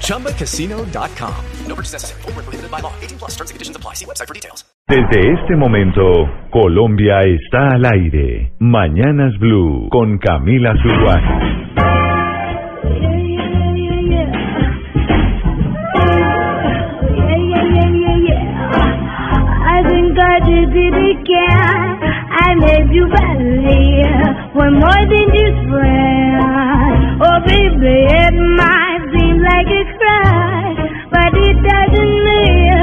ChumbaCasino.com. No purchase necessary. Where prohibited by law. 18 plus terms and conditions apply. See website for details. Desde este momento, Colombia está al aire. Mañanas Blue con Camila Zuluaga. I think I did it again. I made you believe we're more than just friends. Oh, baby, it might seem like a cry, but it doesn't mean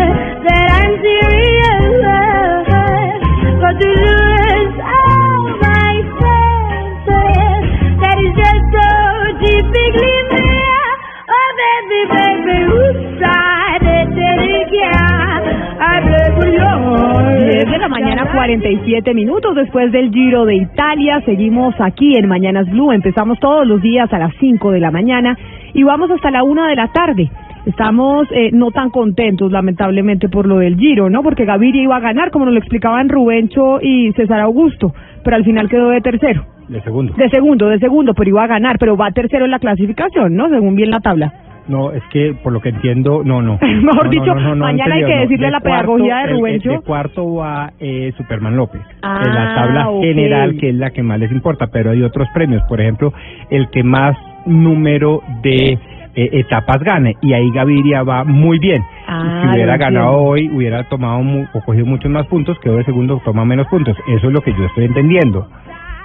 that I'm serious. But to lose all my senses, that is just so typically me. Baby, baby, oops, I did it again. I did it again. 10 de la mañana, 47 minutos después del Giro de Italia. Seguimos aquí en Mañanas Blue. Empezamos todos los días a las 5 de la mañana y vamos hasta la 1 de la tarde. Estamos eh, no tan contentos, lamentablemente, por lo del Giro, ¿no? Porque Gaviria iba a ganar, como nos lo explicaban Rubencho y César Augusto, pero al final quedó de tercero. De segundo. De segundo, de segundo, pero iba a ganar, pero va tercero en la clasificación, ¿no? Según bien la tabla. No, es que por lo que entiendo, no, no. Mejor No, dicho, no, no, no, mañana hay que decirle De la cuarto, pedagogía de el- el Rubencho. De cuarto va eh, Superman López, Ah, en la tabla general, que es la que más les importa, pero hay otros premios. Por ejemplo, el que más número de eh, etapas gane, y ahí Gaviria va muy bien. Ah, si hubiera lo ganado hoy, hubiera tomado mu- o cogido muchos más puntos, quedó de segundo, toma menos puntos. Eso es lo que yo estoy entendiendo.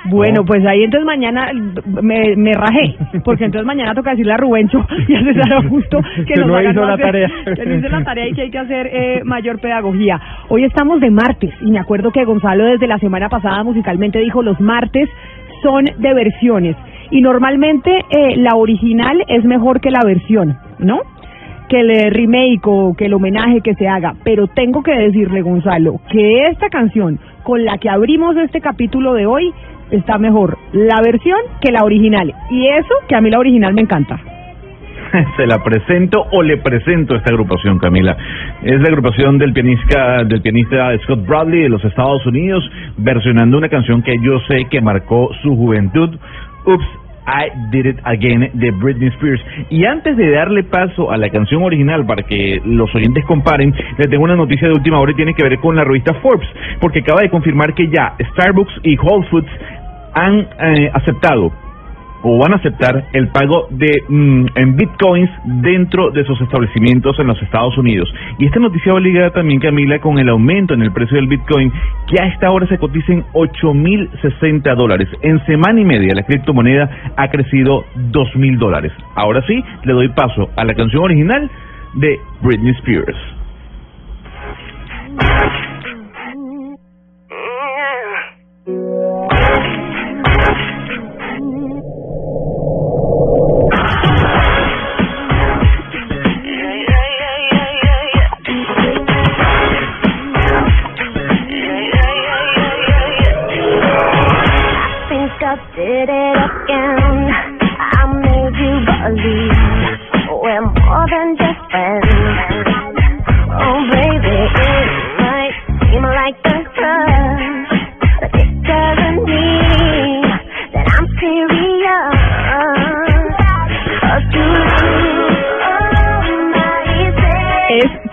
Bueno, No. pues ahí entonces mañana me, me rajé, porque entonces mañana toca decirle a Rubencho y a César Augusto que, Que nos no hagan hizo la hacer- tarea. que no hizo la tarea y que hay que hacer eh, mayor pedagogía. Hoy estamos de martes y me acuerdo que Gonzalo desde la semana pasada musicalmente dijo los martes son de versiones y normalmente eh, la original es mejor que la versión, ¿no? que el eh, remake o que el homenaje que se haga, pero tengo que decirle, Gonzalo, que esta canción con la que abrimos este capítulo de hoy está mejor la versión que la original. Y eso que a mí la original me encanta. Se la presento o le presento esta agrupación, Camila. Es la agrupación del pianista, del pianista Scott Bradley de los Estados Unidos, versionando una canción que yo sé que marcó su juventud. Oops, I Did It Again de Britney Spears. Y antes de darle paso a la canción original para que los oyentes comparen, les tengo una noticia de última hora y tiene que ver con la revista Forbes, porque acaba de confirmar que ya Starbucks y Whole Foods han eh, aceptado o van a aceptar el pago de mm, en bitcoins dentro de sus establecimientos en los Estados Unidos. Y esta noticia va ligada también, Camila, con el aumento en el precio del bitcoin, que a esta hora se cotiza en 8.060 dólares. En semana y media la criptomoneda ha crecido 2.000 dólares. Ahora sí, le doy paso a la canción original de Britney Spears.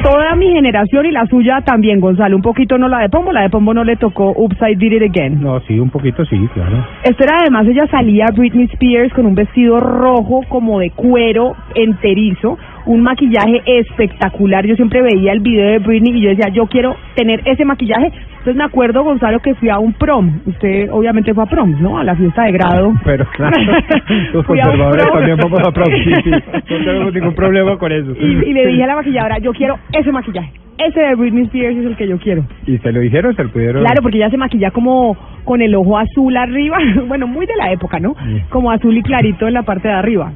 Toda mi generación y la suya también, Gonzalo. Un poquito no la de Pombo, la de Pombo no le tocó Upside Did It Again. No, sí, un poquito sí, claro. Esto era además, ella salía Britney Spears con un vestido rojo como de cuero enterizo, un maquillaje espectacular. Yo siempre veía el video de Britney y yo decía, yo quiero tener ese maquillaje. Entonces me acuerdo, Gonzalo, que fui a un prom. Usted obviamente fue a prom, ¿no? A la fiesta de grado. Pero claro, los conservadores también vamos a prom, sí, sí, no tenemos ningún problema con eso. Y, y le dije a la maquilladora, yo quiero ese maquillaje. Ese de Britney Spears es el que yo quiero. ¿Y se lo dijeron? ¿Se lo pudieron? Claro, porque ella se maquilla como con el ojo azul arriba, bueno, muy de la época, ¿no? Como azul y clarito en la parte de arriba.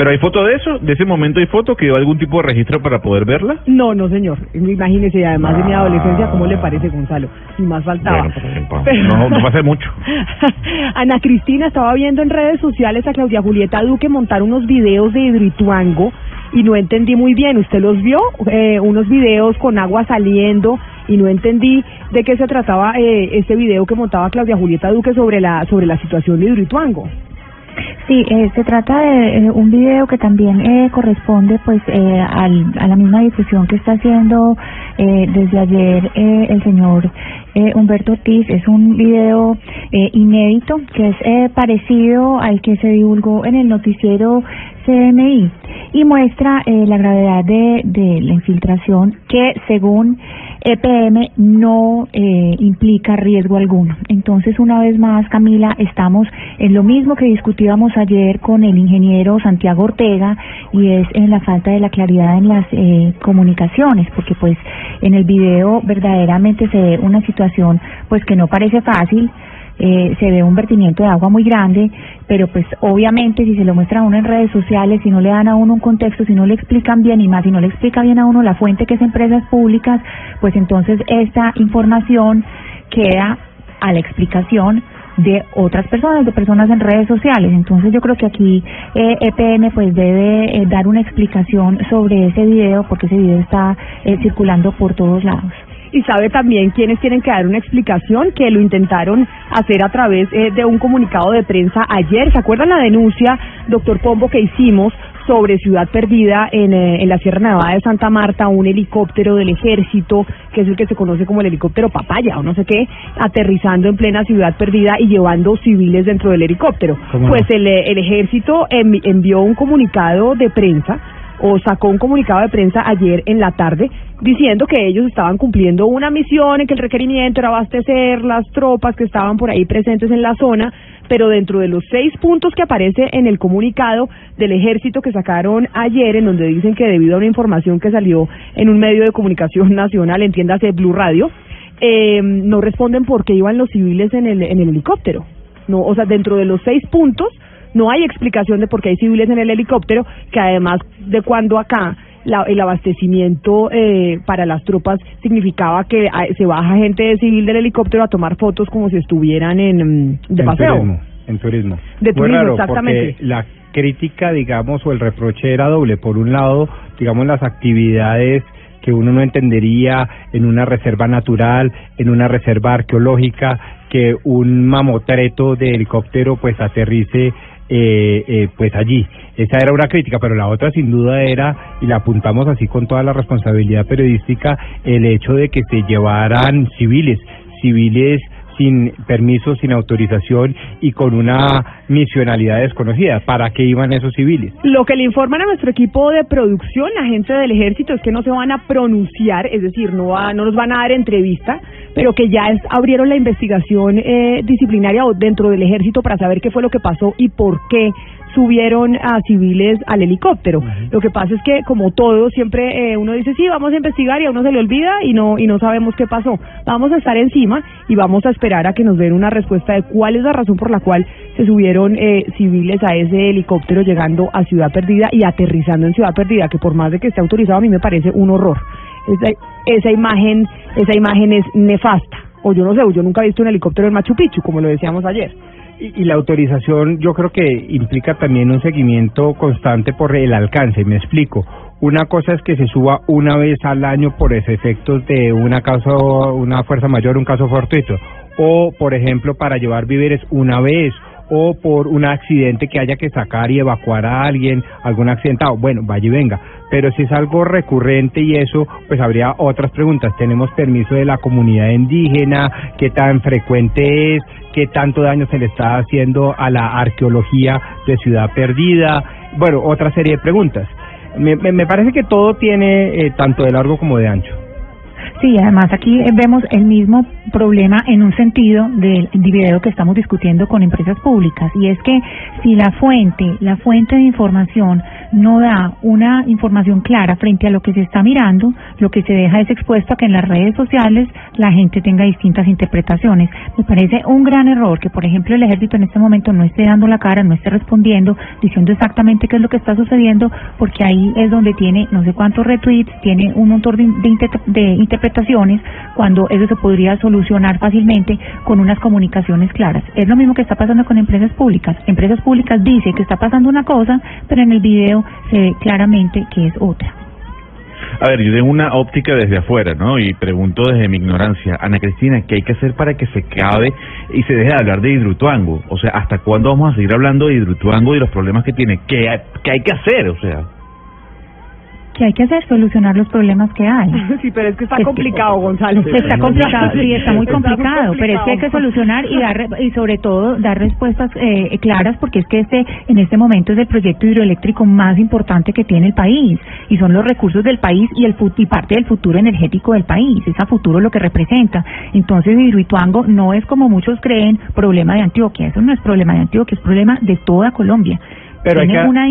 ¿Pero hay foto de eso? ¿De ese momento hay foto? ¿Quedó algún tipo de registro para poder verla? No, no, señor. Imagínese, además de mi Ah. adolescencia, ¿cómo le parece, Gonzalo? Ni más faltaba. Bueno, pues, pues, no, no pasa mucho. Ana Cristina estaba viendo en redes sociales a Claudia Julieta Duque montar unos videos de Hidroituango y no entendí muy bien. ¿Usted los vio? Eh, unos videos con agua saliendo y no entendí de qué se trataba eh, este video que montaba Claudia Julieta Duque sobre la sobre la situación de Hidroituango. Sí, eh, se trata de eh, un video que también eh, corresponde pues eh, al, a la misma difusión que está haciendo eh, desde ayer el señor Humberto Ortiz. Es un video inédito que es parecido al que se divulgó en el noticiero CMI y muestra eh, la gravedad de, de la infiltración que según EPM no eh, implica riesgo alguno. Entonces, una vez más, Camila, estamos en lo mismo que discutíamos ayer con el ingeniero Santiago Ortega y es en la falta de la claridad en las eh, comunicaciones, porque pues en el video verdaderamente se ve una situación pues que no parece fácil. Eh, se ve un vertimiento de agua muy grande, pero pues obviamente si se lo muestra a uno en redes sociales, si no le dan a uno un contexto, si no le explican bien y más, si no le explica bien a uno la fuente que es empresas públicas, pues entonces esta información queda a la explicación de otras personas, de personas en redes sociales. Entonces yo creo que aquí eh, EPM pues debe eh, dar una explicación sobre ese video porque ese video está eh, circulando por todos lados. Y sabe también quiénes tienen que dar una explicación, que lo intentaron hacer a través eh, de un comunicado de prensa ayer. ¿Se acuerdan la denuncia, doctor Pombo, que hicimos sobre Ciudad Perdida en, eh, en la Sierra Nevada de Santa Marta, un helicóptero del ejército, que es el que se conoce como el helicóptero papaya o no sé qué, aterrizando en plena Ciudad Perdida y llevando civiles dentro del helicóptero? Pues el, eh, el ejército envi- envió un comunicado de prensa o sacó un comunicado de prensa ayer en la tarde diciendo que ellos estaban cumpliendo una misión y que el requerimiento era abastecer las tropas que estaban por ahí presentes en la zona, pero dentro de los seis puntos que aparece en el comunicado del ejército que sacaron ayer, en donde dicen que debido a una información que salió en un medio de comunicación nacional, entiéndase Blue Radio, eh, no responden por qué iban los civiles en el, en el helicóptero. No, o sea, dentro de los seis puntos no hay explicación de por qué hay civiles en el helicóptero, que además de cuando acá la- el abastecimiento eh, para las tropas significaba que ah, se baja gente de civil del helicóptero a tomar fotos como si estuvieran en mm, de en paseo. turismo, en turismo. De turismo, raro, exactamente. La crítica, digamos, o el reproche era doble. Por un lado, digamos, las actividades que uno no entendería en una reserva natural, en una reserva arqueológica, que un mamotreto de helicóptero pues aterrice eh, eh, pues allí. Esa era una crítica, pero la otra sin duda era, y la apuntamos así con toda la responsabilidad periodística, el hecho de que se llevaran civiles, civiles sin permiso, sin autorización y con una misionalidad desconocida. ¿Para qué iban esos civiles? Lo que le informan a nuestro equipo de producción, la gente del ejército, es que no se van a pronunciar, es decir, no, va- no nos van a dar entrevista, pero que ya es- abrieron la investigación eh, disciplinaria o dentro del ejército para saber qué fue lo que pasó y por qué subieron a civiles al helicóptero. Lo que pasa es que, como todo, siempre eh, uno dice, sí, vamos a investigar y a uno se le olvida y no, y no sabemos qué pasó. Vamos a estar encima y vamos a esperar a que nos den una respuesta de cuál es la razón por la cual se subieron eh, civiles a ese helicóptero llegando a Ciudad Perdida y aterrizando en Ciudad Perdida, que por más de que esté autorizado, a mí me parece un horror. Esa, esa imagen, esa imagen es nefasta. O yo no sé, yo nunca he visto un helicóptero en Machu Picchu, como lo decíamos ayer. Y, y la autorización yo creo que implica también un seguimiento constante por el alcance, me explico. Una cosa es que se suba una vez al año por efectos de una causa, una fuerza mayor, un caso fortuito. O, por ejemplo, para llevar víveres una vez o por un accidente que haya que sacar y evacuar a alguien, algún accidentado, bueno, vaya y venga. Pero si es algo recurrente y eso, pues habría otras preguntas. ¿Tenemos permiso de la comunidad indígena? ¿Qué tan frecuente es? ¿Qué tanto daño se le está haciendo a la arqueología de Ciudad Perdida? Bueno, otra serie de preguntas. Me, me, me parece que todo tiene eh, tanto de largo como de ancho. Sí, además aquí eh, vemos el mismo problema en un sentido del video que estamos discutiendo con empresas públicas y es que si la fuente, la fuente de información no da una información clara frente a lo que se está mirando, lo que se deja es expuesto a que en las redes sociales la gente tenga distintas interpretaciones. Me parece un gran error que, por ejemplo, el ejército en este momento no esté dando la cara, no esté respondiendo, diciendo exactamente qué es lo que está sucediendo, porque ahí es donde tiene no sé cuántos retweets, tiene un montón de, de, de interpretaciones, cuando eso se podría solucionar fácilmente con unas comunicaciones claras. Es lo mismo que está pasando con empresas públicas. Empresas públicas dicen que está pasando una cosa, pero en el video se ve claramente que es otra. A ver, yo tengo una óptica desde afuera, ¿no? Y pregunto desde mi ignorancia, Ana Cristina, ¿qué hay que hacer para que se acabe y se deje de hablar de Hidroituango? O sea, ¿hasta cuándo vamos a seguir hablando de Hidroituango y los problemas que tiene? ¿Qué hay, qué hay que hacer? O sea, ¿Qué hay que hacer? Solucionar los problemas que hay. Sí, pero es que está Es que- complicado, Gonzalo. Está complicado, sí, está muy Está complicado, pero es que hay que complicado. solucionar y dar re- y sobre todo dar respuestas eh, claras porque es que este en este momento es el proyecto hidroeléctrico más importante que tiene el país y son los recursos del país y el y parte del futuro energético del país, es a futuro lo que representa. Entonces Hidroituango no es como muchos creen problema de Antioquia, eso no es problema de Antioquia, es problema de toda Colombia. Pero hay Tiene que- una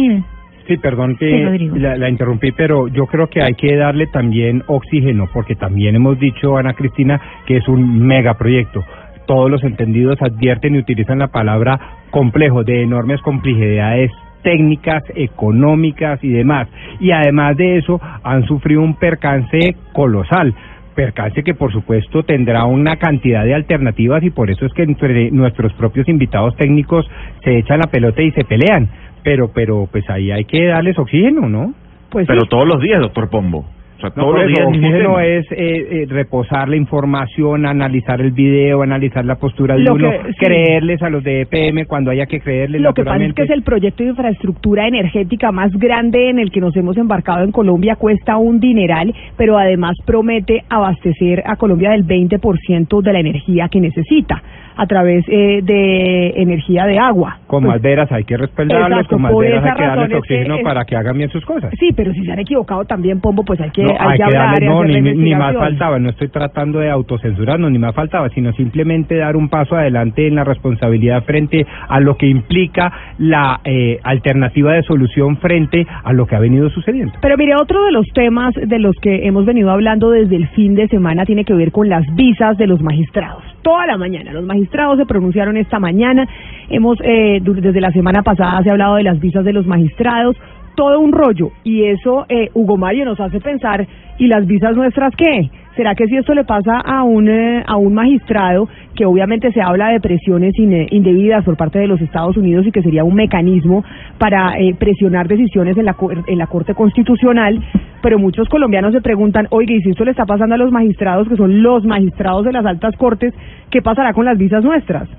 Sí, perdón que la, la interrumpí, pero yo creo que hay que darle también oxígeno, porque también hemos dicho, Ana Cristina, que es un megaproyecto. Todos los entendidos advierten y utilizan la palabra complejo, de enormes complejidades técnicas, económicas y demás. Y además de eso, han sufrido un percance colosal percance que por supuesto tendrá una cantidad de alternativas y por eso es que entre nuestros propios invitados técnicos se echan la pelota y se pelean. Pero, pero, pues ahí hay que darles oxígeno, ¿no? Pues pero sí. todos los días, doctor Pombo. O sea, No, todos los días. oxígeno es eh, eh, reposar la información, analizar el video, analizar la postura de Lo uno, que- sí. creerles a los de EPM cuando haya que creerles. Lo que pasa es que es el proyecto de infraestructura energética más grande en el que nos hemos embarcado en Colombia, cuesta un dineral, pero además promete abastecer a Colombia del 20% de la energía que necesita a través eh, de energía de agua. Con Pues, más veras hay que respaldarlos, Exacto, con más veras hay que darles que oxígeno para que hagan bien sus cosas. Sí, pero si se han equivocado también, Pombo, pues hay que, No, hay que hablar darle- no, ni, ni más faltaba, no estoy tratando de autocensurarnos, ni más faltaba, sino simplemente dar un paso adelante en la responsabilidad frente a lo que implica la eh, alternativa de solución frente a lo que ha venido sucediendo. Pero mire, otro de los temas de los que hemos venido hablando desde el fin de semana tiene que ver con las visas de los magistrados. Toda la mañana, los magistrados se pronunciaron esta mañana. Hemos, eh, desde la semana pasada se ha hablado de las visas de los magistrados. Todo un rollo. Y eso, eh, Hugo Mario, nos hace pensar, ¿y las visas nuestras qué? ¿Será que si esto le pasa a un, eh, a un magistrado, que obviamente se habla de presiones indebidas por parte de los Estados Unidos y que sería un mecanismo para eh, presionar decisiones en la, en la Corte Constitucional, pero muchos colombianos se preguntan, oiga, y si esto le está pasando a los magistrados, que son los magistrados de las altas cortes, ¿qué pasará con las visas nuestras?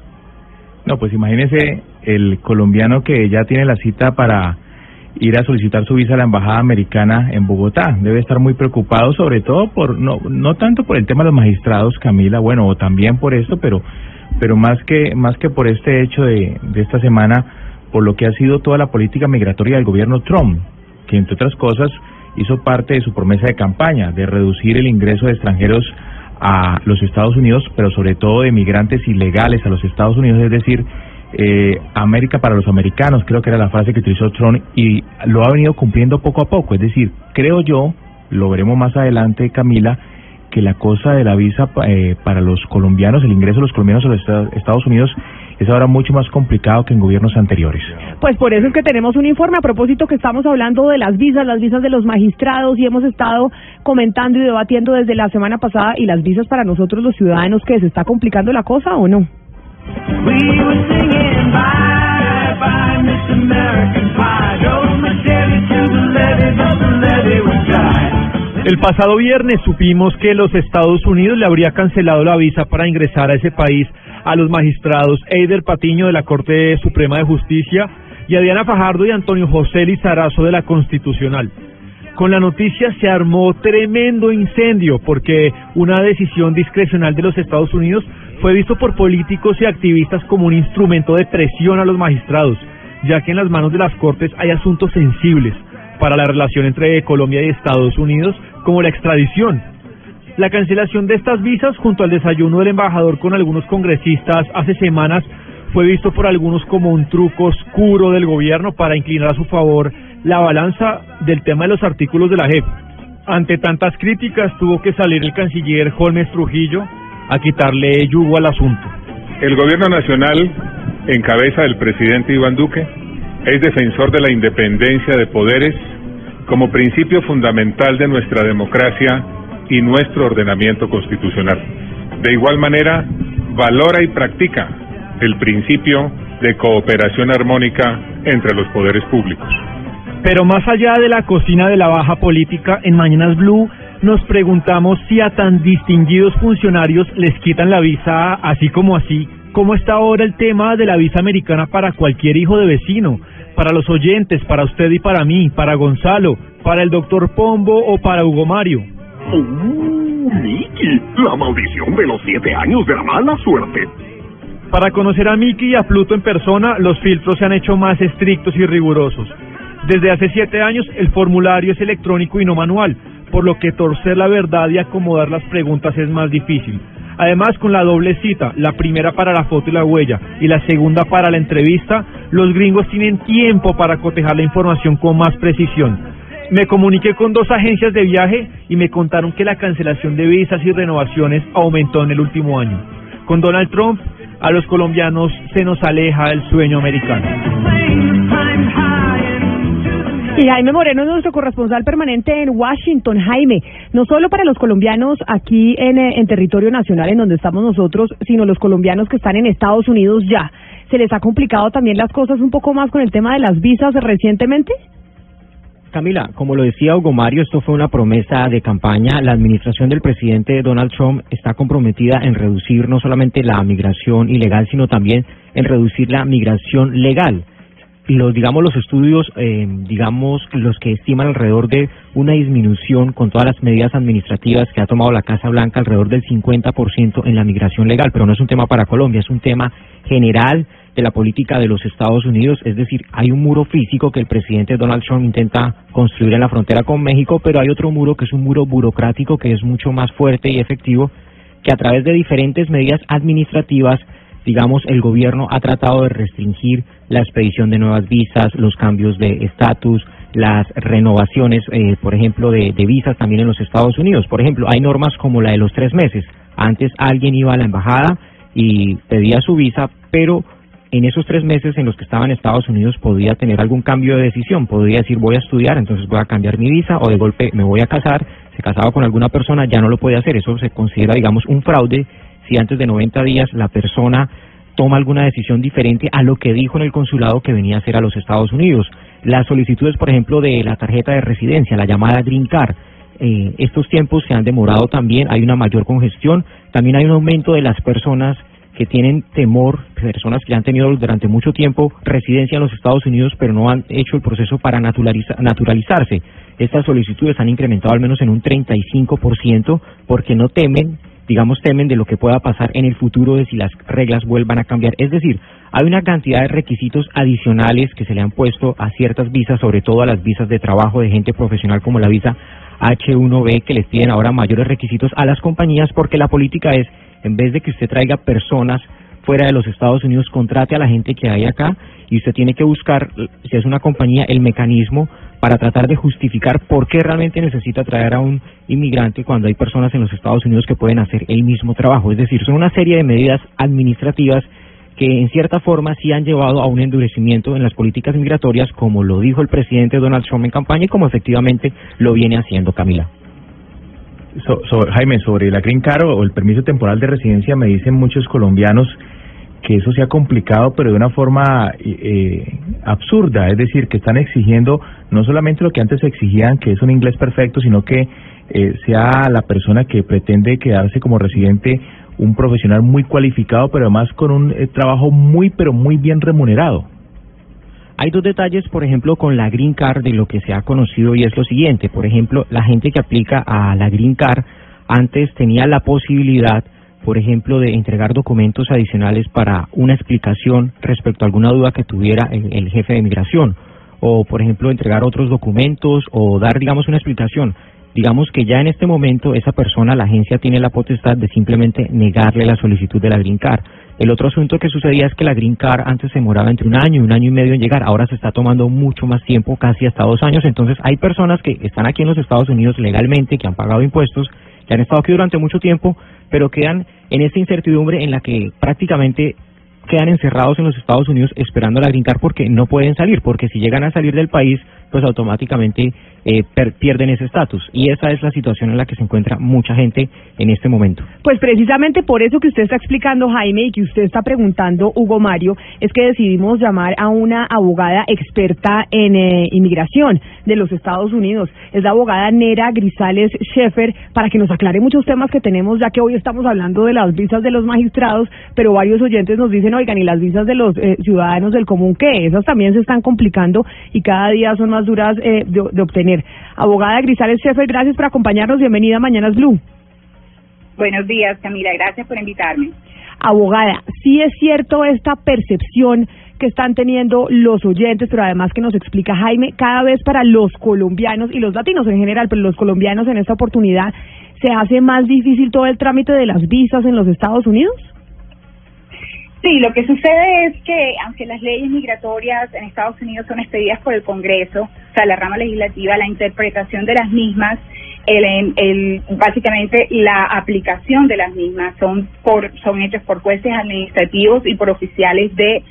No, pues imagínese el colombiano que ya tiene la cita para ir a solicitar su visa a la embajada americana en Bogotá. Debe estar muy preocupado, sobre todo por no no tanto por el tema de los magistrados, Camila, bueno, o también por esto, pero pero más que más que por este hecho de esta semana, por lo que ha sido toda la política migratoria del gobierno Trump, que entre otras cosas hizo parte de su promesa de campaña de reducir el ingreso de extranjeros a los Estados Unidos, pero sobre todo de migrantes ilegales a los Estados Unidos, es decir, eh, América para los americanos, creo que era la frase que utilizó Trump y lo ha venido cumpliendo poco a poco, es decir, creo yo, lo veremos más adelante, Camila, que la cosa de la visa eh, para los colombianos, el ingreso de los colombianos a los Esta- Estados Unidos es ahora mucho más complicado que en gobiernos anteriores. Pues por eso es que tenemos un informe a propósito que estamos hablando de las visas, las visas de los magistrados y hemos estado comentando y debatiendo desde la semana pasada y las visas para nosotros los ciudadanos que se está complicando la cosa o no. El pasado viernes supimos que los Estados Unidos le habría cancelado la visa para ingresar a ese país a los magistrados Eider Patiño de la Corte Suprema de Justicia y a Diana Fajardo y Antonio José Lizarazo de la Constitucional. Con la noticia se armó tremendo incendio porque una decisión discrecional de los Estados Unidos fue visto por políticos y activistas como un instrumento de presión a los magistrados, ya que en las manos de las Cortes hay asuntos sensibles para la relación entre Colombia y Estados Unidos, como la extradición. La cancelación de estas visas junto al desayuno del embajador con algunos congresistas hace semanas fue visto por algunos como un truco oscuro del gobierno para inclinar a su favor la balanza del tema de los artículos de la JEP. Ante tantas críticas tuvo que salir el canciller Holmes Trujillo a quitarle yugo al asunto. El gobierno nacional, en cabeza del presidente Iván Duque, es defensor de la independencia de poderes como principio fundamental de nuestra democracia y nuestro ordenamiento constitucional. De igual manera, valora y practica el principio de cooperación armónica entre los poderes públicos. Pero más allá de la cocina de la baja política, en Mañanas Blue nos preguntamos si a tan distinguidos funcionarios les quitan la visa así como así. ¿Cómo está ahora el tema de la visa americana para cualquier hijo de vecino? Para los oyentes, para usted y para mí, para Gonzalo, para el doctor Pombo o para Hugo Mario. ¡Uh, Mickey! La maldición de los siete años de la mala suerte. Para conocer a Mickey y a Pluto en persona, los filtros se han hecho más estrictos y rigurosos. Desde hace siete años, el formulario es electrónico y no manual, por lo que torcer la verdad y acomodar las preguntas es más difícil. Además, con la doble cita, la primera para la foto y la huella y la segunda para la entrevista, los gringos tienen tiempo para cotejar la información con más precisión. Me comuniqué con dos agencias de viaje y me contaron que la cancelación de visas y renovaciones aumentó en el último año. Con Donald Trump, a los colombianos se nos aleja el sueño americano. Y Jaime Moreno es nuestro corresponsal permanente en Washington. Jaime, no solo para los colombianos aquí en, eh, en territorio nacional en donde estamos nosotros, sino los colombianos que están en Estados Unidos ya. ¿Se les ha complicado también las cosas un poco más con el tema de las visas recientemente? Camila, como lo decía Hugo Mario, esto fue una promesa de campaña. La administración del presidente Donald Trump está comprometida en reducir no solamente la migración ilegal, sino también en reducir la migración legal. Los, digamos, los estudios, eh, digamos, los que estiman alrededor de una disminución con todas las medidas administrativas que ha tomado la Casa Blanca, alrededor del 50% en la migración legal, pero no es un tema para Colombia, es un tema general de la política de los Estados Unidos, es decir, hay un muro físico que el presidente Donald Trump intenta construir en la frontera con México, pero hay otro muro que es un muro burocrático que es mucho más fuerte y efectivo, que a través de diferentes medidas administrativas, digamos, el gobierno ha tratado de restringir la expedición de nuevas visas, los cambios de estatus, las renovaciones, eh, por ejemplo, de, de visas también en los Estados Unidos. Por ejemplo, hay normas como la de los tres meses. Antes alguien iba a la embajada y pedía su visa, pero en esos tres meses en los que estaba en Estados Unidos podía tener algún cambio de decisión, podría decir voy a estudiar, entonces voy a cambiar mi visa o de golpe me voy a casar, se casaba con alguna persona, ya no lo puede hacer, eso se considera digamos un fraude si antes de 90 días la persona toma alguna decisión diferente a lo que dijo en el consulado que venía a hacer a los Estados Unidos. Las solicitudes, por ejemplo, de la tarjeta de residencia, la llamada Green Card, eh, estos tiempos se han demorado también, hay una mayor congestión, también hay un aumento de las personas que tienen temor, personas que han tenido durante mucho tiempo residencia en los Estados Unidos, pero no han hecho el proceso para naturaliza- naturalizarse. Estas solicitudes han incrementado al menos en un 35% porque no temen, digamos, temen de lo que pueda pasar en el futuro de si las reglas vuelvan a cambiar. Es decir, hay una cantidad de requisitos adicionales que se le han puesto a ciertas visas, sobre todo a las visas de trabajo de gente profesional como la visa H1B, que les piden ahora mayores requisitos a las compañías porque la política es, en vez de que usted traiga personas fuera de los Estados Unidos, contrate a la gente que hay acá y usted tiene que buscar, si es una compañía, el mecanismo para tratar de justificar por qué realmente necesita traer a un inmigrante cuando hay personas en los Estados Unidos que pueden hacer el mismo trabajo. Es decir, son una serie de medidas administrativas que en cierta forma sí han llevado a un endurecimiento en las políticas migratorias, como lo dijo el presidente Donald Trump en campaña y como efectivamente lo viene haciendo Camila. So- Jaime, sobre la Green Card o el permiso temporal de residencia, me dicen muchos colombianos que eso se ha complicado, pero de una forma eh, absurda, es decir, que están exigiendo no solamente lo que antes exigían, que es un inglés perfecto, sino que eh, sea la persona que pretende quedarse como residente un profesional muy cualificado, pero además con un eh, trabajo muy, pero muy bien remunerado. Hay dos detalles, por ejemplo, con la Green Card de lo que se ha conocido y es lo siguiente. Por ejemplo, la gente que aplica a la Green Card antes tenía la posibilidad, por ejemplo, de entregar documentos adicionales para una explicación respecto a alguna duda que tuviera el, jefe de migración. O, por ejemplo, entregar otros documentos o dar, digamos, una explicación. digamos que ya en este momento esa persona, la agencia tiene la potestad de simplemente negarle la solicitud de la Green Card. El otro asunto que sucedía es que la Green Card antes se demoraba entre un año y un año y medio en llegar, ahora se está tomando mucho más tiempo, casi hasta dos años, entonces hay personas que están aquí en los Estados Unidos legalmente, que han pagado impuestos, que han estado aquí durante mucho tiempo, pero quedan en esta incertidumbre en la que prácticamente quedan encerrados en los Estados Unidos esperando la Green Card porque no pueden salir, porque si llegan a salir del país, pues automáticamente eh, per- pierden ese estatus. Y esa es la situación en la que se encuentra mucha gente en este momento. Pues precisamente por eso que usted está explicando, Jaime, y que usted está preguntando, Hugo Mario, es que decidimos llamar a una abogada experta en eh, inmigración de los Estados Unidos. Es la abogada Nera Grisales Sheffer, para que nos aclare muchos temas que tenemos, ya que hoy estamos hablando de las visas de los magistrados, pero varios oyentes nos dicen, oigan, ¿y las visas de los eh, ciudadanos del común qué? Esas también se están complicando y cada día son más duras eh, de, de obtener. Abogada Grisales Sheffer, gracias por acompañarnos. Bienvenida a Mañanas Blue. Buenos días, Camila. Gracias por invitarme. Abogada, sí es cierto esta percepción que están teniendo los oyentes, pero además que nos explica Jaime, cada vez para los colombianos y los latinos en general, pero los colombianos en esta oportunidad, ¿se hace más difícil todo el trámite de las visas en los Estados Unidos? Sí, lo que sucede es que aunque las leyes migratorias en Estados Unidos son expedidas por el Congreso, o sea, la rama legislativa, la interpretación de las mismas, el, el, básicamente la aplicación de las mismas son por son hechas por jueces administrativos y por oficiales de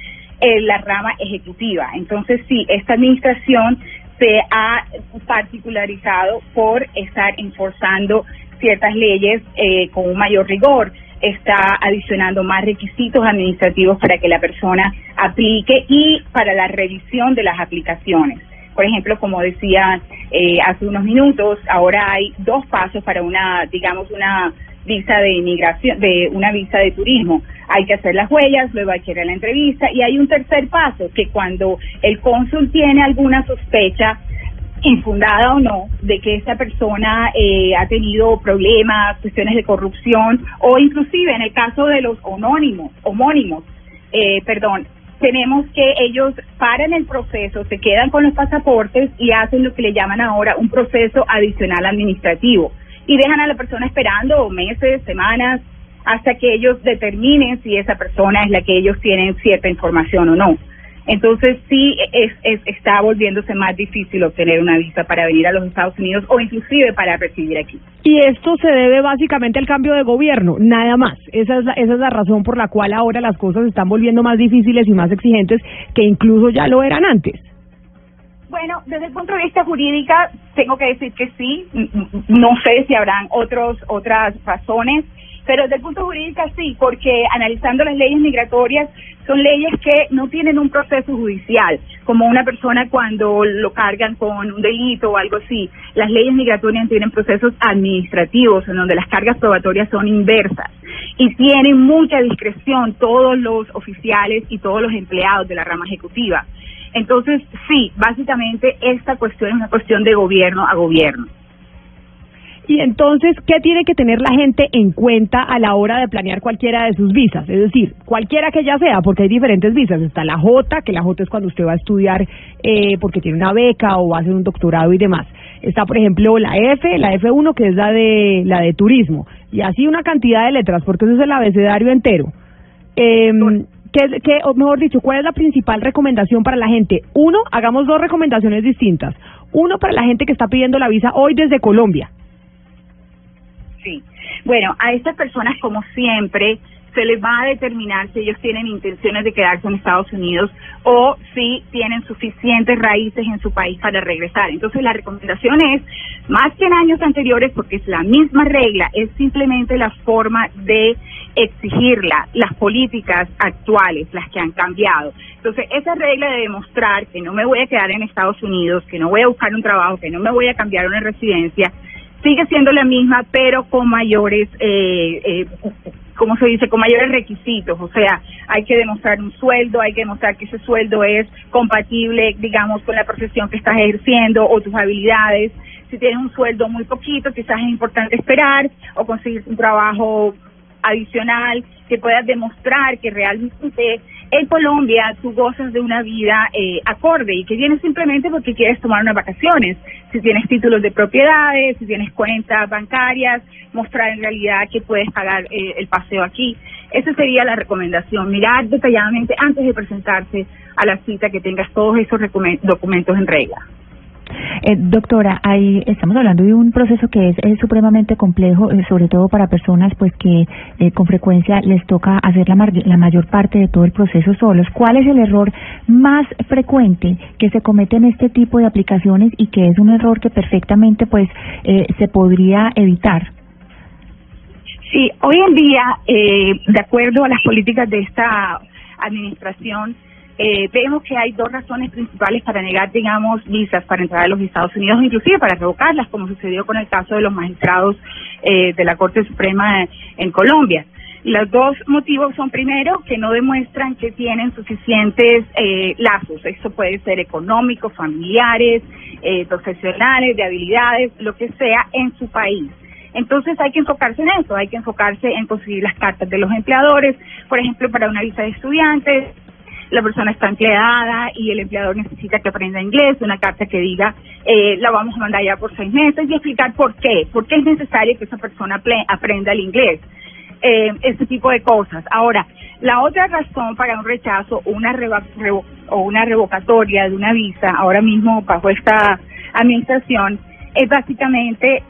eh, la rama ejecutiva. Entonces, sí, esta administración se ha particularizado por estar enforzando ciertas leyes eh, con un mayor rigor está adicionando más requisitos administrativos para que la persona aplique y para la revisión de las aplicaciones. Por ejemplo, como decía eh, hace unos minutos, ahora hay dos pasos para una, digamos, una visa de inmigración, de una visa de turismo. Hay que hacer las huellas, luego hay que ir a la entrevista y hay un tercer paso que cuando el cónsul tiene alguna sospecha infundada o no, de que esa persona eh, ha tenido problemas, cuestiones de corrupción o inclusive en el caso de los homónimos, homónimos, eh, perdón, tenemos que ellos paran el proceso, se quedan con los pasaportes y hacen lo que le llaman ahora un proceso adicional administrativo y dejan a la persona esperando meses, semanas, hasta que ellos determinen si esa persona es la que ellos tienen cierta información o no. Entonces sí es, es, está volviéndose más difícil obtener una visa para venir a los Estados Unidos o inclusive para residir aquí. Y esto se debe básicamente al cambio de gobierno, nada más. Esa es, la, esa es la razón por la cual ahora las cosas se están volviendo más difíciles y más exigentes que incluso ya lo eran antes. Bueno, desde el punto de vista jurídica, tengo que decir que sí. No sé si habrán otros otras razones, pero desde el punto jurídico sí, porque analizando las leyes migratorias son leyes que no tienen un proceso judicial, como una persona cuando lo cargan con un delito o algo así. Las leyes migratorias tienen procesos administrativos en donde las cargas probatorias son inversas y tienen mucha discreción todos los oficiales y todos los empleados de la rama ejecutiva. Entonces, sí, básicamente esta cuestión es una cuestión de gobierno a gobierno. Y entonces, ¿qué tiene que tener la gente en cuenta a la hora de planear cualquiera de sus visas? Es decir, cualquiera que ya sea, porque hay diferentes visas. Está la J, que la J es cuando usted va a estudiar eh, porque tiene una beca o va a hacer un doctorado y demás. Está, por ejemplo, la F, la F1, que es la de la de turismo. Y así una cantidad de letras, porque eso es el abecedario entero. Eh, ¿qué, qué, o mejor dicho, ¿cuál es la principal recomendación para la gente? Uno, hagamos dos recomendaciones distintas. Uno para la gente que está pidiendo la visa hoy desde Colombia. Sí. Bueno, a estas personas, como siempre, se les va a determinar si ellos tienen intenciones de quedarse en Estados Unidos o si tienen suficientes raíces en su país para regresar. Entonces, la recomendación es, más que en años anteriores, porque es la misma regla, es simplemente la forma de exigirla, las políticas actuales, las que han cambiado. Entonces, esa regla de demostrar que no me voy a quedar en Estados Unidos, que no voy a buscar un trabajo, que no me voy a cambiar una residencia, sigue siendo la misma, pero con mayores, eh, eh, ¿cómo se dice? Con mayores requisitos. O sea, hay que demostrar un sueldo, hay que demostrar que ese sueldo es compatible, digamos, con la profesión que estás ejerciendo o tus habilidades. Si tienes un sueldo muy poquito, quizás es importante esperar o conseguir un trabajo adicional que puedas demostrar que realmente En Colombia tú gozas de una vida eh, acorde y que vienes simplemente porque quieres tomar unas vacaciones. Si tienes títulos de propiedades, si tienes cuentas bancarias, mostrar en realidad que puedes pagar eh, el paseo aquí. Esa sería la recomendación, mirar detalladamente antes de presentarse a la cita que tengas todos esos documen- documentos en regla. Eh, doctora, ahí estamos hablando de un proceso que es, supremamente complejo, eh, sobre todo para personas pues que eh, con frecuencia les toca hacer la, mar- la mayor parte de todo el proceso solos. ¿Cuál es el error más frecuente que se comete en este tipo de aplicaciones y que es un error que perfectamente pues eh, se podría evitar? Sí, hoy en día, eh, de acuerdo a las políticas de esta administración, eh, vemos que hay dos razones principales para negar, digamos, visas para entrar a los Estados Unidos, inclusive para revocarlas, como sucedió con el caso de los magistrados eh, de la Corte Suprema en Colombia. Los dos motivos son, primero, que no demuestran que tienen suficientes eh, lazos. Esto puede ser económicos, familiares, eh, profesionales, de habilidades, lo que sea, en su país. Entonces hay que enfocarse en eso, hay que enfocarse en conseguir las cartas de los empleadores, por ejemplo, para una visa de estudiantes, la persona está empleada y el empleador necesita que aprenda inglés, una carta que diga, eh, la vamos a mandar ya por seis meses y explicar por qué, por qué es necesario que esa persona aprenda el inglés, eh, ese tipo de cosas. Ahora, la otra razón para un rechazo una, o una revocatoria de una visa, ahora mismo bajo esta administración, es básicamente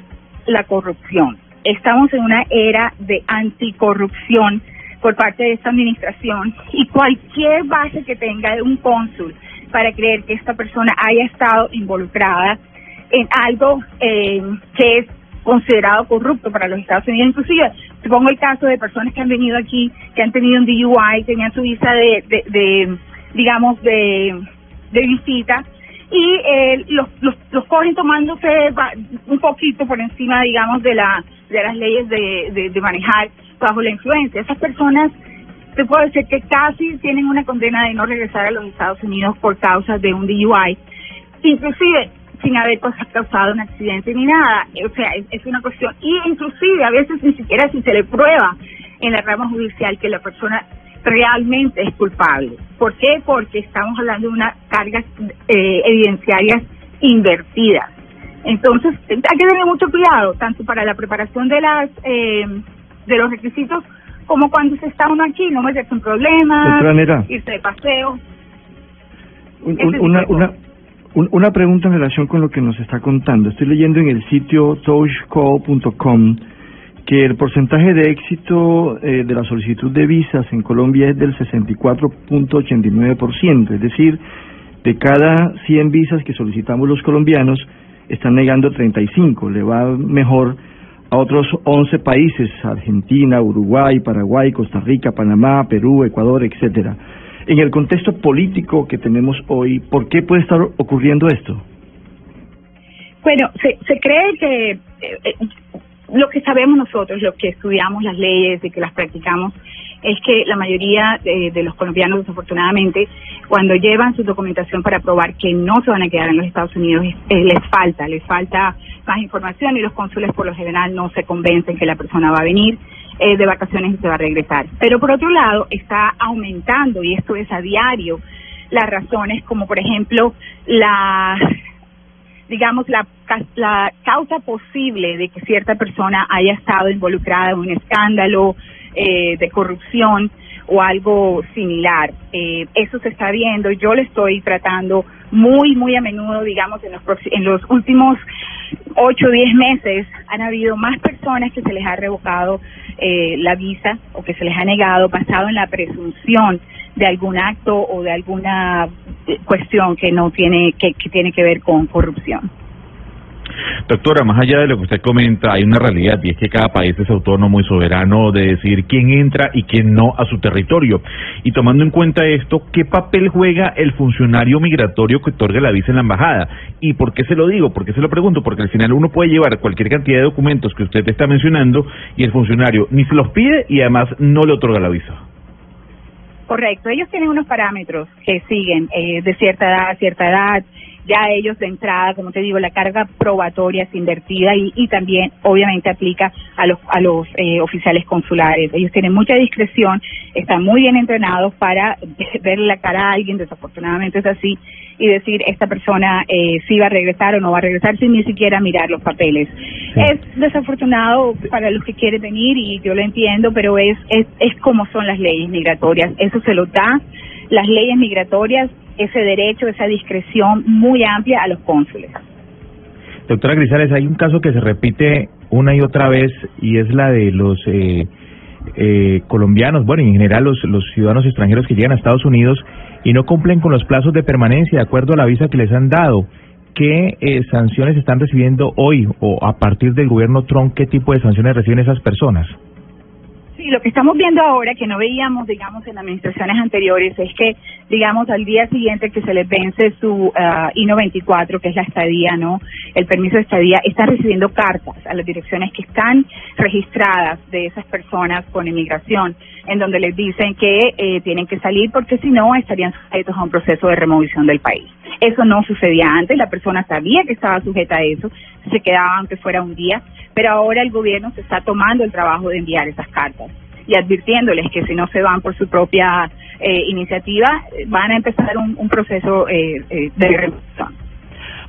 la corrupción. Estamos en una era de anticorrupción por parte de esta administración y cualquier base que tenga de un cónsul para creer que esta persona haya estado involucrada en algo eh, que es considerado corrupto para los Estados Unidos. Inclusive, te pongo el caso de personas que han venido aquí, que han tenido un DUI, tenían su visa de, de, digamos, de, de visita, y eh, los, los, los cogen tomándose un poquito por encima, digamos, de, la, de las leyes de, de, de manejar bajo la influencia. Esas personas, te puedo decir que casi tienen una condena de no regresar a los Estados Unidos por causa de un DUI, inclusive sin haber pues, causado un accidente ni nada. O sea, es, una cuestión, y inclusive a veces ni siquiera si se le prueba en la rama judicial que la persona realmente es culpable. ¿Por qué? Porque estamos hablando de unas cargas eh, evidenciarias invertidas. Entonces, hay que tener mucho cuidado, tanto para la preparación de las eh, de los requisitos como cuando se está uno aquí, no meterse en problemas, irse de paseo. Un- una, una, un- una pregunta en relación con lo que nos está contando. Estoy leyendo en el sitio touchcall.com que el porcentaje de éxito eh, de la solicitud de visas en Colombia es del 64.89%, es decir, de cada 100 visas que solicitamos los colombianos, están negando 35, le va mejor a otros 11 países, Argentina, Uruguay, Paraguay, Costa Rica, Panamá, Perú, Ecuador, etcétera. En el contexto político que tenemos hoy, ¿por qué puede estar ocurriendo esto? Bueno, se, se cree que eh, eh, lo que sabemos nosotros, lo que estudiamos las leyes y que las practicamos, es que la mayoría de, los colombianos, desafortunadamente, cuando llevan su documentación para probar que no se van a quedar en los Estados Unidos, eh, les falta, les falta más información y los cónsules por lo general no se convencen que la persona va a venir eh, de vacaciones y se va a regresar. Pero por otro lado, está aumentando, y esto es a diario, las razones como por ejemplo la digamos, la, la causa posible de que cierta persona haya estado involucrada en un escándalo eh, de corrupción o algo similar. Eh, eso se está viendo. Yo lo estoy tratando muy, muy a menudo, digamos, en los, en los últimos ocho o diez meses han habido más personas que se les ha revocado eh, la visa o que se les ha negado basado en la presunción de algún acto o de alguna cuestión que no tiene que, tiene que ver con corrupción. Doctora, más allá de lo que usted comenta, hay una realidad y es que cada país es autónomo y soberano de decir quién entra y quién no a su territorio. Y tomando en cuenta esto, ¿qué papel juega el funcionario migratorio que otorga la visa en la embajada? ¿Y por qué se lo digo? ¿Por qué se lo pregunto? Porque al final uno puede llevar cualquier cantidad de documentos que usted está mencionando y el funcionario ni se los pide y además no le otorga la visa. Correcto, ellos tienen unos parámetros que siguen eh, de cierta edad a cierta edad, ya ellos de entrada, como te digo, la carga probatoria es invertida y, y también obviamente aplica a los, a los eh, oficiales consulares. Ellos tienen mucha discreción, están muy bien entrenados para ver la cara a alguien, desafortunadamente es así, y decir esta persona eh, si va a regresar o no va a regresar sin ni siquiera mirar los papeles. Es desafortunado para los que quieren venir y yo lo entiendo, pero es, es, es como son las leyes migratorias. Eso se lo da las leyes migratorias, ese derecho, esa discreción muy amplia a los cónsules. Doctora Grisales, hay un caso que se repite una y otra vez y es la de los eh, eh, colombianos, bueno, y en general los, los ciudadanos extranjeros que llegan a Estados Unidos y no cumplen con los plazos de permanencia de acuerdo a la visa que les han dado. ¿Qué eh, sanciones están recibiendo hoy o a partir del gobierno Trump? ¿Qué tipo de sanciones reciben esas personas? Sí, lo que estamos viendo ahora, que no veíamos, digamos, en administraciones anteriores, es que, digamos, al día siguiente que se les vence su ah, I-94, que es la estadía, ¿no? El permiso de estadía, están recibiendo cartas a las direcciones que están registradas de esas personas con inmigración, en donde les dicen que eh, tienen que salir porque si no estarían sujetos a un proceso de removición del país. Eso no sucedía antes, la persona sabía que estaba sujeta a eso, se quedaba aunque fuera un día, pero ahora el gobierno se está tomando el trabajo de enviar esas cartas y advirtiéndoles que si no se van por su propia eh, iniciativa, eh, van a empezar un, un proceso eh, eh, de remoción.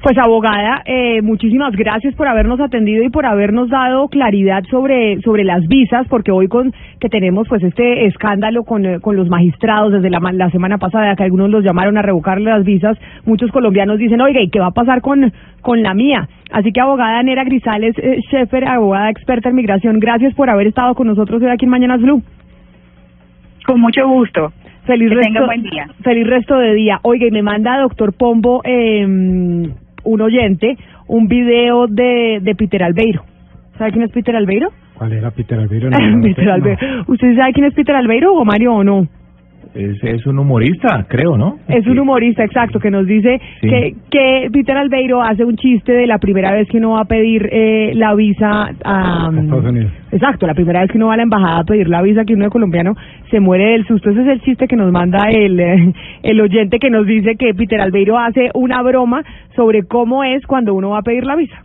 Pues abogada, eh, muchísimas gracias por habernos atendido y por habernos dado claridad sobre sobre las visas, porque hoy con que tenemos pues este escándalo con, eh, con los magistrados desde la, la semana pasada, que algunos los llamaron a revocarle las visas, muchos colombianos dicen, oiga, ¿y qué va a pasar con, con la mía? Así que abogada Nera Grisales eh, Schaefer, abogada experta en migración, gracias por haber estado con nosotros hoy aquí en Mañanas Blue. Con mucho gusto. Feliz Que resto, tenga buen día. Feliz resto de día. Oiga, y me manda doctor Pombo, eh, un oyente, un video de, de Peter Albeiro. ¿Sabe quién es Peter Albeiro? ¿Cuál era Peter Albeiro? No, Peter Albeiro. ¿Usted sabe quién es Peter Albeiro o Mario o no? Es, es un humorista, creo, ¿no? Es un humorista, exacto, que nos dice Sí. que, que Peter Albeiro hace un chiste de la primera vez que uno va a pedir eh, la visa a... Estados Unidos. Exacto, la primera vez que uno va a la embajada a pedir la visa, que uno de colombiano se muere del susto. Ese es el chiste que nos manda el, eh, el oyente que nos dice que Peter Albeiro hace una broma sobre cómo es cuando uno va a pedir la visa.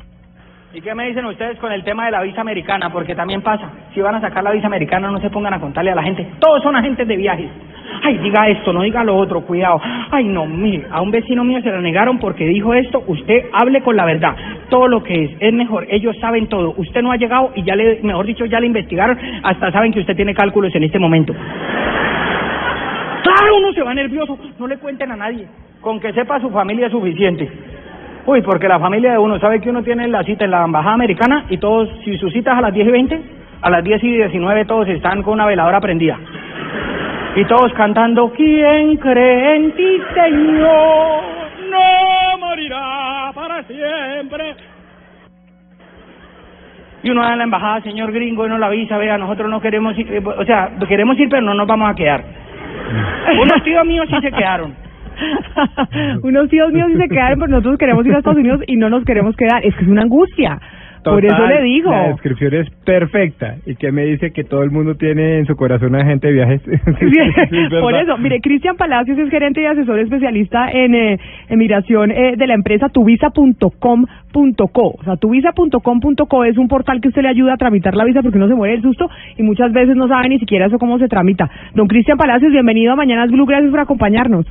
¿Y qué me dicen ustedes con el tema de la visa americana? Porque también pasa. Si van a sacar la visa americana, no se pongan a contarle a la gente. Todos son agentes de viajes. Ay, diga esto, no diga lo otro, cuidado. Ay, no, mire, a un vecino mío se la negaron porque dijo esto. Usted hable con la verdad. Todo lo que es, es mejor. Ellos saben todo. Usted no ha llegado y ya le, mejor dicho, ya le investigaron. Hasta saben que usted tiene cálculos en este momento. Claro, uno se va nervioso. No le cuenten a nadie. Con que sepa su familia es suficiente. Uy, porque la familia de uno sabe que uno tiene la cita en la embajada americana y todos, si su cita es a las 10 y 20, a las 10 y 19 todos están con una veladora prendida. Y todos cantando, ¿quién cree en ti, Señor? No morirá para siempre. Y uno va a la embajada, señor gringo, y no la avisa, vea, nosotros no queremos ir, eh, o sea, queremos ir, pero no nos vamos a quedar. Unos tíos míos sí se quedaron. Unos tíos míos se quedaron, pero nosotros queremos ir a Estados Unidos y no nos queremos quedar. Es que es una angustia. Por eso le digo. La descripción es perfecta. ¿Y que me dice que todo el mundo tiene en su corazón un agente de viajes? Sí, Por eso, mire, Cristian Palacios es gerente y asesor especialista en eh, emigración eh, de la empresa tuvisa.com.co. O sea, tuvisa.com.co es un portal que usted le ayuda a tramitar la visa porque uno se muere del susto y muchas veces no sabe ni siquiera eso cómo se tramita. Don Cristian Palacios, bienvenido a Mañanas Blue, gracias por acompañarnos.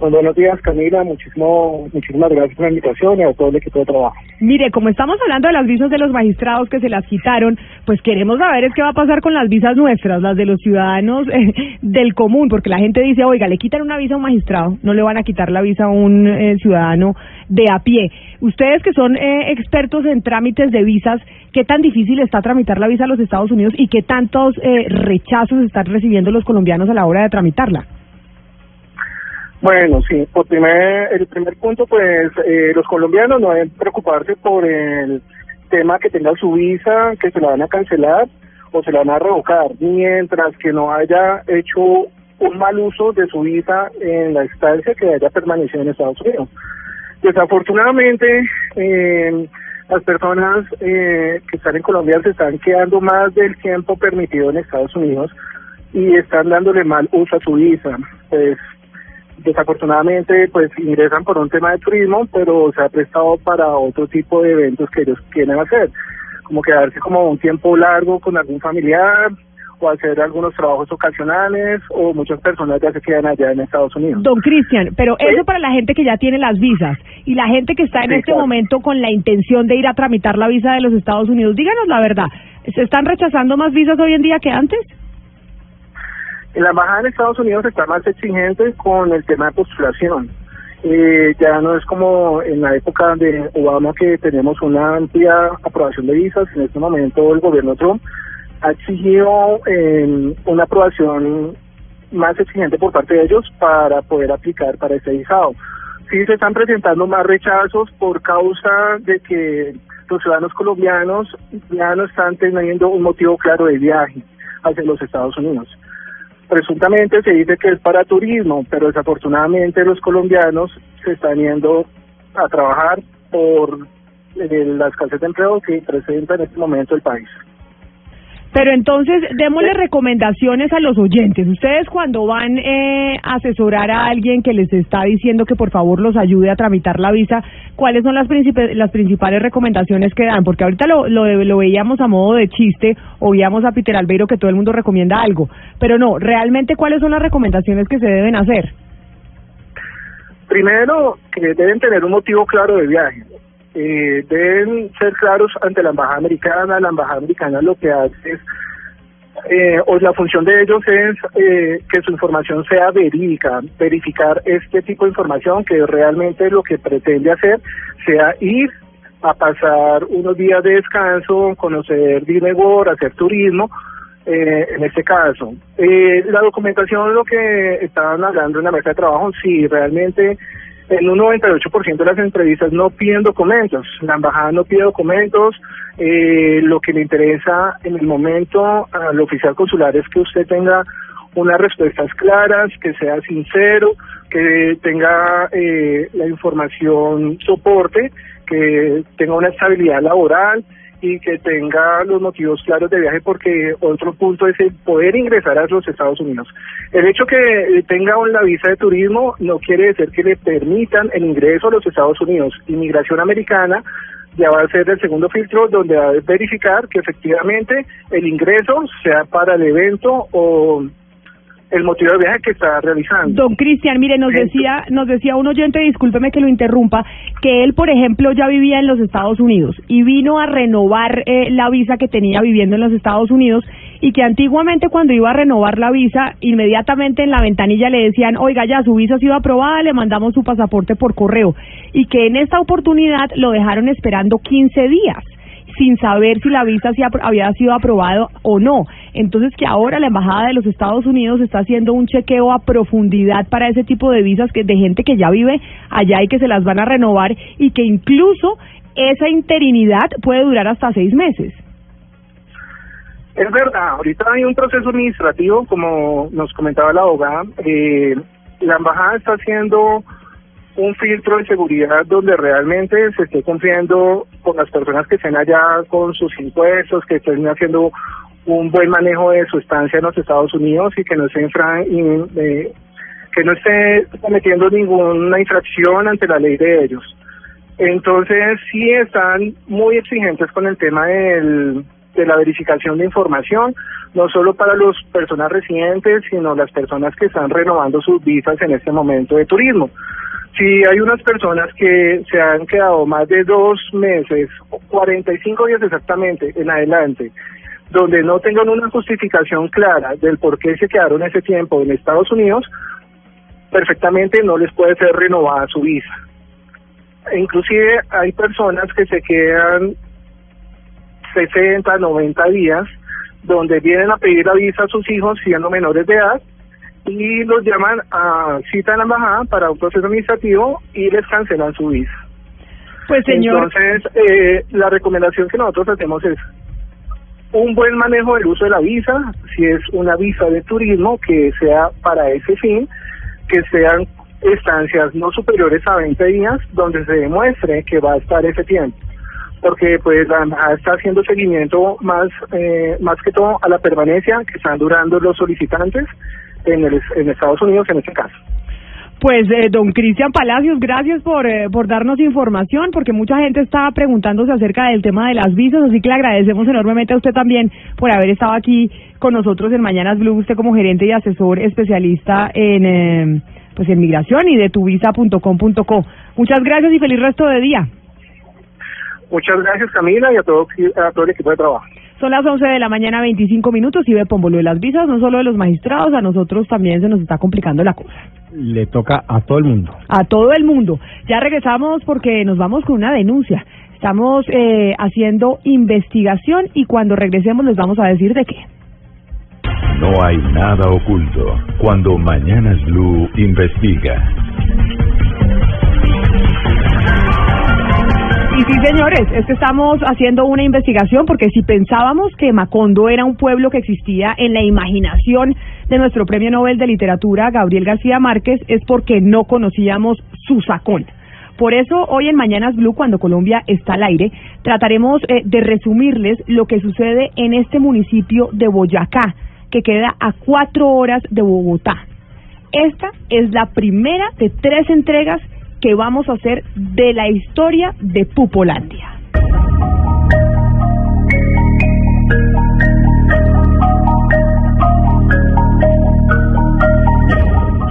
Pues buenos días, Camila. Muchísimo, muchísimas gracias por la invitación y a todo el equipo de trabajo. Mire, como estamos hablando de las visas de los magistrados que se las quitaron, pues queremos saber es qué va a pasar con las visas nuestras, las de los ciudadanos eh, del común, porque la gente dice, oiga, le quitan una visa a un magistrado, no le van a quitar la visa a un eh, ciudadano de a pie. Ustedes que son eh, expertos en trámites de visas, ¿qué tan difícil está tramitar la visa a los Estados Unidos y qué tantos eh, rechazos están recibiendo los colombianos a la hora de tramitarla? Bueno, sí, por primer, el primer punto, pues eh, los colombianos no deben preocuparse por el tema que tenga su visa, que se la van a cancelar o se la van a revocar, mientras que no haya hecho un mal uso de su visa en la estancia que haya permanecido en Estados Unidos. Desafortunadamente, eh, las personas eh, que están en Colombia se están quedando más del tiempo permitido en Estados Unidos y están dándole mal uso a su visa. Pues desafortunadamente pues ingresan por un tema de turismo, pero se ha prestado para otro tipo de eventos que ellos quieren hacer, como quedarse como un tiempo largo con algún familiar o hacer algunos trabajos ocasionales o muchas personas ya se quedan allá en Estados Unidos. Don Cristian, pero eso para la gente que ya tiene las visas y la gente que está en Sí, este claro. momento con la intención de ir a tramitar la visa de los Estados Unidos, díganos la verdad, ¿se están rechazando más visas hoy en día que antes? En la embajada de Estados Unidos está más exigente con el tema de postulación. Eh, ya no es como en la época de Obama que tenemos una amplia aprobación de visas. En este momento el gobierno Trump ha exigido eh, una aprobación más exigente por parte de ellos para poder aplicar para este visado. Sí se están presentando más rechazos por causa de que los ciudadanos colombianos ya no están teniendo un motivo claro de viaje hacia los Estados Unidos. Presuntamente se dice que es para turismo, pero desafortunadamente los colombianos se están yendo a trabajar por eh, la escasez de empleo que presenta en este momento el país. Pero entonces, démosle recomendaciones a los oyentes. Ustedes cuando van eh, a asesorar a alguien que les está diciendo que por favor los ayude a tramitar la visa, ¿cuáles son las, las principales recomendaciones que dan? Porque ahorita lo, lo, lo veíamos a modo de chiste, oíamos a Peter Albeiro que todo el mundo recomienda algo, pero no, realmente cuáles son las recomendaciones que se deben hacer. Primero, que deben tener un motivo claro de viaje. Eh, deben ser claros ante la embajada americana. La embajada americana lo que hace es, eh, o la función de ellos es eh, que su información sea verídica, verificar este tipo de información que realmente lo que pretende hacer sea ir a pasar unos días de descanso, conocer Disney World, hacer turismo, eh, en este caso. Eh, la documentación, lo que estaban hablando en la mesa de trabajo, si realmente en un 98% de las entrevistas no piden documentos, la embajada no pide documentos, eh, lo que le interesa en el momento al oficial consular es que usted tenga unas respuestas claras, que sea sincero, que tenga eh, la información soporte, que tenga una estabilidad laboral y que tenga los motivos claros de viaje porque otro punto es el poder ingresar a los Estados Unidos. El hecho que eh, tenga la visa de turismo no quiere decir que le permitan el ingreso a los Estados Unidos. Inmigración americana ya va a ser el segundo filtro donde va a verificar que efectivamente el ingreso sea para el evento o el motivo de viaje que está realizando. Don Cristian, mire, nos decía, nos decía un oyente, discúlpeme que lo interrumpa, que él, por ejemplo, ya vivía en los Estados Unidos y vino a renovar eh, la visa que tenía viviendo en los Estados Unidos y que antiguamente cuando iba a renovar la visa, inmediatamente en la ventanilla le decían, oiga, ya su visa ha sido aprobada, le mandamos su pasaporte por correo. Y que en esta oportunidad lo dejaron esperando 15 días sin saber si la visa había sido aprobado o no. Entonces que ahora la embajada de los Estados Unidos está haciendo un chequeo a profundidad para ese tipo de visas que de gente que ya vive allá y que se las van a renovar y que incluso esa interinidad puede durar hasta seis meses. Es verdad, ahorita hay un proceso administrativo, como nos comentaba la abogada, eh, la embajada está haciendo un filtro de seguridad donde realmente se esté cumpliendo con las personas que estén allá con sus impuestos, que estén haciendo un buen manejo de su estancia en los Estados Unidos y que no se infra- in- eh, que no esté cometiendo ninguna infracción ante la ley de ellos. Entonces sí están muy exigentes con el tema de la verificación de información, no solo para las personas residentes, sino las personas que están renovando sus visas en este momento de turismo. Si hay unas personas que se han quedado más de dos meses, 45 días exactamente en adelante, donde no tengan una justificación clara del por qué se quedaron ese tiempo en Estados Unidos, perfectamente no les puede ser renovada su visa. E Inclusive hay personas que se quedan 60, 90 días, donde vienen a pedir la visa a sus hijos siendo menores de edad y los llaman a cita en la embajada para un proceso administrativo y les cancelan su visa. Pues señor, Entonces, eh, la recomendación que nosotros hacemos es un buen manejo del uso de la visa, si es una visa de turismo, que sea para ese fin, que sean estancias no superiores a 20 días, donde se demuestre que va a estar ese tiempo. Porque pues la embajada está haciendo seguimiento más, eh, más que todo a la permanencia que están durando los solicitantes en, el, en Estados Unidos en este caso. Pues, eh, don Cristian Palacios, gracias por, eh, por darnos información, porque mucha gente estaba preguntándose acerca del tema de las visas, así que le agradecemos enormemente a usted también por haber estado aquí con nosotros en Mañanas Blue, usted como gerente y asesor especialista en, eh, pues, en migración y de tuvisa.com.co. Muchas gracias y feliz resto de día. Muchas gracias Camila y a todo, a todo el equipo de trabajo. Son las 11 de la mañana, 25 minutos, y ve lo de las visas, no solo de los magistrados, a nosotros también se nos está complicando la cosa. Le toca a todo el mundo. A todo el mundo. Ya regresamos porque nos vamos con una denuncia. Estamos eh, haciendo investigación y cuando regresemos les vamos a decir de qué. No hay nada oculto cuando Mañanas Blue investiga. Y sí, señores, es que estamos haciendo una investigación porque si pensábamos que Macondo era un pueblo que existía en la imaginación de nuestro Premio Nobel de Literatura, Gabriel García Márquez, es porque no conocíamos su sacón. Por eso, hoy en Mañanas Blue, cuando Colombia está al aire, trataremos eh, de resumirles lo que sucede en este municipio de Boyacá, que queda a cuatro horas de Bogotá. Esta es la primera de tres entregas que vamos a hacer de la historia de Pupolandia.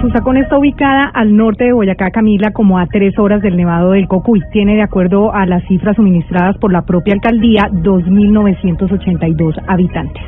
Susacón está ubicada al norte de Boyacá, Camila, como a tres horas del Nevado del Cocuy. Tiene, de acuerdo a las cifras suministradas por la propia alcaldía, 2.982 habitantes.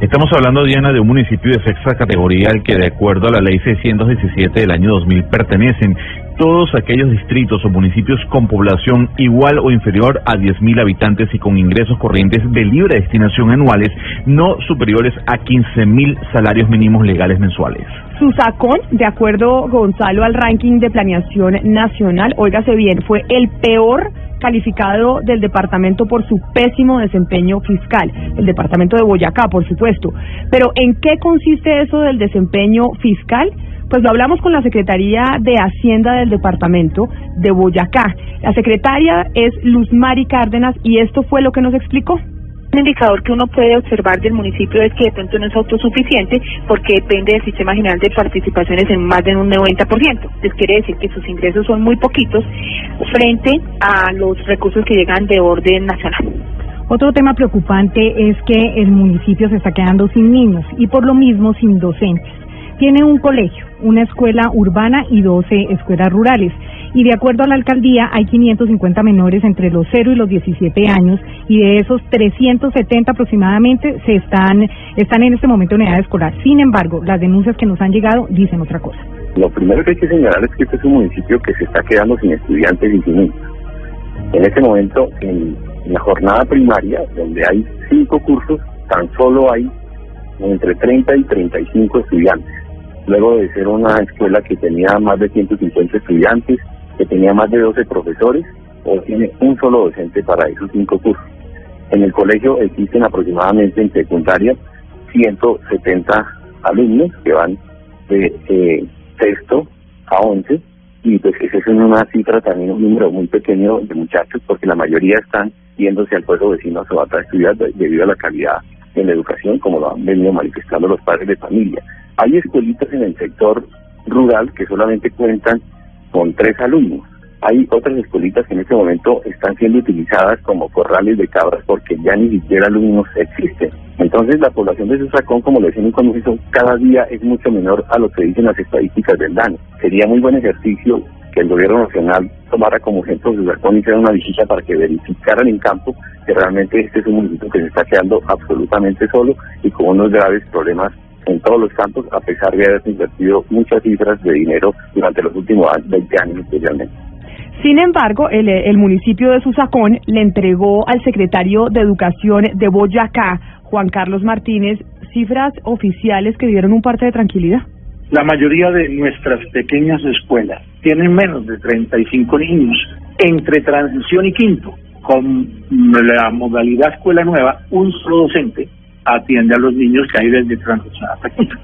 Estamos hablando, Diana, de un municipio de sexta categoría al que, de acuerdo a la ley 617 del año 2000, pertenecen todos aquellos distritos o municipios con población igual o inferior a 10.000 habitantes y con ingresos corrientes de libre destinación anuales no superiores a 15.000 salarios mínimos legales mensuales. Susacón, de acuerdo, Gonzalo, al ranking de planeación nacional, óigase bien, fue el peor calificado del departamento por su pésimo desempeño fiscal, el departamento de Boyacá, por supuesto. Pero ¿en qué consiste eso del desempeño fiscal? Pues lo hablamos con la Secretaría de Hacienda del Departamento de Boyacá. La secretaria es Luz Mari Cárdenas y esto fue lo que nos explicó. Un indicador que uno puede observar del municipio es que de pronto no es autosuficiente porque depende del sistema general de participaciones en más de un 90%. Entonces quiere decir que sus ingresos son muy poquitos frente a los recursos que llegan de orden nacional. Otro tema preocupante es que el municipio se está quedando sin niños y por lo mismo sin docentes. Tiene un colegio, una escuela urbana y 12 escuelas rurales. Y de acuerdo a la alcaldía, hay 550 menores entre los 0 y los 17 años y de esos 370 aproximadamente se están, están en este momento en edad escolar. Sin embargo, las denuncias que nos han llegado dicen otra cosa. Lo primero que hay que señalar es que este es un municipio que se está quedando sin estudiantes y sin niños. En este momento, en la jornada primaria, donde hay cinco cursos, tan solo hay entre 30 y 35 estudiantes luego de ser una escuela que tenía más de 150 estudiantes, que tenía más de 12 profesores, o tiene un solo docente para esos cinco cursos. En el colegio existen aproximadamente en secundaria 170 alumnos que van de eh, sexto a once y pues esa es una cifra también un número muy pequeño de muchachos porque la mayoría están yéndose al pueblo vecino a Sobata a estudiar debido a la calidad en la educación como lo han venido manifestando los padres de familia. Hay escuelitas en el sector rural que solamente cuentan con tres alumnos. Hay otras escuelitas que en este momento están siendo utilizadas como corrales de cabras porque ya ni siquiera alumnos existen. Entonces la población de Susacón, como lo decía en cada día es mucho menor a lo que dicen las estadísticas del DANE. Sería muy buen ejercicio que el gobierno nacional tomara como ejemplo Susacón y hiciera una visita para que verificaran en campo que realmente este es un municipio que se está quedando absolutamente solo y con unos graves problemas en todos los campos, a pesar de haber invertido muchas cifras de dinero durante los últimos 20 años especialmente. Sin embargo, el, el municipio de Susacón le entregó al secretario de Educación de Boyacá, Juan Carlos Martínez, cifras oficiales que dieron un parte de tranquilidad. La mayoría de nuestras pequeñas escuelas tienen menos de 35 niños entre transición y quinto. Con la modalidad escuela nueva, un solo docente atiende a los niños que hay desde transición hasta quinto.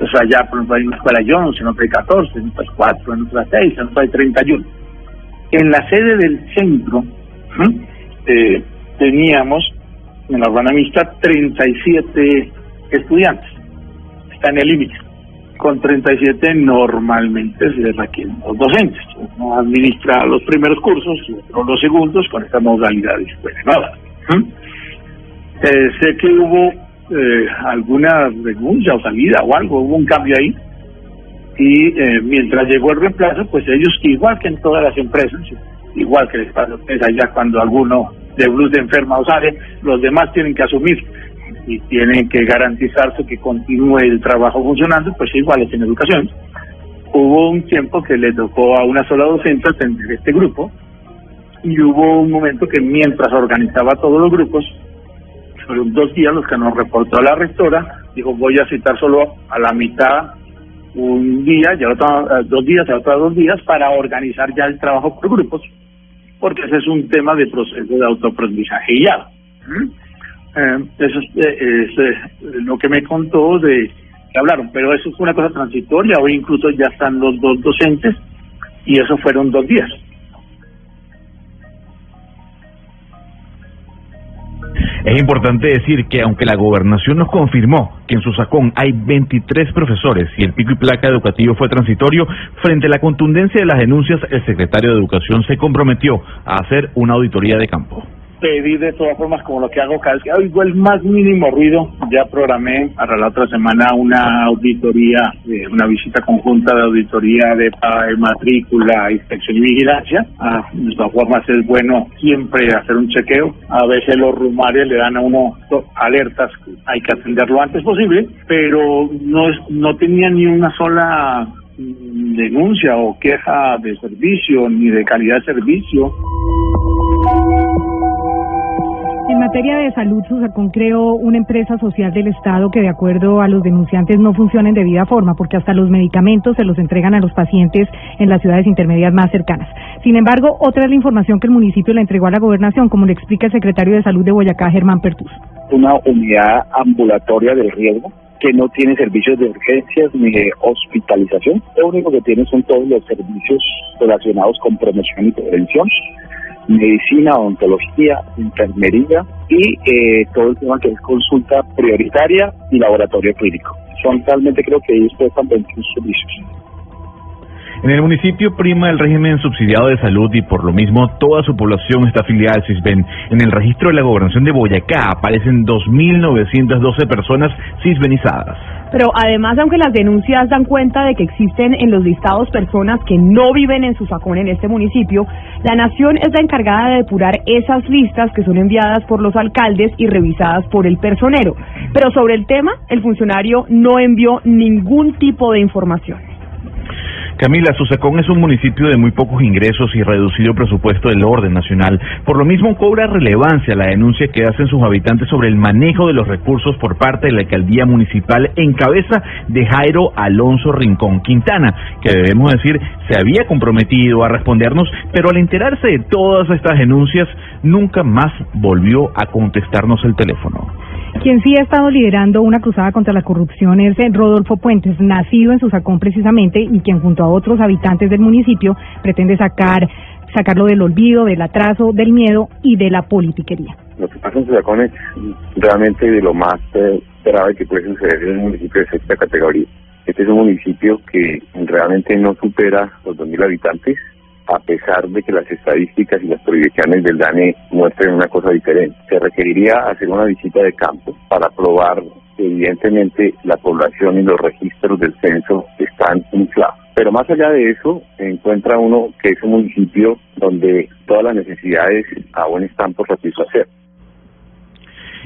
O sea, ya por ejemplo hay una escuela Jones, en otra hay 14, en otra hay 4, en otra hay 6, en otra hay 31. En la sede del centro eh, teníamos en la urbana mixta 37 estudiantes. Está en el límite. con 37 normalmente se requieren los docentes. Uno administra los primeros cursos y otro los segundos con esta modalidad de escuela nueva. ¿Mm? Eh, sé que hubo eh, alguna renuncia o salida o algo, hubo un cambio ahí. Y eh, mientras llegó el reemplazo, pues ellos, igual que en todas las empresas, igual que les pasa a allá cuando alguno de Blues de enferma o sale, los demás tienen que asumir y tienen que garantizarse que continúe el trabajo funcionando, pues igual es en educación. Hubo un tiempo que le tocó a una sola docente atender este grupo y hubo un momento que mientras organizaba todos los grupos, fueron dos días los que nos reportó la rectora, dijo voy a citar solo a la mitad un día, ya otro, dos días, ya otros dos días, para organizar ya el trabajo por grupos, porque ese es un tema de proceso de autoaprendizaje ya. Eh, eso es, eh, es, eh, lo que me contó de que hablaron, pero eso fue una cosa transitoria, hoy incluso ya están los dos docentes y eso fueron dos días. Es importante decir que aunque la gobernación nos confirmó que en su sacón hay 23 profesores y el pico y placa educativo fue transitorio, frente a la contundencia de las denuncias, el secretario de Educación se comprometió a hacer una auditoría de campo pedir de todas formas como lo que hago cada vez que oigo el más mínimo ruido. Ya programé para la otra semana una auditoría, eh, una visita conjunta de auditoría de, matrícula, inspección y vigilancia. Ah, de todas formas es bueno siempre hacer un chequeo. A veces los rumores le dan a uno alertas, hay que atenderlo lo antes posible, pero no, es, no tenía ni una sola mm, denuncia o queja de servicio ni de calidad de servicio. En materia de salud, Susacón creó una empresa social del Estado que, de acuerdo a los denunciantes, no funciona en debida forma, porque hasta los medicamentos se los entregan a los pacientes en las ciudades intermedias más cercanas. Sin embargo, otra es la información que el municipio le entregó a la gobernación, como le explica el secretario de Salud de Boyacá, Germán Pertus. Una unidad ambulatoria del riesgo que no tiene servicios de urgencias ni de hospitalización. Lo único que tiene son todos los servicios relacionados con promoción y prevención medicina, odontología, enfermería y eh, todo el tema que es consulta prioritaria y laboratorio clínico. Son realmente creo que ellos prestan 21 servicios. En el municipio prima el régimen subsidiado de salud y por lo mismo toda su población está afiliada al CISBEN. En el registro de la gobernación de Boyacá aparecen 2.912 personas cisbenizadas. Pero además, aunque las denuncias dan cuenta de que existen en los listados personas que no viven en su sacón en este municipio, la Nación es la encargada de depurar esas listas que son enviadas por los alcaldes y revisadas por el personero. Pero sobre el tema, el funcionario no envió ningún tipo de información. Camila, Susacón es un municipio de muy pocos ingresos y reducido presupuesto del orden nacional. Por lo mismo, cobra relevancia la denuncia que hacen sus habitantes sobre el manejo de los recursos por parte de la alcaldía municipal en cabeza de Jairo Alonso Rincón Quintana, que debemos decir se había comprometido a respondernos, pero al enterarse de todas estas denuncias, nunca más volvió a contestarnos el teléfono. Quien sí ha estado liderando una cruzada contra la corrupción es Rodolfo Puentes, nacido en Susacón precisamente y quien junto a otros habitantes del municipio pretende sacar sacarlo del olvido, del atraso, del miedo y de la politiquería. Lo que pasa en Susacón es realmente de lo más eh, grave que puede suceder en un municipio de sexta categoría. Este es un municipio que realmente no supera los 2.000 habitantes, a pesar de que las estadísticas y las proyecciones del DANE muestren una cosa diferente. Se requeriría hacer una visita de campo para probar que evidentemente la población y los registros del censo están inflados. Pero más allá de eso, encuentra uno que es un municipio donde todas las necesidades aún están por satisfacer.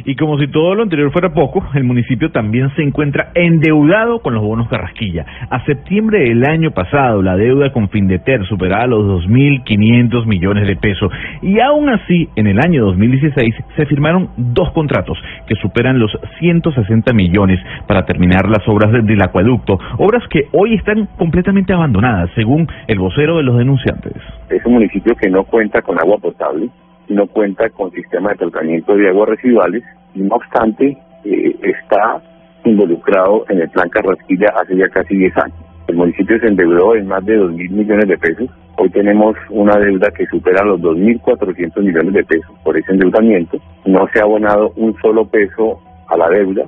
Y como si todo lo anterior fuera poco, el municipio también se encuentra endeudado con los bonos Carrasquilla. A septiembre del año pasado, la deuda con Findeter superaba los 2.500 millones de pesos. Y aún así, en el año 2016 se firmaron dos contratos que superan los 160 millones para terminar las obras del acueducto. Obras que hoy están completamente abandonadas, según el vocero de los denunciantes. Es un municipio que no cuenta con agua potable no cuenta con sistema de tratamiento de aguas residuales, y no obstante eh, está involucrado en el plan Carrasquilla hace ya casi 10 años. El municipio se endeudó en más de 2 mil millones de pesos. Hoy tenemos una deuda que supera los 2.400 millones de pesos por ese endeudamiento. No se ha abonado un solo peso a la deuda.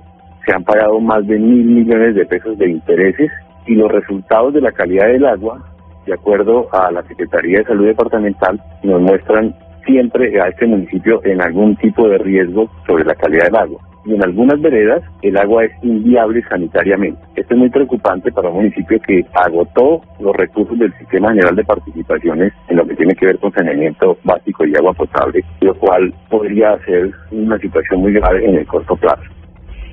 Se han pagado más de mil millones de pesos de intereses y los resultados de la calidad del agua, de acuerdo a la Secretaría de Salud Departamental, nos muestran siempre a este municipio en algún tipo de riesgo sobre la calidad del agua. Y en algunas veredas el agua es inviable sanitariamente. Esto es muy preocupante para un municipio que agotó los recursos del Sistema General de Participaciones en lo que tiene que ver con saneamiento básico y agua potable, lo cual podría ser una situación muy grave en el corto plazo.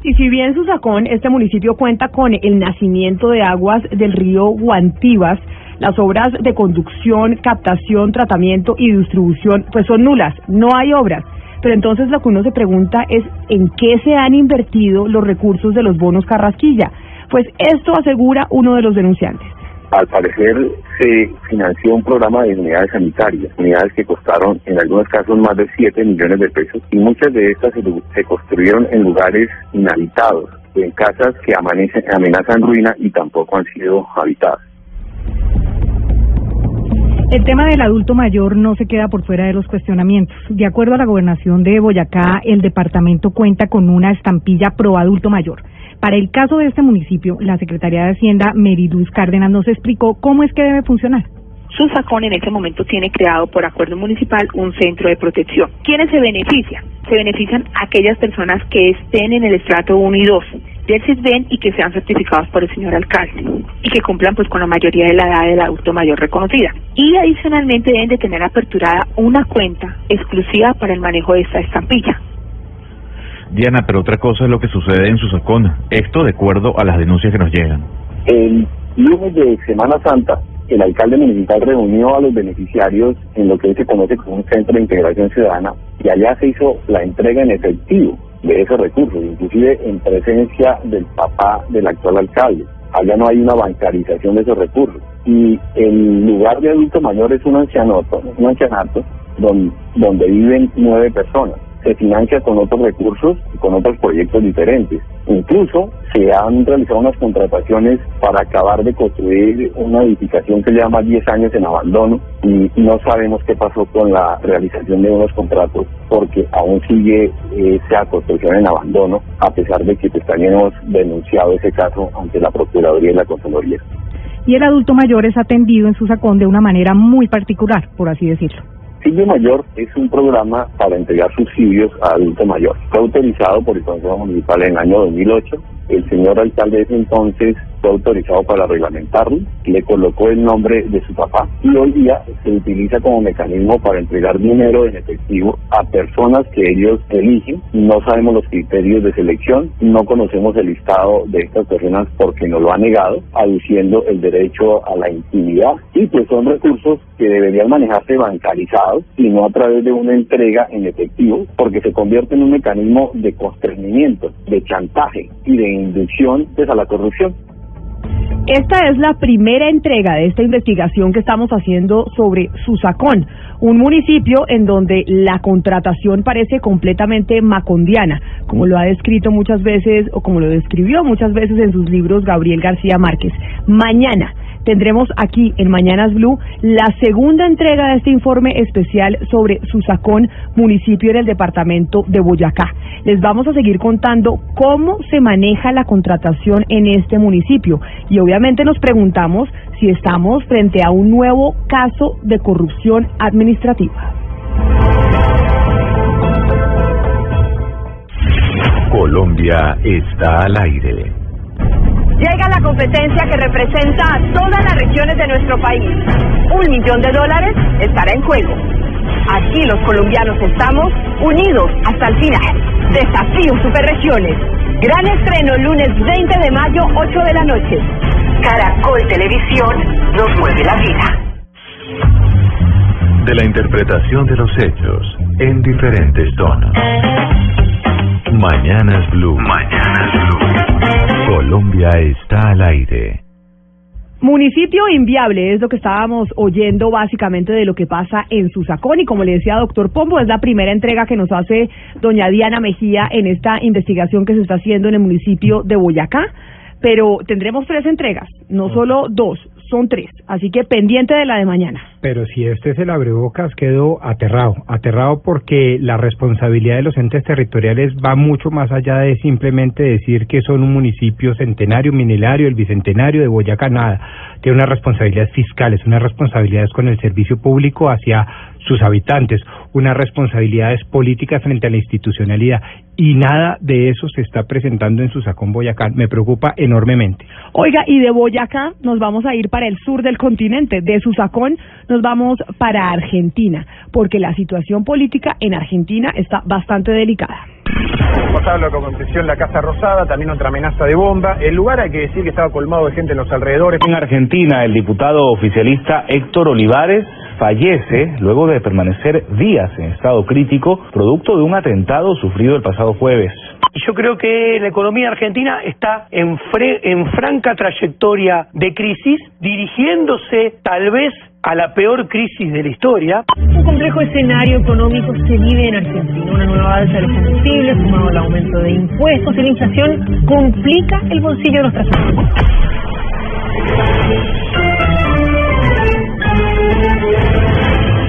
Y si bien Susacón, este municipio cuenta con el nacimiento de aguas del río Guantivas, las obras de conducción, captación, tratamiento y distribución pues son nulas, no hay obras. Pero entonces lo que uno se pregunta es en qué se han invertido los recursos de los bonos Carrasquilla. Pues esto asegura uno de los denunciantes. Al parecer se financió un programa de unidades sanitarias, unidades que costaron en algunos casos más de 7 millones de pesos y muchas de estas se, construyeron en lugares inhabitados, en casas que amanecen, amenazan ruina y tampoco han sido habitadas. El tema del adulto mayor no se queda por fuera de los cuestionamientos. De acuerdo a la gobernación de Boyacá, el departamento cuenta con una estampilla pro adulto mayor. Para el caso de este municipio, la Secretaría de Hacienda, Meriduz Cárdenas, nos explicó cómo es que debe funcionar. Susacón en este momento tiene creado por acuerdo municipal un centro de protección. ¿Quiénes se benefician? Se benefician aquellas personas que estén en el estrato 1 y 2 del CISBEN y que sean certificados por el señor alcalde y que cumplan pues con la mayoría de la edad del adulto mayor reconocida. Y adicionalmente deben de tener aperturada una cuenta exclusiva para el manejo de esta estampilla. Diana, pero otra cosa es lo que sucede en Susacón. Esto de acuerdo a las denuncias que nos llegan. El lunes de Semana Santa, el alcalde municipal reunió a los beneficiarios en lo que hoy se conoce como un centro de integración ciudadana y allá se hizo la entrega en efectivo de esos recursos, inclusive en presencia del papá del actual alcalde. Allá no hay una bancarización de esos recursos. Y el lugar de adulto mayor es un ancianato, un ancianato donde, donde viven nueve personas se financia con otros recursos y con otros proyectos diferentes. Incluso se han realizado unas contrataciones para acabar de construir una edificación que lleva más de 10 años en abandono y no sabemos qué pasó con la realización de unos contratos porque aún sigue esa construcción en abandono a pesar de que también hemos denunciado ese caso ante la Procuraduría y la Contraloría. Y el adulto mayor es atendido en su sacón de una manera muy particular, por así decirlo. Subsidio Mayor es un programa para entregar subsidios a adulto mayor. Fue autorizado por el Consejo Municipal en el año 2008. El señor alcalde de ese entonces fue autorizado para reglamentarlo, le colocó el nombre de su papá y hoy día se utiliza como mecanismo para entregar dinero en efectivo a personas que ellos eligen. No sabemos los criterios de selección, no conocemos el listado de estas personas porque nos lo ha negado, aduciendo el derecho a la intimidad y pues son recursos que deberían manejarse bancarizados y no a través de una entrega en efectivo porque se convierte en un mecanismo de constreñimiento, de chantaje y de inducción pues, a la corrupción. Esta es la primera entrega de esta investigación que estamos haciendo sobre Susacón, un municipio en donde la contratación parece completamente macondiana, como lo ha descrito muchas veces o como lo describió muchas veces en sus libros Gabriel García Márquez. Mañana tendremos aquí en Mañanas Blue la segunda entrega de este informe especial sobre Susacón, municipio en el departamento de Boyacá. Les vamos a seguir contando cómo se maneja la contratación en este municipio y obviamente nos preguntamos si estamos frente a un nuevo caso de corrupción administrativa. Colombia está al aire. Llega la competencia que representa a todas las regiones de nuestro país. Un millón de dólares estará en juego. Aquí los colombianos estamos unidos hasta el final. Desafío Superregiones. Gran estreno lunes 20 de mayo, 8 de la noche. Caracol Televisión nos mueve la vida. De la interpretación de los hechos en diferentes tonos. Mañanas Blue. Mañanas Blue. Colombia está al aire. Municipio inviable es lo que estábamos oyendo básicamente de lo que pasa en Susacón y como le decía doctor Pombo, es la primera entrega que nos hace doña Diana Mejía en esta investigación que se está haciendo en el municipio de Boyacá pero tendremos tres entregas, no solo dos, son tres, así que pendiente de la de mañana. Pero si este es el abrebocas, quedo aterrado, aterrado porque la responsabilidad de los entes territoriales va mucho más allá de simplemente decir que son un municipio centenario, milenario, el bicentenario de Boyacá, nada. Tiene unas responsabilidades fiscales, unas responsabilidades con el servicio público hacia sus habitantes, unas responsabilidades políticas frente a la institucionalidad y nada de eso se está presentando en Susacón Boyacá. Me preocupa enormemente. Oiga, y de Boyacá nos vamos a ir para el sur del continente, de Susacón nos vamos para Argentina, porque la situación política en Argentina está bastante delicada. Que aconteció en la Casa Rosada, también otra amenaza de bomba. El lugar hay que decir que estaba colmado de gente en los alrededores. En Argentina, el diputado oficialista Héctor Olivares fallece luego de permanecer días en estado crítico, producto de un atentado sufrido el pasado jueves. Yo creo que la economía argentina está en, fre- en franca trayectoria de crisis, dirigiéndose tal vez a la peor crisis de la historia. Un complejo escenario económico se vive en Argentina. Una nueva alza de los combustibles, sumado al aumento de impuestos y la inflación, complica el bolsillo de los trabajadores.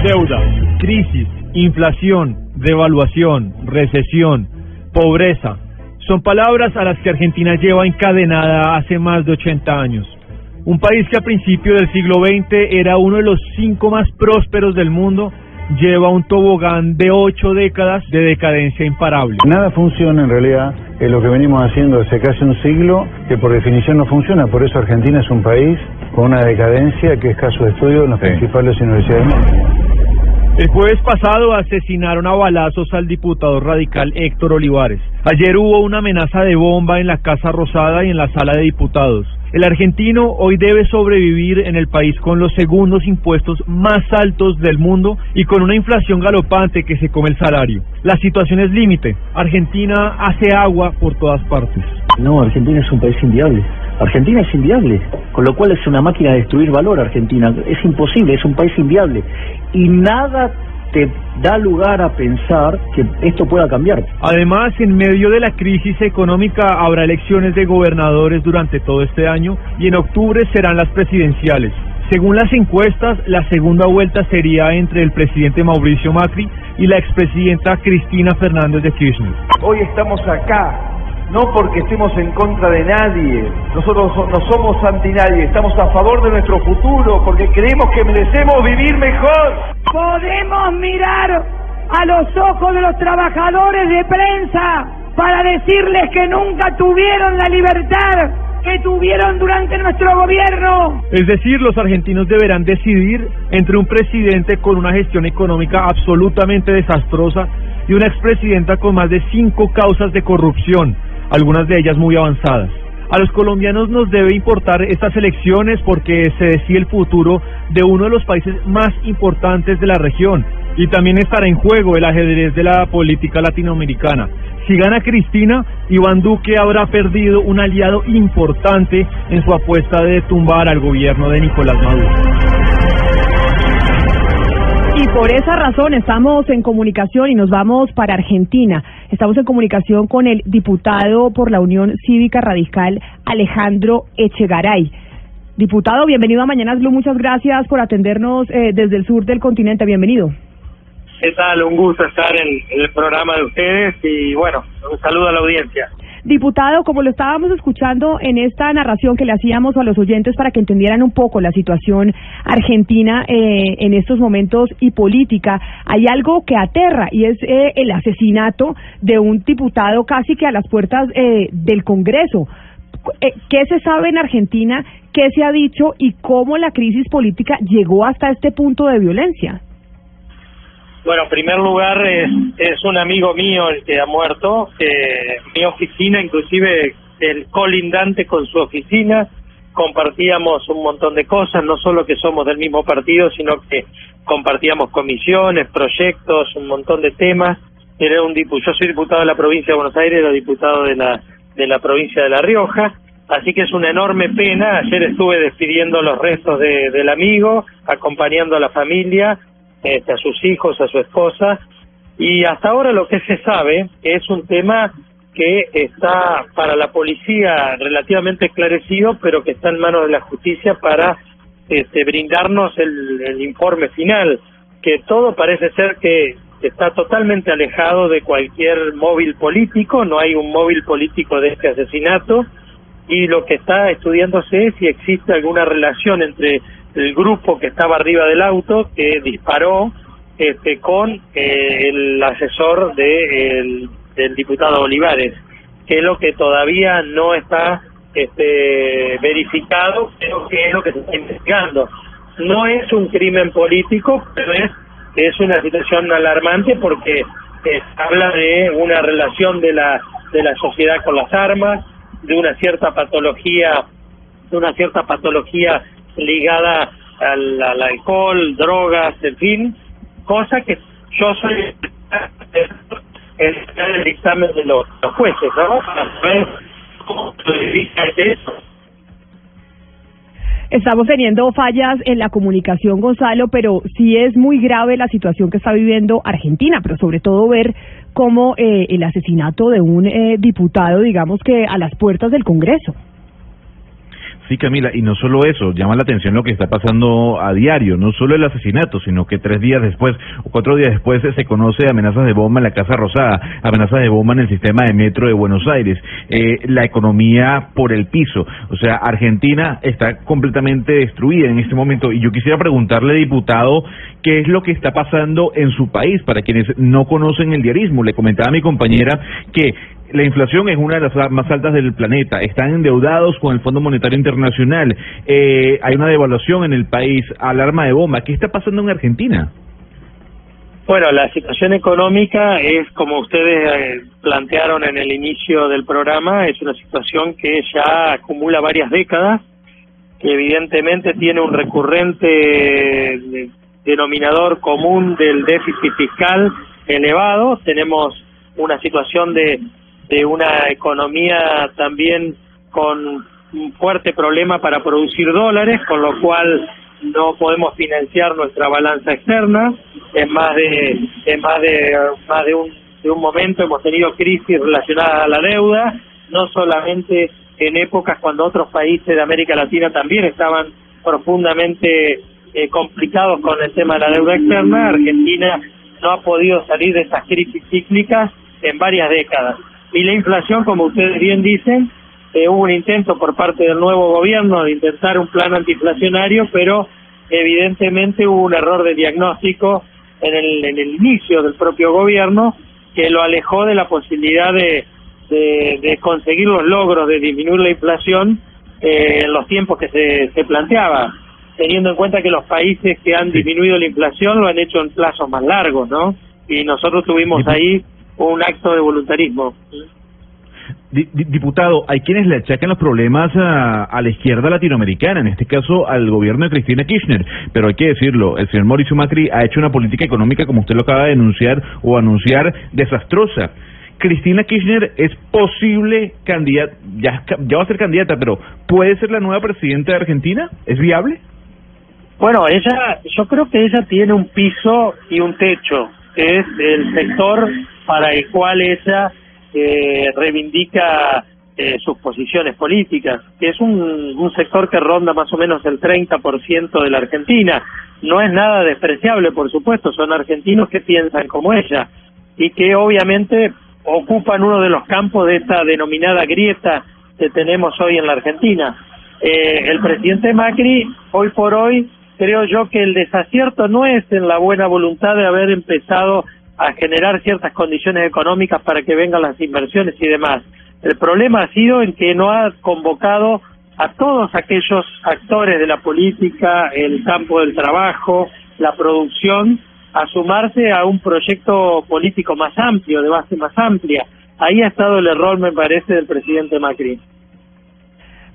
Deuda, crisis, inflación, devaluación, recesión, pobreza. Son palabras a las que Argentina lleva encadenada hace más de 80 años. Un país que a principios del siglo XX era uno de los cinco más prósperos del mundo, lleva un tobogán de ocho décadas de decadencia imparable. Nada funciona en realidad en lo que venimos haciendo hace casi un siglo, que por definición no funciona. Por eso Argentina es un país con una decadencia que es caso de estudio en las principales universidades del mundo. El jueves pasado asesinaron a balazos al diputado radical Héctor Olivares. Ayer hubo una amenaza de bomba en la Casa Rosada y en la sala de diputados. El argentino hoy debe sobrevivir en el país con los segundos impuestos más altos del mundo y con una inflación galopante que se come el salario. La situación es límite. Argentina hace agua por todas partes. No, Argentina es un país inviable. Argentina es inviable, con lo cual es una máquina de destruir valor Argentina. Es imposible, es un país inviable. Y nada te da lugar a pensar que esto pueda cambiar. Además, en medio de la crisis económica habrá elecciones de gobernadores durante todo este año y en octubre serán las presidenciales. Según las encuestas, la segunda vuelta sería entre el presidente Mauricio Macri y la expresidenta Cristina Fernández de Kirchner. Hoy estamos acá, no porque estemos en contra de nadie, nosotros so- no somos anti nadie, estamos a favor de nuestro futuro, porque creemos que merecemos vivir mejor. Podemos mirar a los ojos de los trabajadores de prensa para decirles que nunca tuvieron la libertad que tuvieron durante nuestro gobierno. Es decir, los argentinos deberán decidir entre un presidente con una gestión económica absolutamente desastrosa y una expresidenta con más de cinco causas de corrupción, algunas de ellas muy avanzadas. A los colombianos nos debe importar estas elecciones porque se decide el futuro de uno de los países más importantes de la región y también estará en juego el ajedrez de la política latinoamericana. Si gana Cristina, Iván Duque habrá perdido un aliado importante en su apuesta de tumbar al gobierno de Nicolás Maduro. Y por esa razón estamos en comunicación y nos vamos para Argentina. Estamos en comunicación con el diputado por la Unión Cívica Radical, Alejandro Echegaray. Diputado, bienvenido a Mañanas Blue. Muchas gracias por atendernos eh, desde el sur del continente. Bienvenido. ¿Qué tal? Un gusto estar en, en el programa de ustedes y bueno, un saludo a la audiencia. Diputado, como lo estábamos escuchando en esta narración que le hacíamos a los oyentes para que entendieran un poco la situación argentina eh, en estos momentos y política, hay algo que aterra y es eh, el asesinato de un diputado casi que a las puertas eh, del Congreso. Eh, ¿Qué se sabe en Argentina? ¿Qué se ha dicho? ¿Y cómo la crisis política llegó hasta este punto de violencia? Bueno, en primer lugar es, un amigo mío el que ha muerto, mi oficina, inclusive el colindante con su oficina, compartíamos un montón de cosas, no solo que somos del mismo partido, sino que compartíamos comisiones, proyectos, un montón de temas. Era un dipu yo soy diputado de la provincia de Buenos Aires, era diputado de la de la provincia de La Rioja, así que es una enorme pena. Ayer estuve despidiendo los restos de, del amigo, acompañando a la familia, este, a sus hijos, a su esposa, y hasta ahora lo que se sabe es un tema que está para la policía relativamente esclarecido, pero que está en manos de la justicia para este, brindarnos el, el informe final, que todo parece ser que está totalmente alejado de cualquier móvil político, no hay un móvil político de este asesinato. Y lo que está estudiándose es si existe alguna relación entre el grupo que estaba arriba del auto que disparó este, con eh, el asesor de, el- del diputado Olivares, que es lo que todavía no está este, verificado, pero que es lo que se está investigando. No es un crimen político, pero es, es una situación alarmante porque eh, habla de una relación de la, de la sociedad con las armas, de una cierta patología, de una cierta patología ligada al, al alcohol, drogas, en fin, cosa que yo soy el, el dictamen de los, jueces, ¿no? Cómo se eso. Estamos teniendo fallas en la comunicación, Gonzalo, pero sí es muy grave la situación que está viviendo Argentina, pero sobre todo ver cómo eh, el asesinato de un eh, diputado, digamos que a las puertas del Congreso. Sí, Camila, y no solo eso, llama la atención lo que está pasando a diario, no solo el asesinato, sino que tres días después o cuatro días después se conoce amenazas de bomba en la Casa Rosada, amenazas de bomba en el sistema de metro de Buenos Aires, eh, la economía por el piso, o sea, Argentina está completamente destruida en este momento y yo quisiera preguntarle, diputado, qué es lo que está pasando en su país para quienes no conocen el diarismo. Le comentaba a mi compañera que la inflación es una de las más altas del planeta. Están endeudados con el Fondo Monetario Internacional. Eh, hay una devaluación en el país. Alarma de bomba. ¿Qué está pasando en Argentina? Bueno, la situación económica es, como ustedes eh, plantearon en el inicio del programa, es una situación que ya acumula varias décadas, que evidentemente tiene un recurrente eh, denominador común del déficit fiscal elevado. Tenemos una situación de, de una economía también con un fuerte problema para producir dólares, con lo cual no podemos financiar nuestra balanza externa. En más de, en más de, más de un, de un momento hemos tenido crisis relacionadas a la deuda, no solamente en épocas cuando otros países de América Latina también estaban profundamente eh, complicados con el tema de la deuda externa, Argentina no ha podido salir de esas crisis cíclicas en varias décadas. Y la inflación, como ustedes bien dicen, eh, hubo un intento por parte del nuevo gobierno de intentar un plan antiinflacionario, pero evidentemente hubo un error de diagnóstico en el, en el inicio del propio gobierno que lo alejó de la posibilidad de, de, de conseguir los logros de disminuir la inflación eh, en los tiempos que se, se planteaba, teniendo en cuenta que los países que han disminuido la inflación lo han hecho en plazos más largos, ¿no? Y nosotros tuvimos ahí un acto de voluntarismo. Di- di- Diputado, hay quienes le achacan los problemas a, a la izquierda latinoamericana, en este caso al gobierno de Cristina Kirchner, pero hay que decirlo, el señor Mauricio Macri ha hecho una política económica, como usted lo acaba de denunciar o anunciar, desastrosa. Cristina Kirchner es posible candidata, ya, ya va a ser candidata, pero ¿puede ser la nueva presidenta de Argentina? ¿Es viable? Bueno, ella, yo creo que ella tiene un piso y un techo, que es el sector para el cual ella eh, reivindica eh, sus posiciones políticas, que es un, sector que ronda más o menos el 30% de la Argentina. No es nada despreciable, por supuesto, son argentinos que piensan como ella y que obviamente ocupan uno de los campos de esta denominada grieta que tenemos hoy en la Argentina. Eh, el presidente Macri, hoy por hoy, creo yo que el desacierto no es en la buena voluntad de haber empezado a generar ciertas condiciones económicas para que vengan las inversiones y demás. El problema ha sido en que no ha convocado a todos aquellos actores de la política, el campo del trabajo, la producción, a sumarse a un proyecto político más amplio, de base más amplia. Ahí ha estado el error, me parece, del presidente Macri.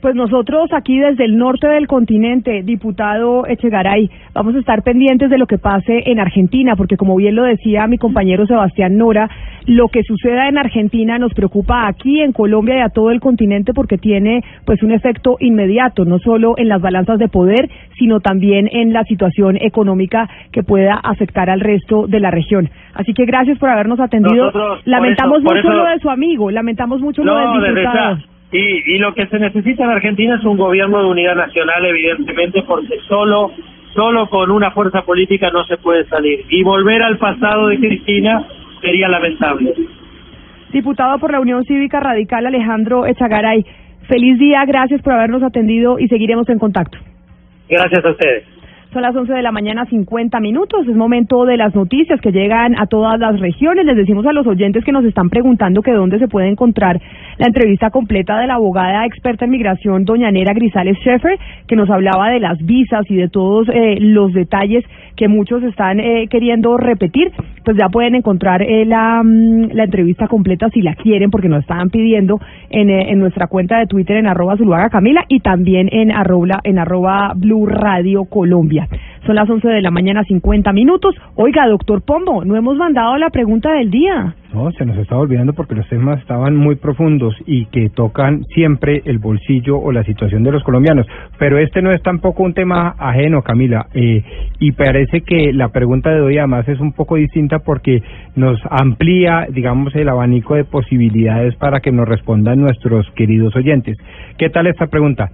Pues nosotros aquí desde el norte del continente, diputado Echegaray, vamos a estar pendientes de lo que pase en Argentina, porque como bien lo decía mi compañero Sebastián Nora, lo que suceda en Argentina nos preocupa aquí en Colombia y a todo el continente porque tiene pues un efecto inmediato, no solo en las balanzas de poder, sino también en la situación económica que pueda afectar al resto de la región. Así que gracias por habernos atendido. Nosotros, lamentamos eso- mucho eso- lo de su amigo, lamentamos mucho lo del diputado. Y, y lo que se necesita en Argentina es un gobierno de unidad nacional, evidentemente, porque solo solo con una fuerza política no se puede salir. Y volver al pasado de Cristina sería lamentable. Diputado por la Unión Cívica Radical Alejandro Echagaray, feliz día, gracias por habernos atendido y seguiremos en contacto. Gracias a ustedes. Son las 11 de la mañana, 50 minutos. Es momento de las noticias que llegan a todas las regiones. Les decimos a los oyentes que nos están preguntando que dónde se puede encontrar la entrevista completa de la abogada experta en migración, doña Nera Grisales Sheffer, que nos hablaba de las visas y de todos eh, los detalles que muchos están eh, queriendo repetir. Pues ya pueden encontrar eh, la, mm, la entrevista completa si la quieren, porque nos estaban pidiendo en, eh, en nuestra cuenta de Twitter en arroba Zuluaga Camila y también en arroba, en arroba Blue Radio Colombia. Son las 11 de la mañana, 50 minutos. Oiga, doctor Pombo, no hemos mandado la pregunta del día. No, se nos estaba olvidando porque los temas estaban muy profundos y que tocan siempre el bolsillo o la situación de los colombianos. Pero este no es tampoco un tema ajeno, Camila. Eh, y parece que la pregunta de hoy además es un poco distinta porque nos amplía, digamos, el abanico de posibilidades para que nos respondan nuestros queridos oyentes. ¿Qué tal esta pregunta?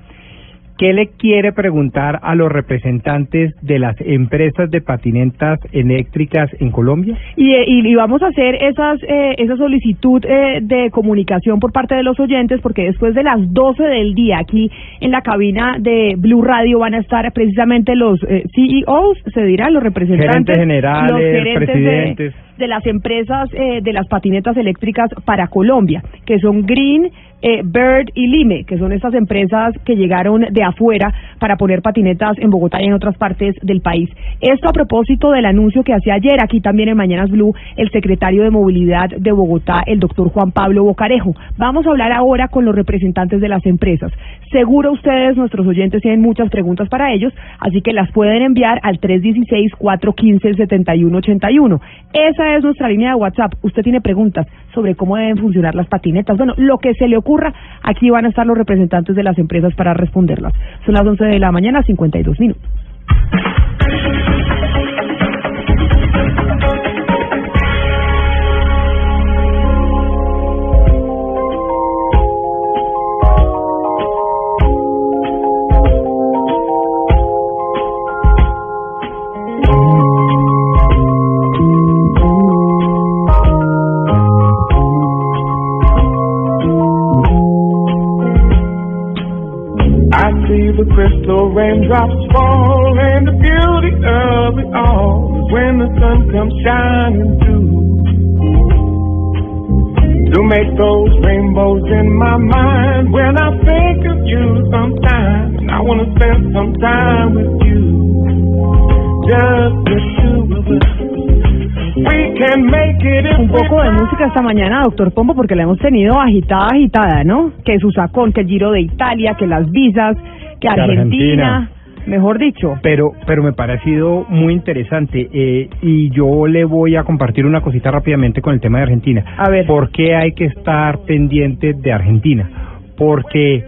¿Qué le quiere preguntar a los representantes de las empresas de patinetas eléctricas en Colombia? Y, eh, y, y vamos a hacer esas, eh, esa solicitud eh, de comunicación por parte de los oyentes, porque después de las 12 del día aquí en la cabina de Blue Radio van a estar precisamente los eh, CEOs, se dirá, los representantes, Gerentes generales, los gerentes de- presidentes. de las empresas eh, de las patinetas eléctricas para Colombia, que son Green, eh, Bird y Lime, que son estas empresas que llegaron de afuera para poner patinetas en Bogotá y en otras partes del país. Esto a propósito del anuncio que hacía ayer aquí también en Mañanas Blue el secretario de Movilidad de Bogotá, el doctor Juan Pablo Bocarejo. Vamos a hablar ahora con los representantes de las empresas. Seguro ustedes, nuestros oyentes, tienen muchas preguntas para ellos, así que las pueden enviar al 316-415-7181. Esa es nuestra línea de WhatsApp. Usted tiene preguntas sobre cómo deben funcionar las patinetas. Bueno, lo que se le ocurra, aquí van a estar los representantes de las empresas para responderlas. Son las 11 de la mañana, 52 minutos. The crystal raindrops fall, and the beauty of it all is when the sun comes shining through. To make those rainbows in my mind when I think of you sometimes. I want to spend some time with you, just the two of us. Un poco de música esta mañana, doctor Pombo, porque la hemos tenido agitada, agitada, ¿no? Que su sacón, que el Giro de Italia, que las visas, que Argentina, Argentina. mejor dicho. Pero, pero me ha parecido muy interesante eh, y yo le voy a compartir una cosita rápidamente con el tema de Argentina. A ver. ¿Por qué hay que estar pendiente de Argentina? Porque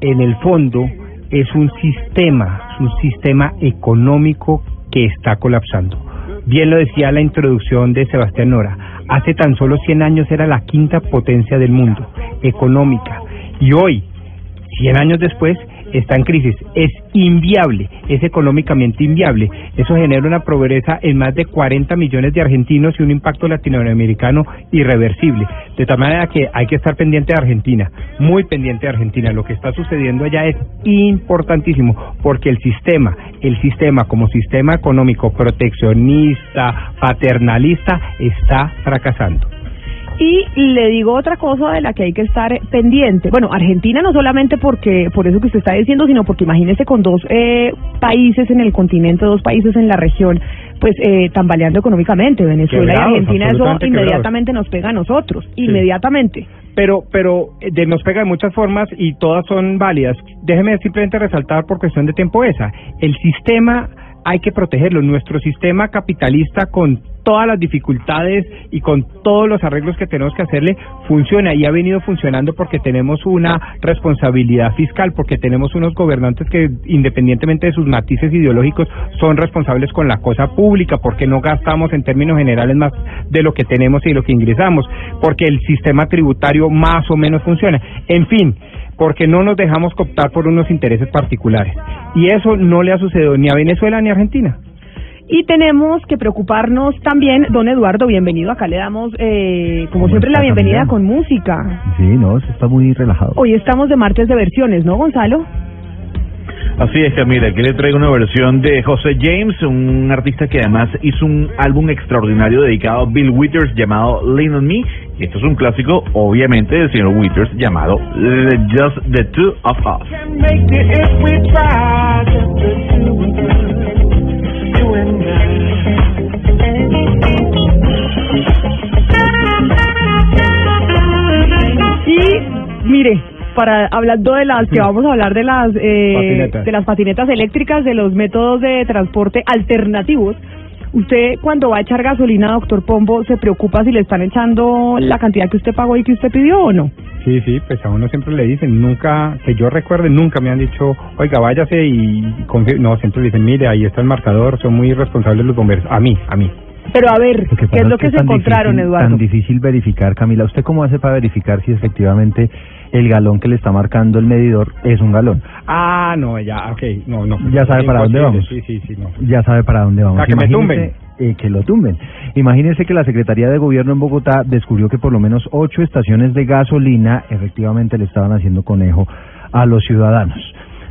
en el fondo es un sistema, es un sistema económico que está colapsando. Bien lo decía la introducción de Sebastián Nora. Hace tan solo 100 años era la quinta potencia del mundo, económica. Y hoy, 100 años después, está en crisis. Es inviable, es económicamente inviable. Eso genera una pobreza en más de 40 millones de argentinos y un impacto latinoamericano irreversible. De tal manera que hay que estar pendiente de Argentina, muy pendiente de Argentina. Lo que está sucediendo allá es importantísimo porque el sistema, el sistema como sistema económico proteccionista, paternalista, está fracasando. Y le digo otra cosa de la que hay que estar pendiente. Bueno, Argentina no solamente porque por eso que usted está diciendo, sino porque imagínese con dos eh, países en el continente, dos países en la región, pues eh, tambaleando económicamente, Venezuela Quebrados, y Argentina, eso quebrados. inmediatamente nos pega a nosotros, inmediatamente. Pero, pero eh, de, nos pega de muchas formas y todas son válidas. Déjeme simplemente resaltar por cuestión de tiempo esa. El sistema hay que protegerlo. Nuestro sistema capitalista con todas las dificultades y con todos los arreglos que tenemos que hacerle funciona y ha venido funcionando porque tenemos una responsabilidad fiscal, porque tenemos unos gobernantes que independientemente de sus matices ideológicos son responsables con la cosa pública, porque no gastamos en términos generales más de lo que tenemos y de lo que ingresamos, porque el sistema tributario más o menos funciona. En fin, porque no nos dejamos cooptar por unos intereses particulares. Y eso no le ha sucedido ni a Venezuela ni a Argentina. Y tenemos que preocuparnos también, don Eduardo, bienvenido. Acá le damos, eh, como siempre, la bienvenida Camila? con música. Sí, no, eso está muy relajado. Hoy estamos de martes de versiones, ¿no, Gonzalo? Así es, Camila, aquí le traigo una versión de José James, un artista que además hizo un álbum extraordinario dedicado a Bill Withers llamado Lean on Me. Y esto es un clásico, obviamente, del señor Withers llamado Just the Two of Us. make it if we try just the two of us, Y mire, para hablando de las que vamos a hablar de las eh, Patinetas. de las patinetas eléctricas, de los métodos de transporte alternativos. Usted cuando va a echar gasolina, doctor Pombo, se preocupa si le están echando la cantidad que usted pagó y que usted pidió o no. Sí, sí, pues a uno siempre le dicen, nunca, que yo recuerde, nunca me han dicho, oiga, váyase y confíe. No, siempre le dicen, mire, ahí está el marcador, son muy responsables los bomberos. A mí, a mí. Pero a ver, ¿qué es lo que, es se encontraron, difícil- Eduardo? Tan difícil verificar, Camila. ¿Usted cómo hace para verificar si efectivamente el galón que le está marcando el medidor es un galón? Ah, no, ya, ok, no, no. Ya sabe para dónde vamos. Sí, sí, sí, no. Ya sabe para dónde vamos. Para que me Imagínese, eh, que lo tumben. Imagínense que la Secretaría de Gobierno en Bogotá descubrió que por lo menos ocho estaciones de gasolina efectivamente le estaban haciendo conejo a los ciudadanos.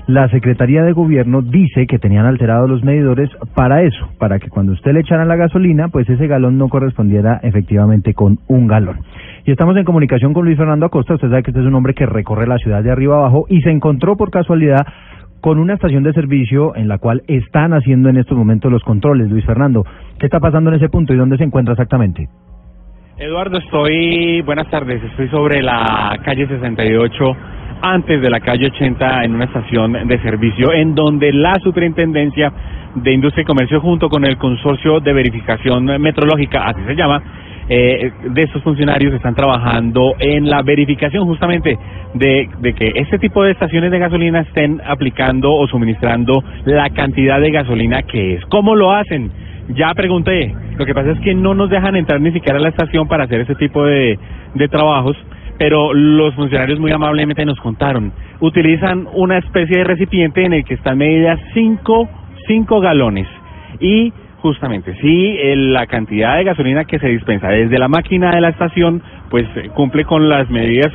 La Secretaría de Gobierno dice que tenían alterados los medidores para eso, para que cuando usted le echara la gasolina, pues ese galón no correspondiera efectivamente con un galón. Y estamos en comunicación con Luis Fernando Acosta, usted sabe que este es un hombre que recorre la ciudad de arriba abajo y se encontró por casualidad con una estación de servicio en la cual están haciendo en estos momentos los controles. Luis Fernando, ¿qué está pasando en ese punto y dónde se encuentra exactamente? Eduardo, estoy, buenas tardes, estoy sobre la calle 68, antes de la calle 80, en una estación de servicio, en donde la Superintendencia de Industria y Comercio, junto con el Consorcio de Verificación Metrológica, así se llama, eh, de estos funcionarios están trabajando en la verificación justamente de, que este tipo de estaciones de gasolina estén aplicando o suministrando la cantidad de gasolina que es. ¿Cómo lo hacen? Ya pregunté. Lo que pasa es que no nos dejan entrar ni siquiera a la estación para hacer ese tipo de trabajos, pero los funcionarios muy amablemente nos contaron. Utilizan una especie de recipiente en el que están medidas cinco, cinco galones y justamente si la cantidad de gasolina que se dispensa desde la máquina de la estación pues eh, cumple con las medidas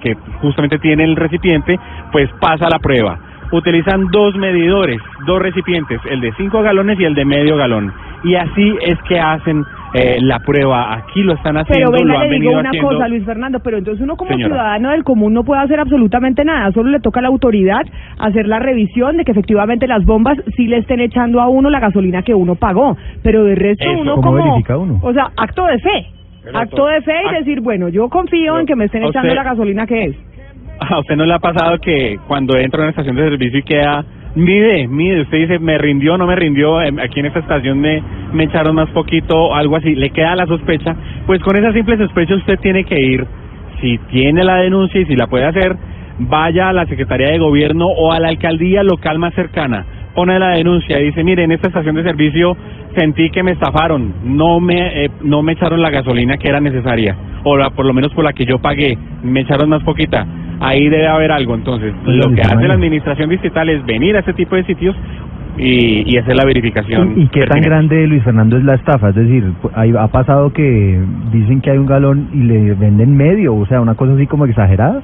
que justamente tiene el recipiente, pues pasa la prueba. Utilizan dos medidores, dos recipientes, el de cinco galones y el de medio galón. Y así es que hacen eh, la prueba. Aquí lo están haciendo, Pero lo venga, han le digo venido una haciendo. cosa, Luis Fernando, pero entonces uno como Señora. ciudadano del común no puede hacer absolutamente nada, solo le toca a la autoridad hacer la revisión de que efectivamente las bombas sí le estén echando a uno la gasolina que uno pagó, pero de resto Eso. uno ¿Cómo como, uno? o sea, acto de fe, Pero acto de fe y decir, bueno, yo confío en que me estén echando usted- la gasolina que es. ¿A usted no le ha pasado que cuando entra a una estación de servicio y queda, mide, mide, usted dice, me rindió, no me rindió, em, aquí en esta estación me, me echaron más poquito, algo así, le queda la sospecha? Pues con esa simple sospecha usted tiene que ir, si tiene la denuncia y si la puede hacer, vaya a la Secretaría de Gobierno o a la alcaldía local más cercana, pone la denuncia y dice, mire, en esta estación de servicio sentí que me estafaron, no me, eh, no me echaron la gasolina que era necesaria, o la, por lo menos por la que yo pagué, me echaron más poquita. Ahí debe haber algo, entonces. Pues Lo que hace la administración distrital es venir a este tipo de sitios y, y hacer la verificación. ¿Y, y qué tan grande, Luis Fernando, es la estafa? Es decir, ahí ha pasado que dicen que hay un galón y le venden medio, o sea, una cosa así como exagerada.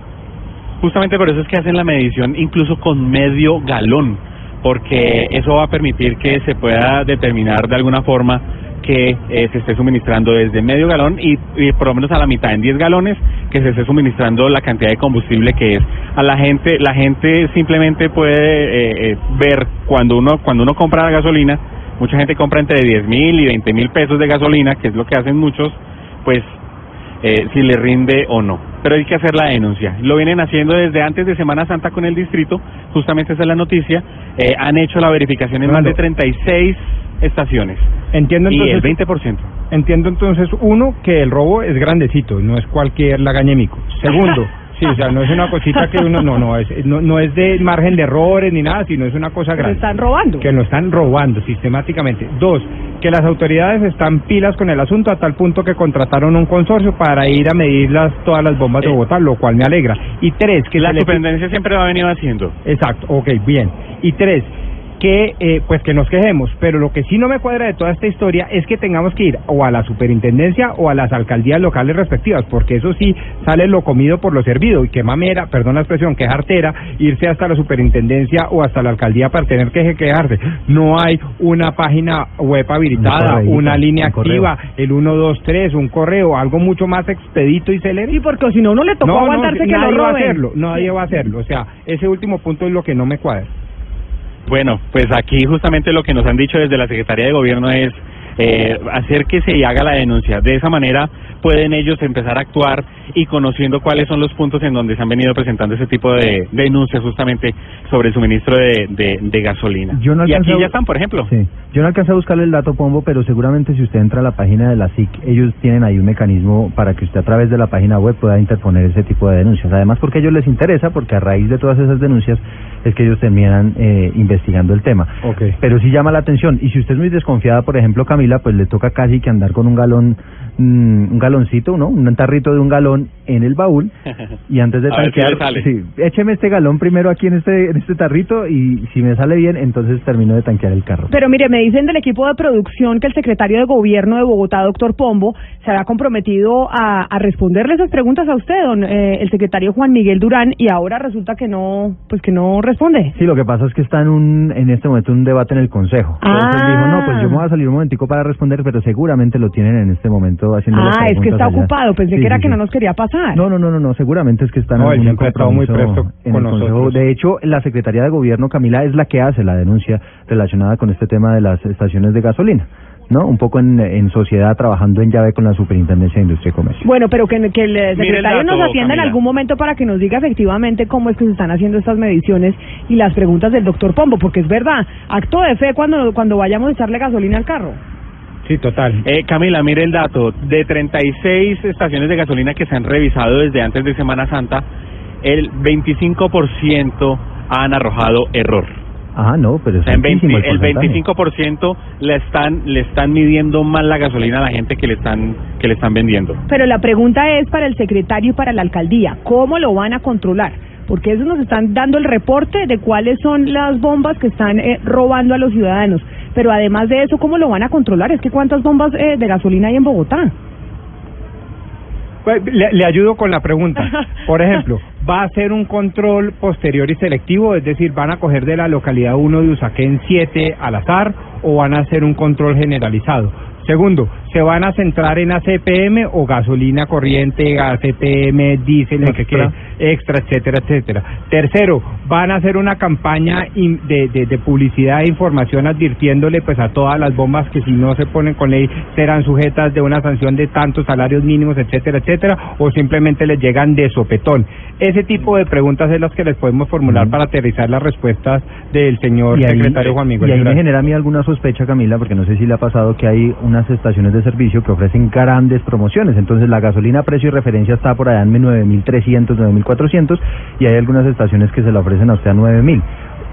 Justamente por eso es que hacen la medición incluso con medio galón, porque eso va a permitir que se pueda determinar de alguna forma que eh, se esté suministrando desde medio galón y, y por lo menos a la mitad en 10 galones que se esté suministrando la cantidad de combustible que es. A la gente, la gente simplemente puede eh, eh, ver cuando uno cuando uno compra la gasolina, mucha gente compra entre 10 mil y 20 mil pesos de gasolina, que es lo que hacen muchos, pues eh, si le rinde o no. Pero hay que hacer la denuncia. Lo vienen haciendo desde antes de Semana Santa con el distrito, justamente esa es la noticia. Eh, han hecho la verificación en más de 36 estaciones. Entiendo Y el entonces. 20%. Entiendo entonces, uno, que el robo es grandecito, no es cualquier lagañemico. Segundo, Sí, o sea, no es una cosita que uno, no, no, es, no, no es de margen de errores ni nada, sino es una cosa grande. están robando. Que lo están robando sistemáticamente. Dos, que las autoridades están pilas con el asunto a tal punto que contrataron un consorcio para ir a medir las, todas las bombas de Bogotá, lo cual me alegra. Y tres, que La superintendencia siempre lo ha venido haciendo. Exacto, ok, bien. Y tres, que eh, pues que nos quejemos, pero lo que sí no me cuadra de toda esta historia es que tengamos que ir o a la superintendencia o a las alcaldías locales respectivas, porque eso sí sale lo comido por lo servido y qué mamera, perdón la expresión, que jartera irse hasta la superintendencia o hasta la alcaldía para tener que quejarse. No hay una página web habilitada, una línea un correo. activa, el 123, un correo, algo mucho más expedito y célere. Y porque si no, no le tocó No, no, aguantarse que nadie lo va a hacerlo, nadie va a hacerlo. O sea, ese último punto es lo que no me cuadra. Bueno, pues aquí justamente lo que nos han dicho desde la Secretaría de Gobierno es eh, hacer que se haga la denuncia. De esa manera pueden ellos empezar a actuar y conociendo cuáles son los puntos en donde se han venido presentando ese tipo de denuncias justamente sobre el suministro de, de, de gasolina. Yo no y aquí a- ya están, por ejemplo. Sí. Yo no alcancé a buscarle el dato, Pombo, pero seguramente si usted entra a la página de la SIC, ellos tienen ahí un mecanismo para que usted a través de la página web pueda interponer ese tipo de denuncias. Además, porque a ellos les interesa, porque a raíz de todas esas denuncias es que ellos terminan eh, investigando el tema. Pero sí llama la atención. Y si usted es muy desconfiada, por ejemplo, Camila, pues le toca casi que andar con un galón, mm, un galoncito, ¿no? Un tarrito de un galón en el baúl. Y antes de si tanquear, sale. sí, écheme este galón primero aquí en este, en este tarrito y si me sale bien, entonces termino de tanquear el carro. Pero mire, me dicen del equipo de producción que el secretario de Gobierno de Bogotá, doctor Pombo, se había comprometido a, a responderle esas preguntas a usted, don, eh, el secretario Juan Miguel Durán, y ahora resulta que no, pues que no responde. Sí, lo que pasa es que está en, un, en este momento un debate en el Consejo. Entonces Ah. dijo, no, pues yo me voy a salir un momentico para responder, pero seguramente lo tienen en este momento haciendo las Ah, es que está allá. ocupado, pensé Sí, que era sí, que sí. no nos quería pasar. No, no, no, no, no, seguramente es que están No, en estado muy presto en con el Consejo. nosotros. De hecho, la Secretaría de Gobierno, Camila, es la que hace la denuncia relacionada con este tema de las estaciones de gasolina, ¿no? Un poco en, en sociedad trabajando en llave con la Superintendencia de Industria y Comercio. Bueno, pero que, que el eh, el secretario dato, nos atienda en algún momento para que nos diga efectivamente cómo es que se están haciendo estas mediciones y las preguntas del doctor Pombo, porque es verdad, acto de fe cuando, cuando vayamos a echarle gasolina al carro. Sí, total. Eh, Camila, mire el dato. De 36 estaciones de gasolina que se han revisado desde antes de Semana Santa, el 25% han arrojado error. Ah, no, pero O es sea, en 20 altísimo el el porcentaje. 25% le están le están midiendo mal la gasolina a la gente que le están que le están vendiendo. Pero la pregunta es para el secretario y para la alcaldía, ¿cómo lo van a controlar? Porque eso nos están dando el reporte de cuáles son las bombas que están eh, robando a los ciudadanos. Pero además de eso, ¿cómo lo van a controlar? Es que ¿cuántas bombas eh, de gasolina hay en Bogotá? Pues, le, le ayudo con la pregunta. Por ejemplo, ¿va a ser un control posterior y selectivo? Es decir, ¿van a coger de la localidad 1 de Usaquén 7 al azar o van a hacer un control generalizado? Segundo, ¿se van a centrar en ACPM o gasolina corriente, ACPM, diésel, sé qué, Extra. extra, etcétera, etcétera? Tercero, ¿van a hacer una campaña de, de, de publicidad e información advirtiéndole pues a todas las bombas que si no se ponen con ley serán sujetas de una sanción de tantos salarios mínimos, etcétera, etcétera? ¿O simplemente les llegan de sopetón? Ese tipo de preguntas es las que les podemos formular para aterrizar las respuestas del señor ahí- secretario Juan Miguel Y ahí me genera a mí alguna sospecha, Camila, porque no sé si le ha pasado que hay unas estaciones de servicio que ofrecen grandes promociones. Entonces, la gasolina precio y referencia está por allá en 9.300, 9.400 y hay algunas estaciones que se la ofrecen a usted a 9.000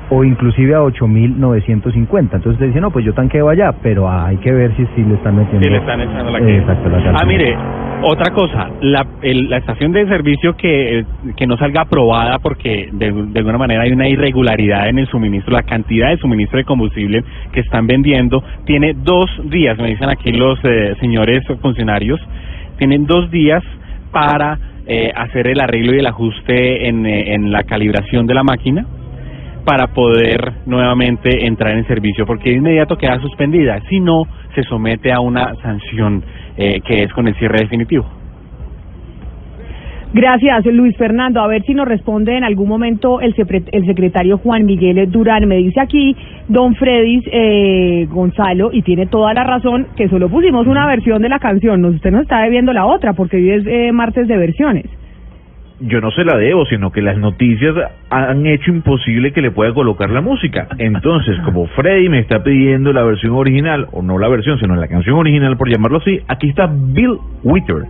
o inclusive a 8.950. Entonces usted dice, no, pues yo tanqueo allá, pero hay que ver si, si le están metiendo... Sí, le están echando la que Exacto, la Ah, mire, otra cosa, la, el- la estación de servicio que, que no salga aprobada porque de, de alguna manera hay una irregularidad en el suministro, la cantidad de suministro de combustible que están vendiendo, tiene dos días, me dicen aquí los eh, señores funcionarios, tienen dos días para eh, hacer el arreglo y el ajuste en, eh, en la calibración de la máquina para poder nuevamente entrar en servicio, porque de inmediato queda suspendida, si no se somete a una sanción eh, que es con el cierre definitivo. Gracias, Luis Fernando. A ver si nos responde en algún momento el, secretario Juan Miguel Durán. Me dice aquí don Fredis eh, Gonzalo, y tiene toda la razón, que solo pusimos una versión de la canción. Nos- Usted nos está debiendo la otra, porque hoy es eh, martes de versiones yo no se la debo, sino que las noticias han hecho imposible que le pueda colocar la música. Entonces, como Freddy me está pidiendo la versión original, o no la versión, sino la canción original, por llamarlo así, aquí está Bill Withers,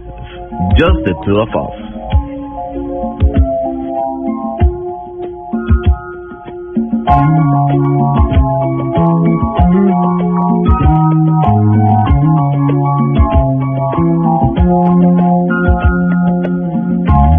Just the Two of Us.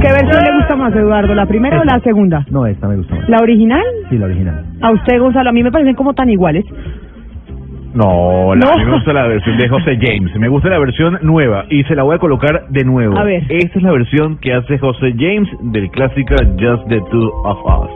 ¿Qué versión le gusta más, Eduardo? ¿La primera o la segunda? No, esta me gusta más. ¿La original? Sí, la original. A usted, Gonzalo, a mí me parecen como tan iguales. No, la, No. a mí me gusta la versión de José James. Me gusta la versión nueva y se la voy a colocar de nuevo. A ver. Esta es la versión que hace José James del clásico Just the Two of Us.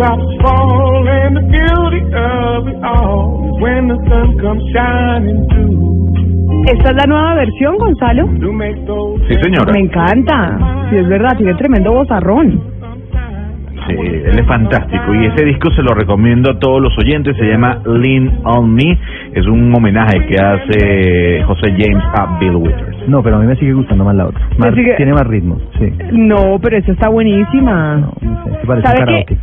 Raindrops fall and the beauty of it all is when the sun comes shining through. ¿Esta es la nueva versión, Gonzalo? Sí, señora. Me encanta. Sí, es verdad, tiene tremendo vozarrón. Sí, él es fantástico y ese disco se lo recomiendo a todos los oyentes. Se llama Lean on Me. Es un homenaje que hace José James a Bill Withers. No, pero a mí me sigue gustando más la otra. Más- sigue- Tiene más ritmos, sí. No, pero esta está buenísima. Este parece un ¿Sabe karaoke.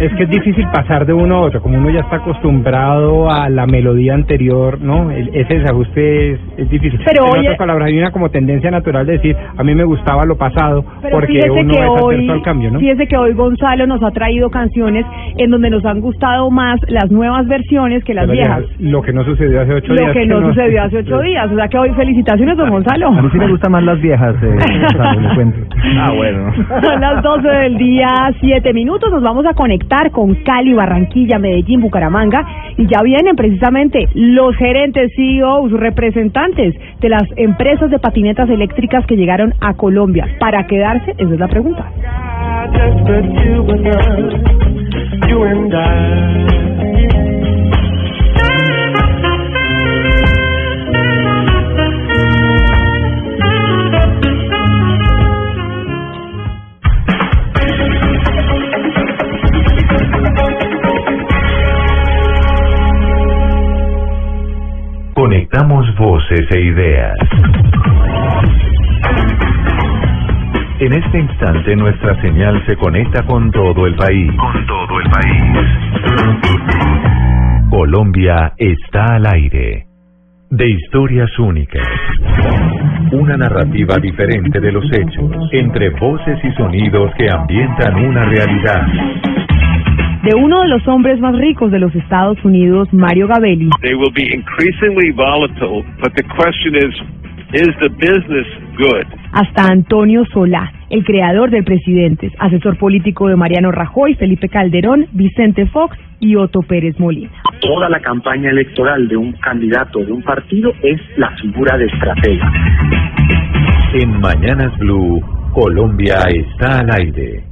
Es que es difícil pasar de uno a otro, como uno ya está acostumbrado a la melodía anterior, ¿no? El- ese desajuste es, es difícil. Pero en oye- otras palabras, hay una como tendencia natural de decir, a mí me gustaba lo pasado, Pero porque uno que es hoy, al cambio, ¿no? fíjese que hoy Gonzalo nos ha traído canciones en donde nos han gustado más las nuevas versiones que las Pero ya, viejas. Lo que no sucedió hace ocho Lo días. que no sucedió hace ocho días. O sea que hoy felicitaciones, don Gonzalo. A mí sí me gustan más las viejas, eh, Gonzalo, le cuento. Ah, bueno. Son las 12 del día, 7 minutos. Nos vamos a conectar con Cali, Barranquilla, Medellín, Bucaramanga. Y ya vienen precisamente los gerentes, CEOs, representantes de las empresas de patinetas eléctricas que llegaron a Colombia. ¿Para quedarse? Esa es la pregunta. Conectamos voces e ideas. En este instante nuestra señal se conecta con todo el país. Con todo el país. Colombia está al aire. De historias únicas. Una narrativa diferente de los hechos, entre voces y sonidos que ambientan una realidad. De uno de los hombres más ricos de los Estados Unidos, Mario Gabelli, They will be increasingly volatile, but the question is, is the business good? hasta Antonio Solá, el creador del Presidentes, asesor político de Mariano Rajoy, Felipe Calderón, Vicente Fox y Otto Pérez Molina. Toda la campaña electoral de un candidato de un partido es la figura de estratega. En Mañanas Blue, Colombia está al aire.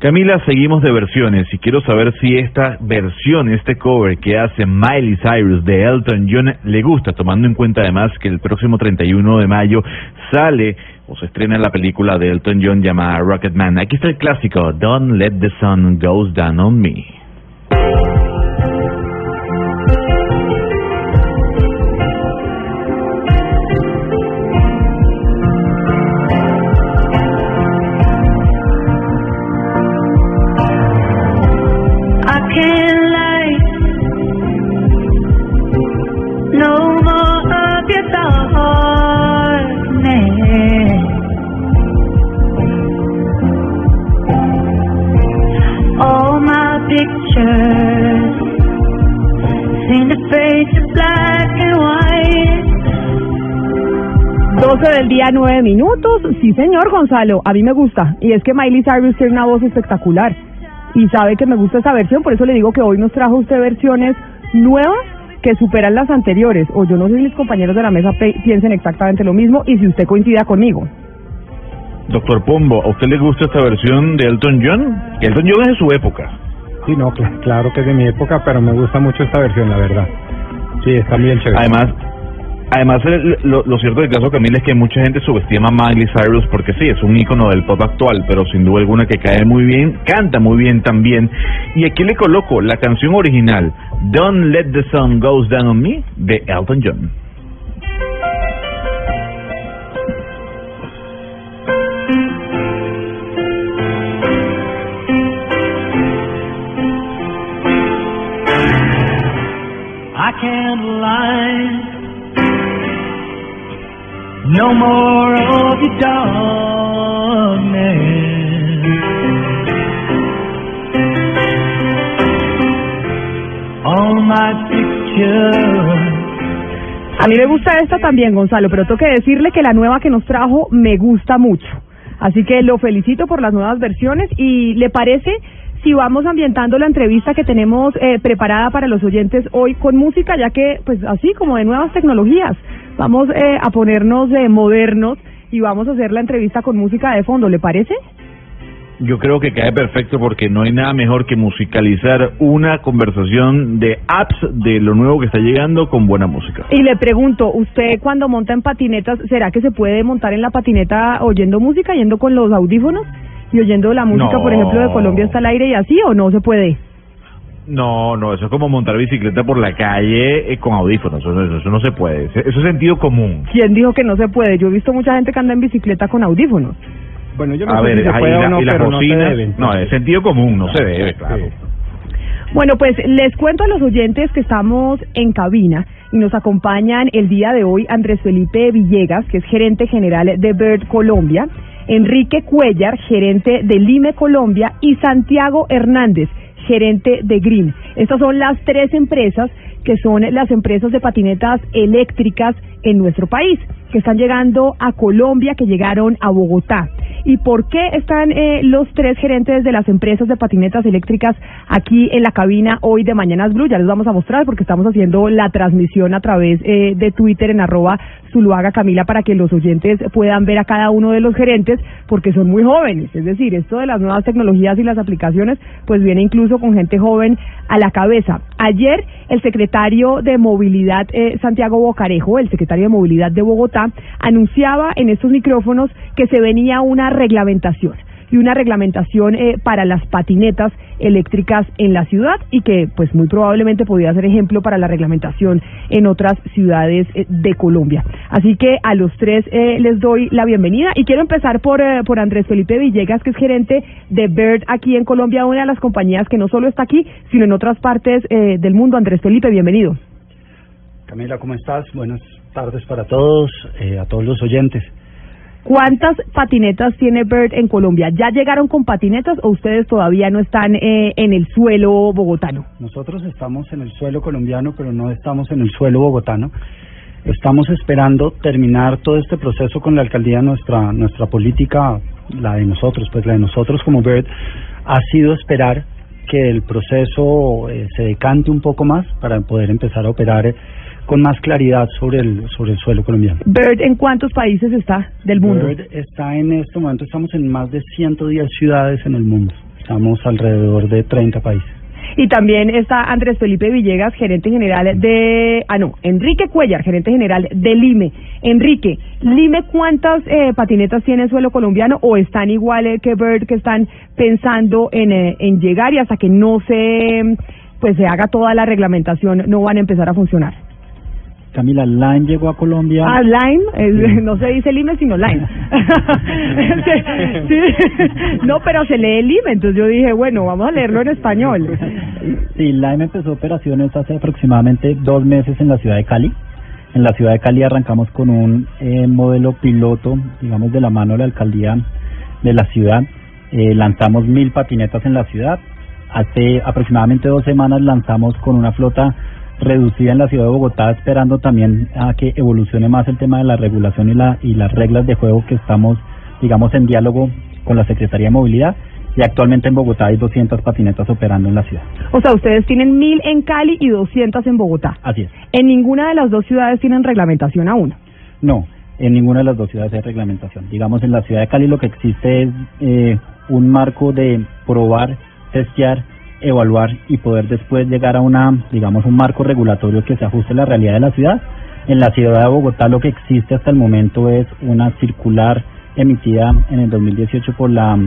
Camila, seguimos de versiones y quiero saber si esta versión, este cover que hace Miley Cyrus de Elton John le gusta, tomando en cuenta además que el próximo 31 de mayo sale o se estrena la película de Elton John llamada Rocketman. Aquí está el clásico Don't Let the Sun Goes Down on Me. 12 del día, 9 minutos. Sí, señor Gonzalo, a mí me gusta. Y es que Miley Cyrus tiene una voz espectacular. Y sabe que me gusta esta versión, por eso le digo que hoy nos trajo usted versiones nuevas que superan las anteriores. O yo no sé si mis compañeros de la mesa pe- piensen exactamente lo mismo y si usted coincida conmigo. Doctor Pombo, ¿a usted le gusta esta versión de Elton John? Elton John es de su época. Sí, no, cl- claro que es de mi época, pero me gusta mucho esta versión, la verdad. Sí, está bien chévere. Además, Además, lo cierto del caso, Camila, es que mucha gente subestima a Miley Cyrus porque sí, es un ícono del pop actual, pero sin duda alguna que cae muy bien, canta muy bien también. Y aquí le coloco la canción original, Don't Let the Sun Goes Down on Me, de Elton John. I can't lie. No more of your darkness. All my pictures. A mí me gusta esta también, Gonzalo, pero tengo que decirle que la nueva que nos trajo me gusta mucho. Así que lo felicito por las nuevas versiones y le parece si vamos ambientando la entrevista que tenemos eh, preparada para los oyentes hoy con música, ya que pues así como de nuevas tecnologías, vamos eh, a ponernos de modernos y vamos a hacer la entrevista con música de fondo, ¿le parece? Yo creo que cae perfecto porque no hay nada mejor que musicalizar una conversación de apps de lo nuevo que está llegando con buena música. Y le pregunto, ¿usted cuando monta en patinetas, será que se puede montar en la patineta oyendo música, yendo con los audífonos y oyendo la música, No. por ejemplo, de Colombia está al aire y así o no se puede? No, no, eso es como montar bicicleta por la calle eh, con audífonos, eso, eso- eso no se puede, eso es sentido común. ¿Quién dijo que no se puede? Yo he visto mucha gente que anda en bicicleta con audífonos. Bueno, yo A ver, ahí la- y las bocinas, no, es sentido común, no se debe, sí. claro. Bueno, pues les cuento a los oyentes que estamos en cabina y nos acompañan el día de hoy Andrés Felipe Villegas, que es gerente general de Bird Colombia, Enrique Cuellar, gerente de Lime Colombia y Santiago Hernández, gerente de Green. Estas son las tres empresas que son las empresas de patinetas eléctricas en nuestro país, que están llegando a Colombia, que llegaron a Bogotá. ¿Y por qué están eh, los tres gerentes de las empresas de patinetas eléctricas aquí en la cabina hoy de Mañanas Blue? Ya les vamos a mostrar porque estamos haciendo la transmisión a través eh, de Twitter en arroba Zuluaga Camila para que los oyentes puedan ver a cada uno de los gerentes porque son muy jóvenes. Es decir, esto de las nuevas tecnologías y las aplicaciones pues viene incluso con gente joven a la cabeza. Ayer el secretario de Movilidad eh, Santiago Bocarejo, el secretario de Movilidad de Bogotá, anunciaba en estos micrófonos que se venía una reglamentación y una reglamentación eh, para las patinetas eléctricas en la ciudad y que pues muy probablemente podría ser ejemplo para la reglamentación en otras ciudades eh, de Colombia. Así que a los tres eh, les doy la bienvenida y quiero empezar por, eh, por Andrés Felipe Villegas, que es gerente de Bird aquí en Colombia, una de las compañías que no solo está aquí, sino en otras partes eh, del mundo. Andrés Felipe, bienvenido. Camila, ¿cómo estás? Buenas tardes para todos, a todos los oyentes. ¿Cuántas patinetas tiene Bird en Colombia? ¿Ya llegaron con patinetas o ustedes todavía no están eh, en el suelo bogotano? Nosotros estamos en el suelo colombiano, pero no estamos en el suelo bogotano. Estamos esperando terminar todo este proceso con la alcaldía. Nuestra nuestra política, la de nosotros, pues la de nosotros como Bird, ha sido esperar que el proceso eh, se decante un poco más para poder empezar a operar eh, con más claridad sobre el sobre el suelo colombiano. Bird, ¿en cuántos países está del mundo? Bird está en este momento, estamos en más de 110 ciudades en el mundo. Estamos alrededor de 30 países. Y también está Andrés Felipe Villegas, gerente general de... Ah, no, Enrique Cuellar, gerente general de Lime. Enrique, Lime, ¿cuántas eh, patinetas tiene el suelo colombiano o están iguales que Bird, que están pensando en, eh, en llegar y hasta que no se, pues, se haga toda la reglamentación no van a empezar a funcionar? Camila, Lime llegó a Colombia. Ah, Lime, es- no se dice Lime sino Lime. Sí, sí. No, pero se lee Lime, entonces yo dije, bueno, vamos a leerlo en español. Sí, Lime empezó operaciones hace aproximadamente dos meses en la ciudad de Cali. En la ciudad de Cali arrancamos con un eh, modelo piloto, digamos, de la mano de la alcaldía de la ciudad. Eh, lanzamos mil patinetas en la ciudad. Hace aproximadamente dos semanas lanzamos con una flota reducida en la ciudad de Bogotá, esperando también a que evolucione más el tema de la regulación y, la, y las reglas de juego que estamos, digamos, en diálogo con la Secretaría de Movilidad. Y actualmente en Bogotá hay 200 patinetas operando en la ciudad. O sea, ustedes tienen mil en Cali y 200 en Bogotá. Así es. En ninguna de las dos ciudades tienen reglamentación aún. No, en ninguna de las dos ciudades hay reglamentación. Digamos, en la ciudad de Cali lo que existe es eh, un marco de probar, testear, evaluar y poder después llegar a una, digamos, un marco regulatorio que se ajuste a la realidad de la ciudad. En la ciudad de Bogotá lo que existe hasta el momento es una circular emitida en el 2018 por la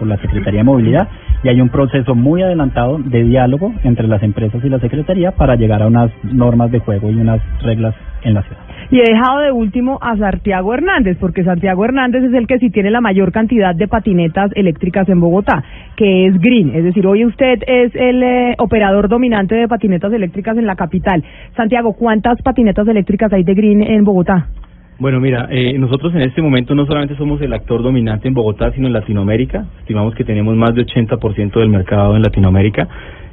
por la Secretaría de Movilidad y hay un proceso muy adelantado de diálogo entre las empresas y la Secretaría para llegar a unas normas de juego y unas reglas en la ciudad. Y he dejado de último a Santiago Hernández, porque Santiago Hernández es el que sí tiene la mayor cantidad de patinetas eléctricas en Bogotá, que es Green. Es decir, hoy usted es el eh, operador dominante de patinetas eléctricas en la capital. Santiago, ¿cuántas patinetas eléctricas hay de Green en Bogotá? Bueno, mira, eh, nosotros en este momento no solamente somos el actor dominante en Bogotá, sino en Latinoamérica. Estimamos que tenemos más de 80% del mercado en Latinoamérica.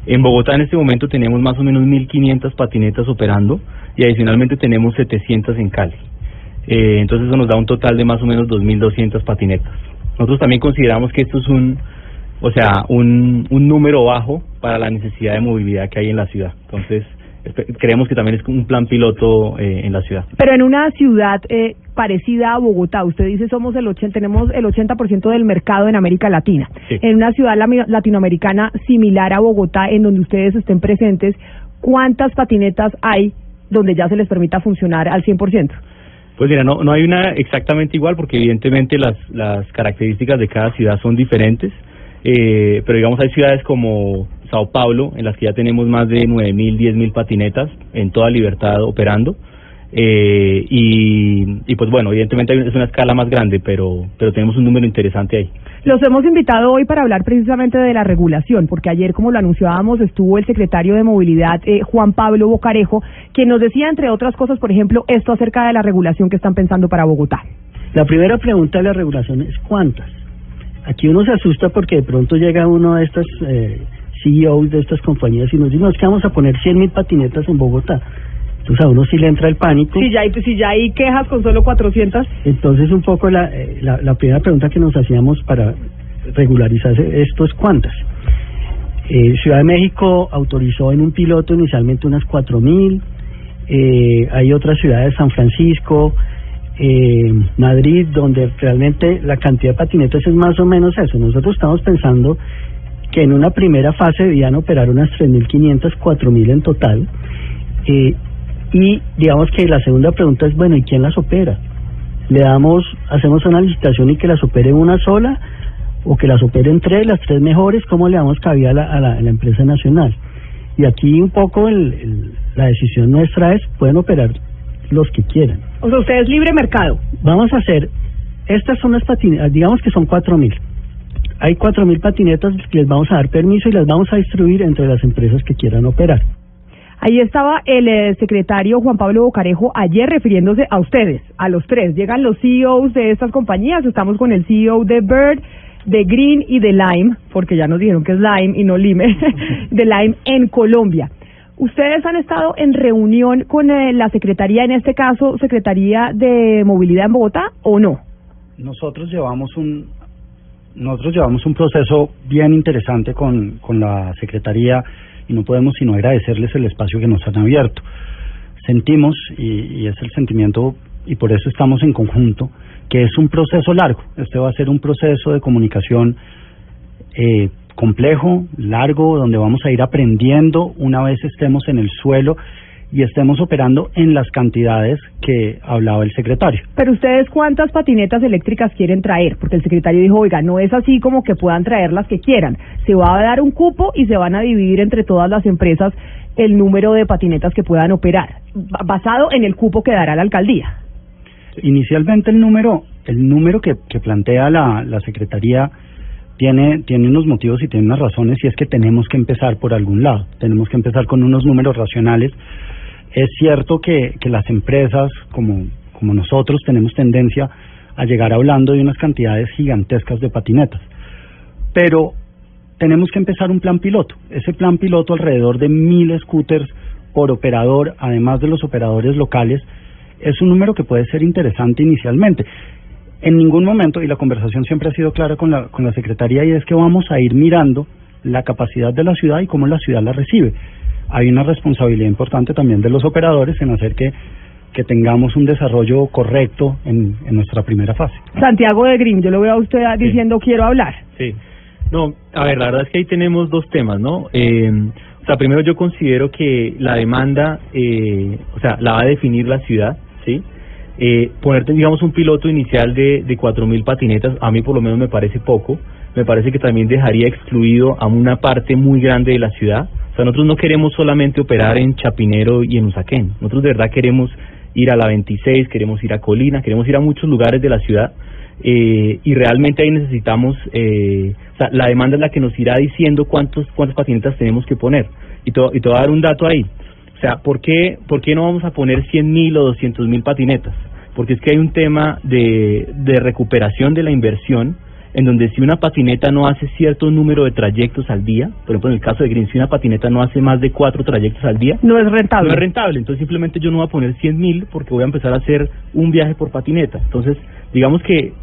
En Bogotá en este momento tenemos más o menos 1.500 patinetas operando y adicionalmente tenemos 700 en Cali. Eh, entonces eso nos da un total de más o menos 2.200 patinetas. Nosotros también consideramos que esto es un, o sea, un, número bajo para la necesidad de movilidad que hay en la ciudad. Entonces creemos que también es un plan piloto eh, en la ciudad. Pero en una ciudad eh, parecida a Bogotá, usted dice somos el 80, tenemos el 80% del mercado en América Latina. Sí. En una ciudad latinoamericana similar a Bogotá, en donde ustedes estén presentes, ¿cuántas patinetas hay donde ya se les permita funcionar al 100%? Pues mira, no, no hay una exactamente igual porque evidentemente las, las características de cada ciudad son diferentes, eh, pero digamos hay ciudades como Sao Paulo en las que ya tenemos más de 9.000, 10.000 patinetas en toda libertad operando. Eh, y, y pues bueno, evidentemente hay- es una escala más grande, pero, pero tenemos un número interesante ahí. Los hemos invitado hoy para hablar precisamente de la regulación, porque ayer, como lo anunciábamos, estuvo el secretario de Movilidad, eh, Juan Pablo Bocarejo, quien nos decía, entre otras cosas, por ejemplo, esto acerca de la regulación que están pensando para Bogotá. La primera pregunta de la regulación es ¿cuántas? Aquí uno se asusta porque de pronto llega uno de estas eh, CEOs de estas compañías y nos dice, no, es que vamos a poner 100 mil patinetas en Bogotá. Entonces a uno sí le entra el pánico. Si ya hay, si ya hay quejas con solo 400. Entonces un poco la, eh, la, la primera pregunta que nos hacíamos para regularizar esto es ¿cuántas? Eh, Ciudad de México autorizó en un piloto inicialmente unas 4 mil, eh, hay otras ciudades, San Francisco, eh, Madrid, donde realmente la cantidad de patinetas es más o menos eso. Nosotros estamos pensando que en una primera fase debían operar unas 3.500, 4.000 en total. Eh, y digamos que la segunda pregunta es, bueno, ¿y quién las opera? ¿Le damos, hacemos una licitación y que las opere una sola? ¿O que las operen tres, las tres mejores? ¿Cómo le damos cabida a la, a la, a la empresa nacional? Y aquí un poco el, el- la decisión nuestra es, pueden operar los que quieran. O sea, usted es libre mercado. Vamos a hacer, estas son las patinetas, digamos que son cuatro mil. Hay cuatro mil patinetas que les vamos a dar permiso y las vamos a distribuir entre las empresas que quieran operar. Ahí estaba el eh, secretario Juan Pablo Bocarejo ayer refiriéndose a ustedes, a los tres. Llegan los CEOs de estas compañías, estamos con el CEO de Bird, de Green y de Lime, porque ya nos dijeron que es Lime y no Lime, de Lime en Colombia. ¿Ustedes han estado en reunión con eh, la Secretaría, en este caso, Secretaría de Movilidad en Bogotá, o no? Nosotros llevamos un nosotros llevamos un proceso bien interesante con, con la Secretaría y no podemos sino agradecerles el espacio que nos han abierto. Sentimos, y, y es el sentimiento, y por eso estamos en conjunto, que es un proceso largo. Este va a ser un proceso de comunicación eh, complejo, largo, donde vamos a ir aprendiendo una vez estemos en el suelo y estemos operando en las cantidades que hablaba el secretario. Pero ustedes, ¿cuántas patinetas eléctricas quieren traer? Porque el secretario dijo, oiga, no es así como que puedan traer las que quieran. Se va a dar un cupo y se van a dividir entre todas las empresas el número de patinetas que puedan operar, ba- basado en el cupo que dará la alcaldía. Inicialmente el número, el número que, que plantea la, la Secretaría tiene, tiene unos motivos y tiene unas razones y es que tenemos que empezar por algún lado, tenemos que empezar con unos números racionales. Es cierto que, que las empresas como, como nosotros tenemos tendencia a llegar hablando de unas cantidades gigantescas de patinetas, pero tenemos que empezar un plan piloto. Ese plan piloto alrededor de mil scooters por operador, además de los operadores locales, es un número que puede ser interesante inicialmente. En ningún momento, y la conversación siempre ha sido clara con la, con la Secretaría, y es que vamos a ir mirando la capacidad de la ciudad y cómo la ciudad la recibe. Hay una responsabilidad importante también de los operadores en hacer que, que tengamos un desarrollo correcto en, en nuestra primera fase. Santiago de Green, yo lo veo a usted diciendo quiero hablar. Sí. No, a ver, la verdad es que ahí tenemos dos temas, ¿no? Eh, o sea, primero yo considero que la demanda, eh, o sea, la va a definir la ciudad, ¿sí? Eh, ponerte, digamos, un piloto inicial de, de 4.000 patinetas, a mí por lo menos me parece poco. Me parece que también dejaría excluido a una parte muy grande de la ciudad. O sea, nosotros no queremos solamente operar en Chapinero y en Usaquén. Nosotros de verdad queremos ir a la 26, queremos ir a Colina, queremos ir a muchos lugares de la ciudad. Eh, y realmente ahí necesitamos, eh, o sea, la demanda es la que nos irá diciendo cuántos, cuántas patinetas tenemos que poner. Y te, y te voy a dar un dato ahí. O sea, ¿por qué, ¿por qué no vamos a poner 100.000 o 200.000 patinetas? Porque es que hay un tema de, de recuperación de la inversión en donde si una patineta no hace cierto número de trayectos al día, por ejemplo en el caso de Green, si una patineta no hace más de cuatro trayectos al día, no es rentable. No es rentable, entonces simplemente yo no voy a poner 100 mil porque voy a empezar a hacer un viaje por patineta. Entonces, digamos que,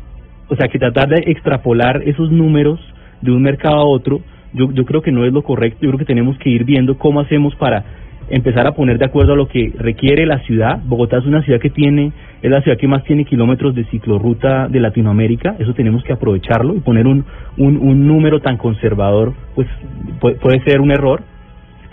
o sea, que tratar de extrapolar esos números de un mercado a otro, yo, yo creo que no es lo correcto, yo creo que tenemos que ir viendo cómo hacemos para empezar a poner de acuerdo a lo que requiere la ciudad. Bogotá es una ciudad que tiene, es la ciudad que más tiene kilómetros de ciclorruta de Latinoamérica, eso tenemos que aprovecharlo y poner un, un, un número tan conservador, pues puede, puede ser un error.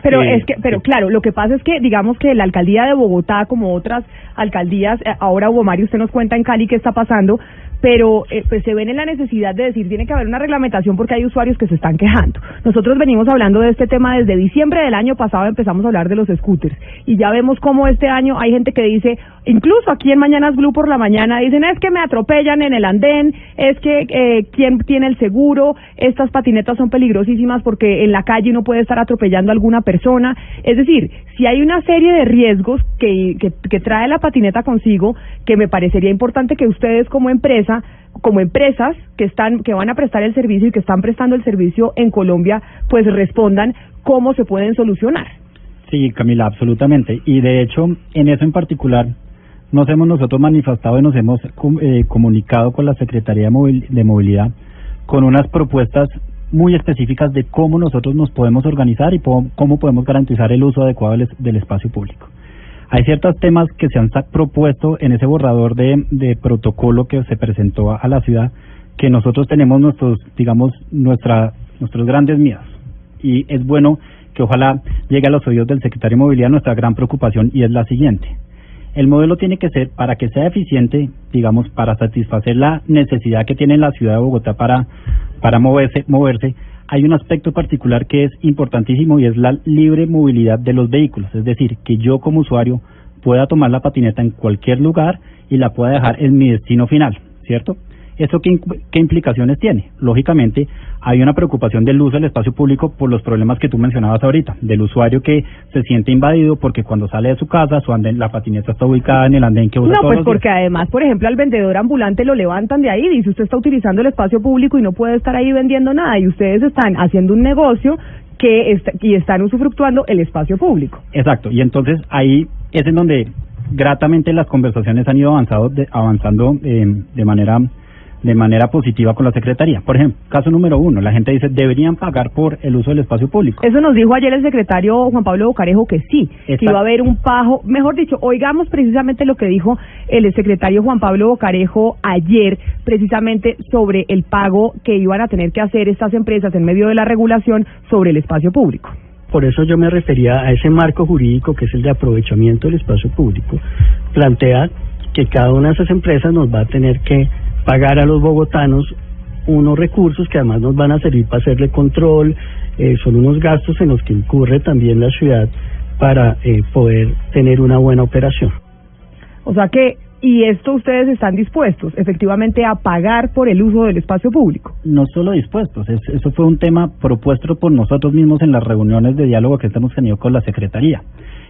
Pero Eh, es que, pero claro, lo que pasa es que digamos que la alcaldía de Bogotá, como otras alcaldías, eh, ahora Hugo Mario, usted nos cuenta en Cali qué está pasando, pero eh, pues se ven en la necesidad de decir tiene que haber una reglamentación porque hay usuarios que se están quejando. Nosotros venimos hablando de este tema desde diciembre del año pasado, empezamos a hablar de los scooters y ya vemos cómo este año hay gente que dice, incluso aquí en Mañanas Blue por la mañana, dicen es que me atropellan en el andén, es que eh, quién tiene el seguro, estas patinetas son peligrosísimas porque en la calle uno puede estar atropellando a alguna persona. Es decir, si hay una serie de riesgos que, que, que trae la patineta consigo, que me parecería importante que ustedes como empresa como empresas que están que van a prestar el servicio y que están prestando el servicio en Colombia pues respondan cómo se pueden solucionar Sí, Camila, absolutamente. Y de hecho, en eso en particular, nos hemos nosotros manifestado y nos hemos eh, comunicado con la Secretaría de, Movil- de Movilidad con unas propuestas muy específicas de cómo nosotros nos podemos organizar y cómo podemos garantizar el uso adecuado del espacio público. Hay ciertos temas que se han propuesto en ese borrador de, de protocolo que se presentó a, a la ciudad, que nosotros tenemos nuestros, digamos, nuestra, nuestros grandes miedos. Y es bueno que ojalá llegue a los oídos del secretario de Movilidad nuestra gran preocupación y es la siguiente. El modelo tiene que ser, para que sea eficiente, digamos, para satisfacer la necesidad que tiene la ciudad de Bogotá para, para moverse, moverse, hay un aspecto particular que es importantísimo y es la libre movilidad de los vehículos. Es decir, que yo como usuario pueda tomar la patineta en cualquier lugar y la pueda dejar en mi destino final, ¿cierto? ¿Eso qué, qué implicaciones tiene? Lógicamente, hay una preocupación del uso del espacio público por los problemas que tú mencionabas ahorita, del usuario que se siente invadido porque cuando sale de su casa, su andén, la patineta está ubicada en el andén que usa no todos pues días. porque además por ejemplo al vendedor ambulante lo levantan de ahí dice usted está utilizando el espacio público y no puede estar ahí vendiendo nada y ustedes están haciendo un negocio que está, y están usufructuando el espacio público Exacto, y entonces ahí es en donde gratamente las conversaciones han ido avanzado de- avanzando eh, de manera de manera positiva con la Secretaría. Por ejemplo, caso número uno, la gente dice, deberían pagar por el uso del espacio público. Eso nos dijo ayer el secretario Juan Pablo Bocarejo que sí, que iba a haber un pago, mejor dicho, oigamos precisamente lo que dijo el secretario Juan Pablo Bocarejo ayer, precisamente sobre el pago que iban a tener que hacer estas empresas en medio de la regulación sobre el espacio público. Por eso yo me refería a ese marco jurídico que es el de aprovechamiento del espacio público. Plantea que cada una de esas empresas nos va a tener que pagar a los bogotanos unos recursos que además nos van a servir para hacerle control, eh, son unos gastos en los que incurre también la ciudad para eh, poder tener una buena operación. O sea que, y esto ustedes están dispuestos efectivamente a pagar por el uso del espacio público. No solo dispuestos, es- eso fue un tema propuesto por nosotros mismos en las reuniones de diálogo que hemos tenido con la Secretaría.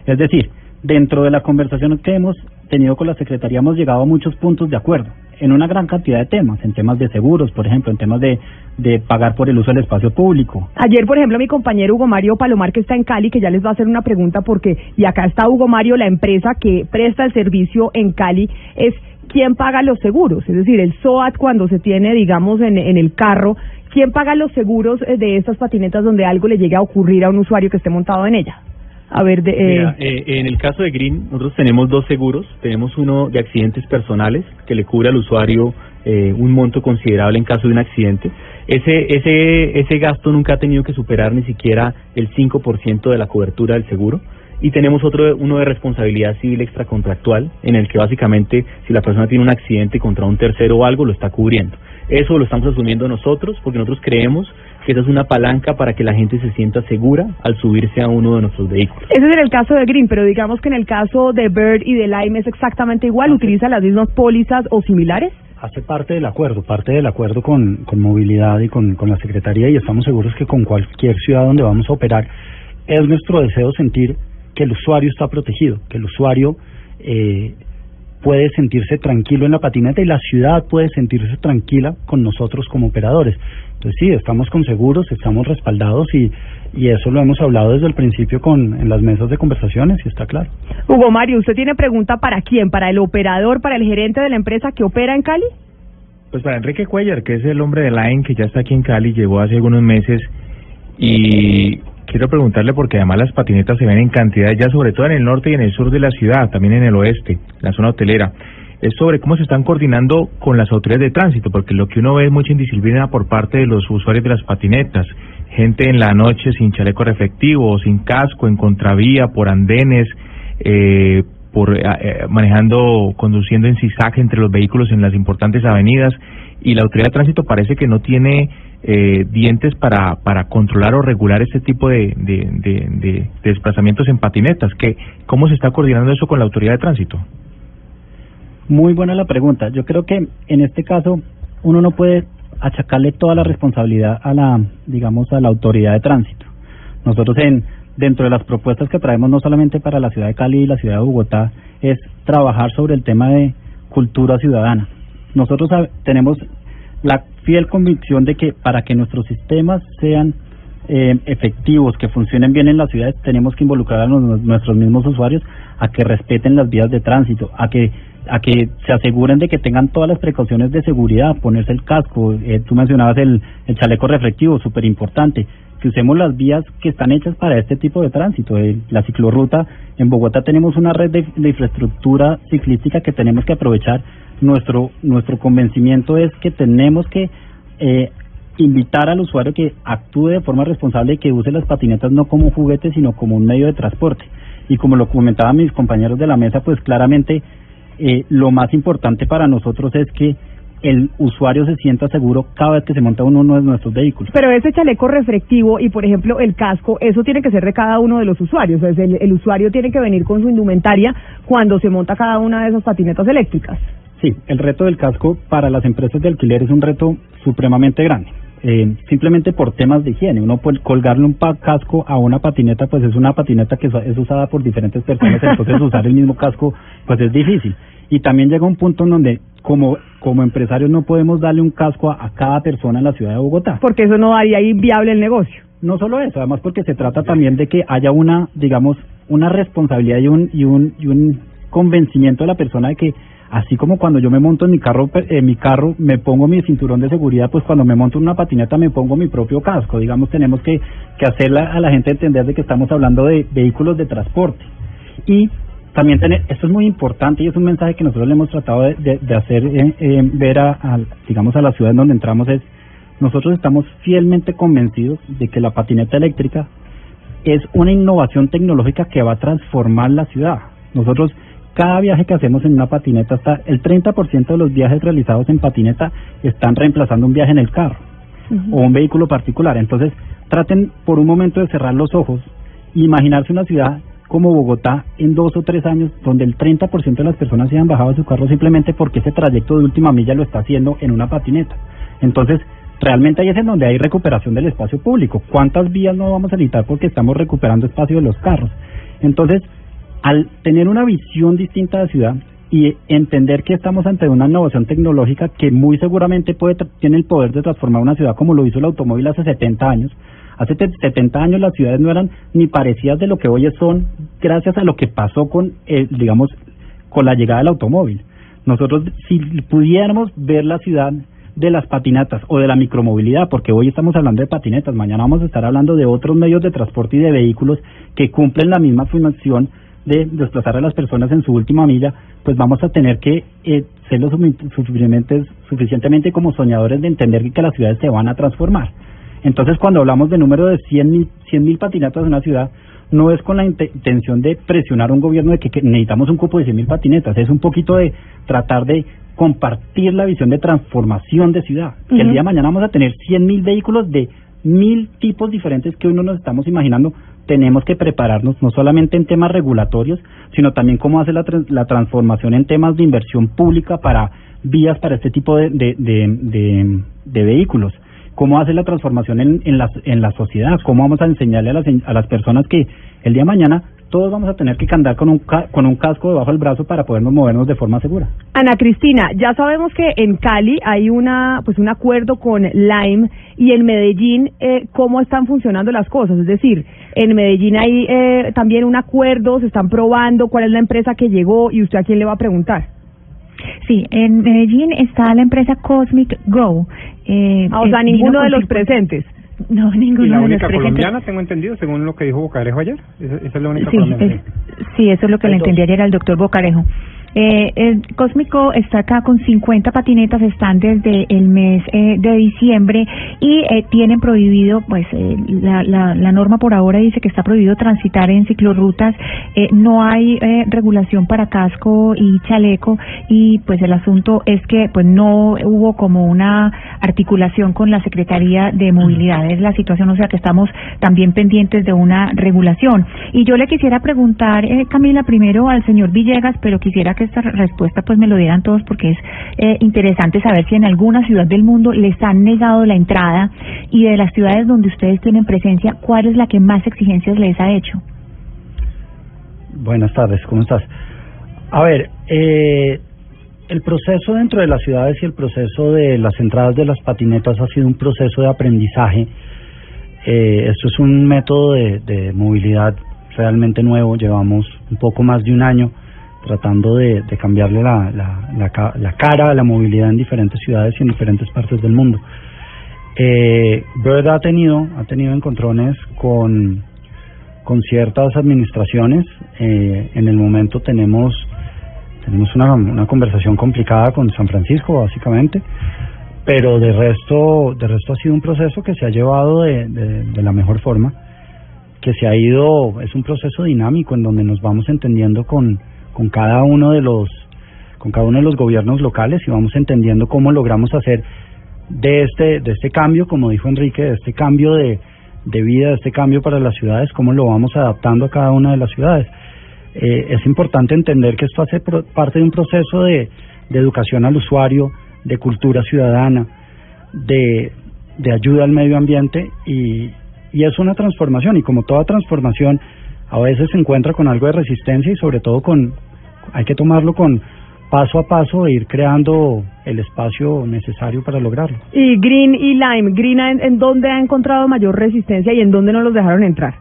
Es decir, dentro de la conversación que hemos tenido con la Secretaría hemos llegado a muchos puntos de acuerdo en una gran cantidad de temas, en temas de seguros, por ejemplo, en temas de, de pagar por el uso del espacio público. Ayer, por ejemplo, mi compañero Hugo Mario Palomar, que está en Cali, que ya les va a hacer una pregunta porque, y acá está Hugo Mario, la empresa que presta el servicio en Cali, es quién paga los seguros, es decir, el SOAT cuando se tiene, digamos, en, en el carro, quién paga los seguros eh, de estas patinetas donde algo le llegue a ocurrir a un usuario que esté montado en ella. Eh, eh, en el caso de Green, nosotros tenemos dos seguros. Tenemos uno de accidentes personales, que le cubre al usuario eh, un monto considerable en caso de un accidente. Ese, ese, ese gasto nunca ha tenido que superar ni siquiera el 5% de la cobertura del seguro. Y tenemos otro, uno de responsabilidad civil extracontractual, en el que básicamente si la persona tiene un accidente contra un tercero o algo, lo está cubriendo. Eso lo estamos asumiendo nosotros, porque nosotros creemos que esa es una palanca para que la gente se sienta segura al subirse a uno de nuestros vehículos. Ese es en el caso de Green, pero digamos que en el caso de Bird y de Lime es exactamente igual, utiliza las mismas pólizas o similares. Hace parte del acuerdo, parte del acuerdo con, con movilidad y con, con la Secretaría y estamos seguros que con cualquier ciudad donde vamos a operar es nuestro deseo sentir que el usuario está protegido, que el usuario eh, puede sentirse tranquilo en la patineta y la ciudad puede sentirse tranquila con nosotros como operadores. Entonces sí, estamos con seguros, estamos respaldados y, y eso lo hemos hablado desde el principio con en las mesas de conversaciones y está claro. Hugo Mario, ¿usted tiene pregunta para quién? ¿Para el operador, para el gerente de la empresa que opera en Cali? Pues para Enrique Cuellar, que es el hombre de Line que ya está aquí en Cali, llegó hace algunos meses y quiero preguntarle porque además las patinetas se ven en cantidad ya sobre todo en el norte y en el sur de la ciudad, también en el oeste, la zona hotelera. Es sobre cómo se están coordinando con las autoridades de tránsito, porque lo que uno ve es mucha indisciplina por parte de los usuarios de las patinetas. Gente en la noche sin chaleco reflectivo, sin casco, en contravía, por andenes, eh, por eh, eh, manejando, conduciendo en zigzag entre los vehículos en las importantes avenidas y la autoridad de tránsito parece que no tiene eh, dientes para, para controlar o regular este tipo de, de, de, de desplazamientos en patinetas. ¿Qué, ¿Cómo se está coordinando eso con la autoridad de tránsito? Muy buena la pregunta. Yo creo que en este caso uno no puede achacarle toda la responsabilidad a la, digamos, a la autoridad de tránsito. Nosotros en dentro de las propuestas que traemos no solamente para la ciudad de Cali y la ciudad de Bogotá es trabajar sobre el tema de cultura ciudadana. Nosotros tenemos la fiel convicción de que para que nuestros sistemas sean eh, efectivos, que funcionen bien en las ciudades, tenemos que involucrar a nuestros mismos usuarios a que respeten las vías de tránsito, a que a que se aseguren de que tengan todas las precauciones de seguridad, ponerse el casco, eh, tú mencionabas el, chaleco reflectivo, súper importante, que usemos las vías que están hechas para este tipo de tránsito. Eh, la ciclorruta, en Bogotá tenemos una red de, de infraestructura ciclística que tenemos que aprovechar. Nuestro, nuestro convencimiento es que tenemos que eh, invitar al usuario que actúe de forma responsable y que use las patinetas no como un juguete, sino como un medio de transporte. Y como lo comentaban mis compañeros de la mesa, pues claramente eh, lo más importante para nosotros es que el usuario se sienta seguro cada vez que se monta uno de nuestros vehículos. Pero ese chaleco reflectivo y, por ejemplo, el casco, eso tiene que ser de cada uno de los usuarios. Es el, el usuario tiene que venir con su indumentaria cuando se monta cada una de esas patinetas eléctricas. Sí, el reto del casco para las empresas de alquiler es un reto supremamente grande. Eh, simplemente por temas de higiene. Uno puede colgarle un pa casco a una patineta, pues es una patineta que es usada por diferentes personas, entonces usar el mismo casco, pues es difícil. Y también llega un punto en donde como como empresarios no podemos darle un casco a, a cada persona en la ciudad de Bogotá. Porque eso no haría inviable el negocio. No solo eso, además porque se trata también de que haya una, digamos, una responsabilidad y un y un y un convencimiento de la persona de que así como cuando yo me monto en mi carro en mi carro me pongo mi cinturón de seguridad, pues cuando me monto en una patineta me pongo mi propio casco. Digamos, tenemos que que hacerle a la gente entender de que estamos hablando de vehículos de transporte. Y también tener, esto es muy importante y es un mensaje que nosotros le hemos tratado de, de, de hacer eh, eh, ver a, a, digamos, a la ciudad en donde entramos es, nosotros estamos fielmente convencidos de que la patineta eléctrica es una innovación tecnológica que va a transformar la ciudad. Nosotros, cada viaje que hacemos en una patineta, está el 30% de los viajes realizados en patineta están reemplazando un viaje en el carro uh -huh. o un vehículo particular. Entonces, traten por un momento de cerrar los ojos e imaginarse una ciudad como Bogotá en dos o tres años, donde el 30% de las personas se han bajado de su carro simplemente porque ese trayecto de última milla lo está haciendo en una patineta. Entonces, realmente ahí es en donde hay recuperación del espacio público. ¿Cuántas vías no vamos a necesitar porque estamos recuperando espacio de los carros? Entonces, al tener una visión distinta de ciudad y entender que estamos ante una innovación tecnológica que muy seguramente puede tiene el poder de transformar una ciudad como lo hizo el automóvil hace 70 años, Hace 70 años las ciudades no eran ni parecidas de lo que hoy son gracias a lo que pasó con, eh, digamos, con la llegada del automóvil. Nosotros, si pudiéramos ver la ciudad de las patinetas o de la micromovilidad, porque hoy estamos hablando de patinetas, mañana vamos a estar hablando de otros medios de transporte y de vehículos que cumplen la misma función, de desplazar a las personas en su última milla, pues vamos a tener que eh, ser lo suficientemente, suficientemente como soñadores de entender que las ciudades se van a transformar. Entonces, cuando hablamos de número de 100 mil, 100 mil patinetas en una ciudad, no es con la inte- intención de presionar a un gobierno de que, que necesitamos un cupo de 100 mil patinetas, es un poquito de tratar de compartir la visión de transformación de ciudad. Que el día de mañana vamos a tener 100 mil vehículos de mil tipos diferentes que hoy no nos estamos imaginando. Tenemos que prepararnos no solamente en temas regulatorios, sino también cómo hacer la, la transformación en temas de inversión pública para vías para este tipo de, de- de vehículos. Cómo hacer la transformación en, en, la, en la sociedad, cómo vamos a enseñarle a las, a las personas que el día de mañana todos vamos a tener que andar con un, ca- con un casco debajo del brazo para podernos movernos de forma segura. Ana Cristina, ya sabemos que en Cali hay una pues un acuerdo con Lime y en Medellín eh, cómo están funcionando las cosas, es decir, en Medellín hay eh, también un acuerdo, se están probando cuál es la empresa que llegó y usted a quién le va a preguntar. Sí, en Medellín está la empresa Cosmic Go. Eh, Ah, o sea, eh, ninguno de los 50 presentes. No, ninguno Y la de los única presentes. colombiana, tengo entendido, según lo que dijo Bocarejo ayer. Esa, esa es la única Sí, colombiana. es- sí, eso es lo que le entendí ayer al doctor Bocarejo. Eh, el Cósmico está acá con 50 patinetas, están desde el mes eh, de diciembre y eh, tienen prohibido, pues eh, la, la, la norma por ahora dice que está prohibido transitar en ciclorrutas, eh, no hay eh, regulación para casco y chaleco y pues el asunto es que pues no hubo como una articulación con la Secretaría de Movilidad, es la situación, o sea que estamos también pendientes de una regulación. Y yo le quisiera preguntar, Camila, primero al señor Villegas, pero quisiera que esta respuesta pues me lo dieran todos porque es eh, interesante saber si en alguna ciudad del mundo les han negado la entrada y de las ciudades donde ustedes tienen presencia, ¿cuál es la que más exigencias les ha hecho? Buenas tardes, ¿cómo estás? A ver, eh, el proceso dentro de las ciudades y el proceso de las entradas de las patinetas ha sido un proceso de aprendizaje. Eh, esto es un método de, de movilidad realmente nuevo. Llevamos un poco más de un año tratando de, cambiarle la, la, la cara a la movilidad en diferentes ciudades y en diferentes partes del mundo. Eh, Bird ha tenido, ha tenido encontrones con, con ciertas administraciones. Eh, en el momento tenemos, tenemos una, una conversación complicada con San Francisco, básicamente, pero de resto, de resto ha sido un proceso que se ha llevado de, de, de la mejor forma, que se ha ido, es un proceso dinámico en donde nos vamos entendiendo con, con cada uno de los con cada uno de los gobiernos locales y vamos entendiendo cómo logramos hacer de este de este cambio, como dijo Enrique, de este cambio de, de vida, de este cambio para las ciudades, cómo lo vamos adaptando a cada una de las ciudades. Eh, es importante entender que esto hace pro- parte de un proceso de, de educación al usuario, de cultura ciudadana, de, de ayuda al medio ambiente y, y es una transformación y como toda transformación a veces se encuentra con algo de resistencia y sobre todo con hay que tomarlo con paso a paso e ir creando el espacio necesario para lograrlo. Y Green y Lime, Green en, en dónde ha encontrado mayor resistencia y en dónde no los dejaron entrar.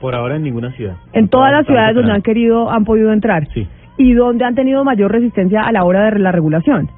Por ahora en ninguna ciudad. En todas las ciudades donde han querido, han podido entrar. Sí. Y donde han tenido mayor resistencia a la hora de la regulación.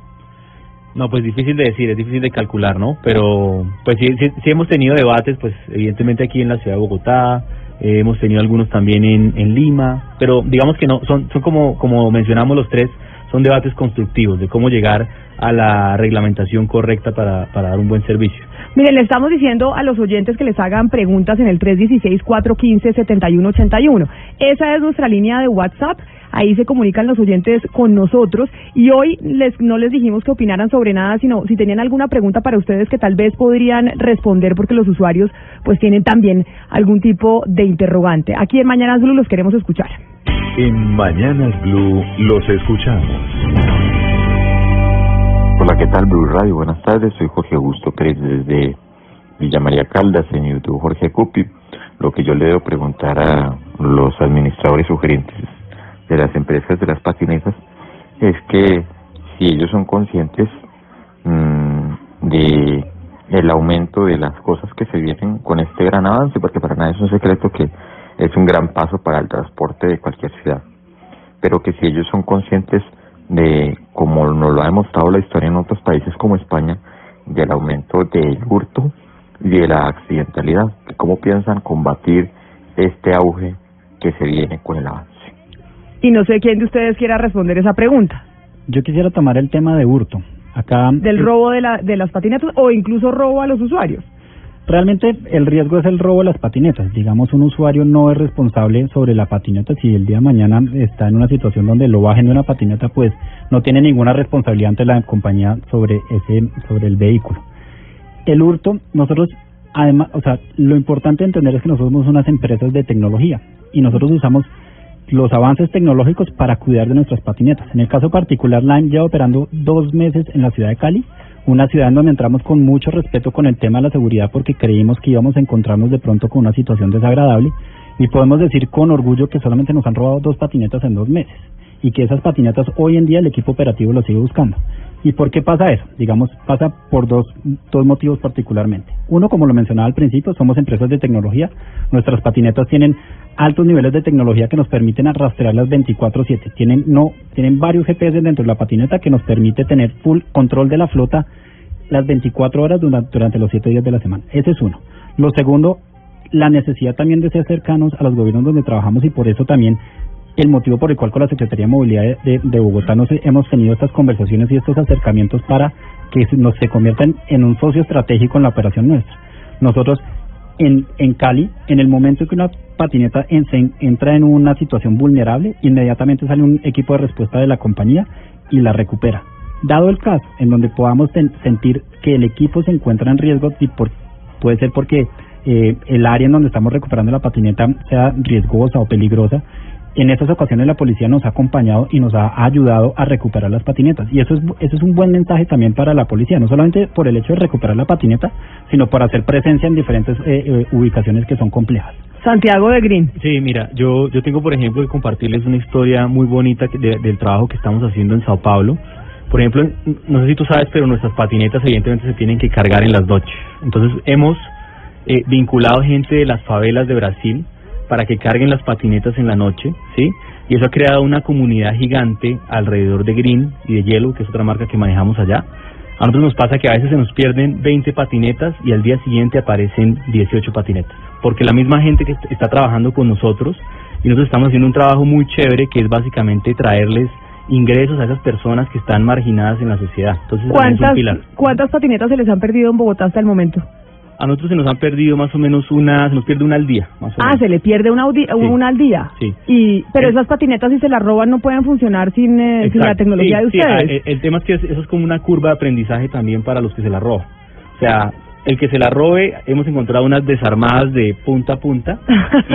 No, pues difícil de decir, es difícil de calcular, ¿no? Pero pues sí, sí, sí hemos tenido debates, pues evidentemente aquí en la ciudad de Bogotá, eh, hemos tenido algunos también en, en Lima, pero digamos que no, son, son como, como mencionamos los tres, son debates constructivos de cómo llegar a la reglamentación correcta para, para dar un buen servicio. Miren, le estamos diciendo a los oyentes que les hagan preguntas en el 316-415-7181. Esa es nuestra línea de WhatsApp. Ahí se comunican los oyentes con nosotros. Y hoy les, no les dijimos que opinaran sobre nada, sino si tenían alguna pregunta para ustedes que tal vez podrían responder porque los usuarios pues tienen también algún tipo de interrogante. Aquí en Mañanas Blue los queremos escuchar. En Mañanas Blue los escuchamos. Hola, ¿qué tal Blue Radio? Buenas tardes, soy Jorge Augusto Pérez desde Villa María Caldas, en YouTube Jorge Cupi. Lo que yo le debo preguntar a los administradores sugerentes de las empresas de las patinetas es que si ellos son conscientes mm, de el aumento de las cosas que se vienen con este gran avance, porque para nada es un secreto que es un gran paso para el transporte de cualquier ciudad, pero que si ellos son conscientes de, como nos lo ha demostrado la historia en otros países como España, del aumento del hurto y de la accidentalidad, cómo piensan combatir este auge que se viene con el avance. Y no sé quién de ustedes quiera responder esa pregunta. Yo quisiera tomar el tema de hurto. Acá Del robo de, la, de las patinetas o incluso robo a los usuarios. Realmente el riesgo es el robo de las patinetas. Digamos, un usuario no es responsable sobre la patineta. Si el día de mañana está en una situación donde lo bajen de una patineta, pues no tiene ninguna responsabilidad ante la compañía sobre ese, sobre el vehículo. El hurto, nosotros, además, o sea, lo importante de entender es que nosotros somos unas empresas de tecnología y nosotros usamos los avances tecnológicos para cuidar de nuestras patinetas. En el caso particular, Line lleva operando dos meses en la ciudad de Cali, una ciudad en donde entramos con mucho respeto con el tema de la seguridad porque creímos que íbamos a encontrarnos de pronto con una situación desagradable y podemos decir con orgullo que solamente nos han robado dos patinetas en dos meses y que esas patinetas hoy en día el equipo operativo lo sigue buscando. ¿Y por qué pasa eso? Digamos, pasa por dos, dos motivos particularmente. Uno, como lo mencionaba al principio, somos empresas de tecnología. Nuestras patinetas tienen altos niveles de tecnología que nos permiten rastrearlas 24/7. Tienen no tienen varios GPS dentro de la patineta que nos permite tener full control de la flota las 24 horas durante, los 7 días de la semana. Ese es uno. Lo segundo, la necesidad también de ser cercanos a los gobiernos donde trabajamos y por eso también el motivo por el cual con la Secretaría de Movilidad de, de- de Bogotá nos hemos tenido estas conversaciones y estos acercamientos para que nos se conviertan en un socio estratégico en la operación nuestra. Nosotros en, en Cali, en el momento que una patineta entra en una situación vulnerable, inmediatamente sale un equipo de respuesta de la compañía y la recupera. Dado el caso en donde podamos sentir que el equipo se encuentra en riesgo, y por- puede ser porque eh, el área en donde estamos recuperando la patineta sea riesgosa o peligrosa, en esas ocasiones la policía nos ha acompañado y nos ha ayudado a recuperar las patinetas. Y eso es, eso es un buen mensaje también para la policía, no solamente por el hecho de recuperar la patineta, sino por hacer presencia en diferentes eh, eh, ubicaciones que son complejas. Santiago de Green. Sí, mira, yo, yo tengo, por ejemplo, que compartirles una historia muy bonita que- de- del trabajo que estamos haciendo en Sao Paulo. Por ejemplo, no sé si tú sabes, pero nuestras patinetas evidentemente se tienen que cargar en las noches. Entonces, hemos eh, vinculado gente de las favelas de Brasil para que carguen las patinetas en la noche, ¿sí? Y eso ha creado una comunidad gigante alrededor de Green y de Yellow, que es otra marca que manejamos allá. A nosotros nos pasa que a veces se nos pierden 20 patinetas y al día siguiente aparecen 18 patinetas, porque la misma gente que est- está trabajando con nosotros y nosotros estamos haciendo un trabajo muy chévere que es básicamente traerles ingresos a esas personas que están marginadas en la sociedad. Entonces, también es un ¿Cuántas, pilar. ¿Cuántas patinetas se les han perdido en Bogotá hasta el momento? A nosotros se nos han perdido más o menos una, se nos pierde una al día, más o Ah, menos. se le pierde una, audi- una al día. Sí. Y, pero esas patinetas si se las roban no pueden funcionar sin, eh, sin la tecnología Sí, de sí, ustedes. ah, el, el tema es que es- eso es como una curva de aprendizaje también para los que se la roban. O sea, el que se la robe, hemos encontrado unas desarmadas de punta a punta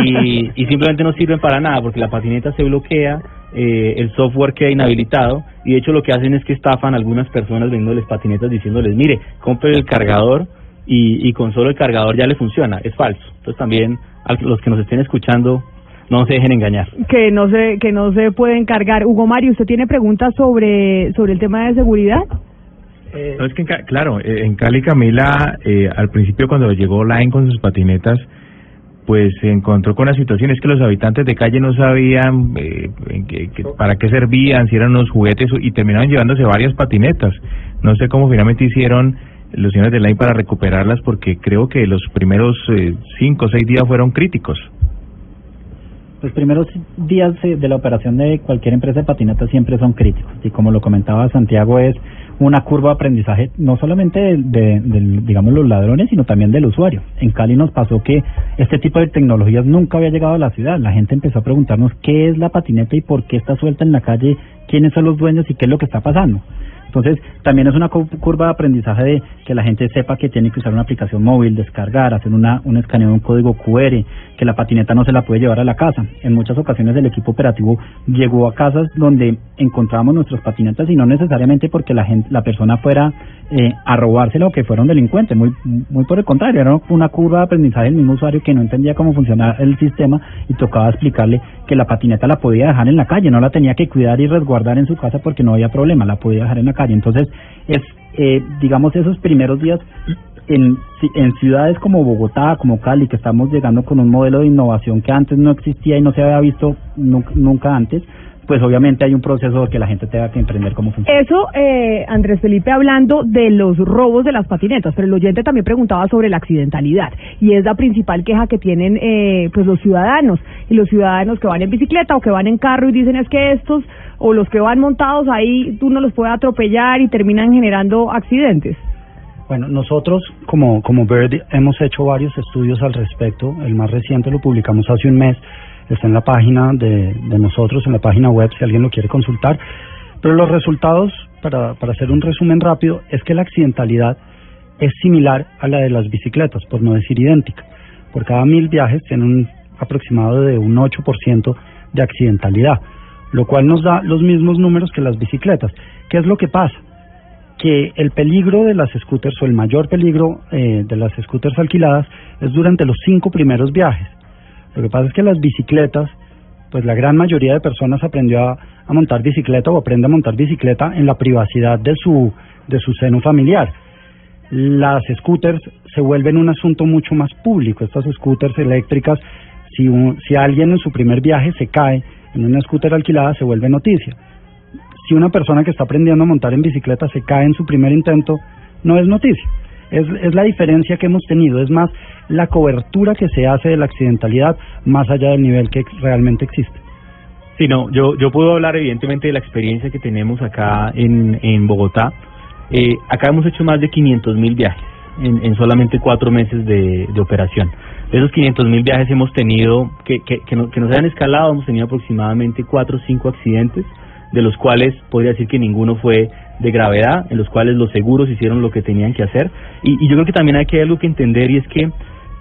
y, y simplemente no sirven para nada porque la patineta se bloquea, eh, el software queda inhabilitado y de hecho lo que hacen es que estafan a algunas personas vendiéndoles patinetas diciéndoles, mire, compre el cargador y, y con solo el cargador ya le funciona. Es falso. Entonces también a los que nos estén escuchando, no se dejen engañar. que no se que no se pueden cargar. Hugo Mario, ¿usted tiene preguntas sobre sobre el tema de seguridad? No, es que, en claro, eh, en Cali Camila, eh, al principio cuando llegó Line con sus patinetas, pues se encontró con la situación, es que los habitantes de calle no sabían eh, en qué- qué- para qué servían, si eran unos juguetes, y terminaron llevándose varias patinetas. No sé cómo finalmente hicieron señores de Line para recuperarlas, porque creo que los primeros eh, cinco o seis días fueron críticos. Los primeros días eh, de la operación de cualquier empresa de patineta siempre son críticos y como lo comentaba Santiago es una curva de aprendizaje no solamente de, de- digamos los ladrones sino también del usuario. En Cali nos pasó que este tipo de tecnologías nunca había llegado a la ciudad. La gente empezó a preguntarnos qué es la patineta y por qué está suelta en la calle, quiénes son los dueños y qué es lo que está pasando. Entonces, también es una cu- curva de aprendizaje de que la gente sepa que tiene que usar una aplicación móvil, descargar, hacer una, un escaneo de un código QR, que la patineta no se la puede llevar a la casa. En muchas ocasiones el equipo operativo llegó a casas donde encontrábamos nuestras patinetas y no necesariamente porque la gente, la persona fuera eh, a robársela o que fuera un delincuente, muy, muy por el contrario, era una curva de aprendizaje del mismo usuario que no entendía cómo funcionaba el sistema y tocaba explicarle que la patineta la podía dejar en la calle, no la tenía que cuidar y resguardar en su casa porque no había problema, la podía dejar en la calle. Entonces, es, eh, digamos, esos primeros días en, en ciudades como Bogotá, como Cali, que estamos llegando con un modelo de innovación que antes no existía y no se había visto nunca antes, pues obviamente hay un proceso que la gente tenga que emprender cómo funciona. Eso, eh, Andrés Felipe, hablando de los robos de las patinetas, pero el oyente también preguntaba sobre la accidentalidad y es la principal queja que tienen eh, pues los ciudadanos y los ciudadanos que van en bicicleta o que van en carro y dicen es que estos o los que van montados ahí tú no los puedes atropellar y terminan generando accidentes. Bueno, nosotros como, como Bird hemos hecho varios estudios al respecto. El más reciente lo publicamos hace un mes. Está en la página de, nosotros, en la página web, si alguien lo quiere consultar. Pero los resultados, para, para hacer un resumen rápido, es que la accidentalidad es similar a la de las bicicletas, por no decir idéntica. Por cada mil viajes tiene un aproximado de un 8% de accidentalidad, lo cual nos da los mismos números que las bicicletas. ¿Qué es lo que pasa? que el peligro de las scooters o el mayor peligro eh, de las scooters alquiladas es durante los cinco primeros viajes. Lo que pasa es que las bicicletas, pues la gran mayoría de personas aprendió a, montar bicicleta o aprende a montar bicicleta en la privacidad de su, de su seno familiar. Las scooters se vuelven un asunto mucho más público. Estas scooters eléctricas, si, un, si alguien en su primer viaje se cae en una scooter alquilada, se vuelve noticia si una persona que está aprendiendo a montar en bicicleta se cae en su primer intento, no es noticia. Es, es la diferencia que hemos tenido, es más la cobertura que se hace de la accidentalidad más allá del nivel que realmente existe. Sí, no, yo, yo puedo hablar evidentemente de la experiencia que tenemos acá en, en Bogotá. Eh, acá hemos hecho más de 500 mil viajes en, en solamente cuatro meses de, de operación. De esos 500 mil viajes hemos tenido, que, que, que, no, que nos hayan escalado, hemos tenido aproximadamente cuatro o cinco accidentes de los cuales podría decir que ninguno fue de gravedad, en los cuales los seguros hicieron lo que tenían que hacer. Y, yo creo que también hay que algo que entender y es que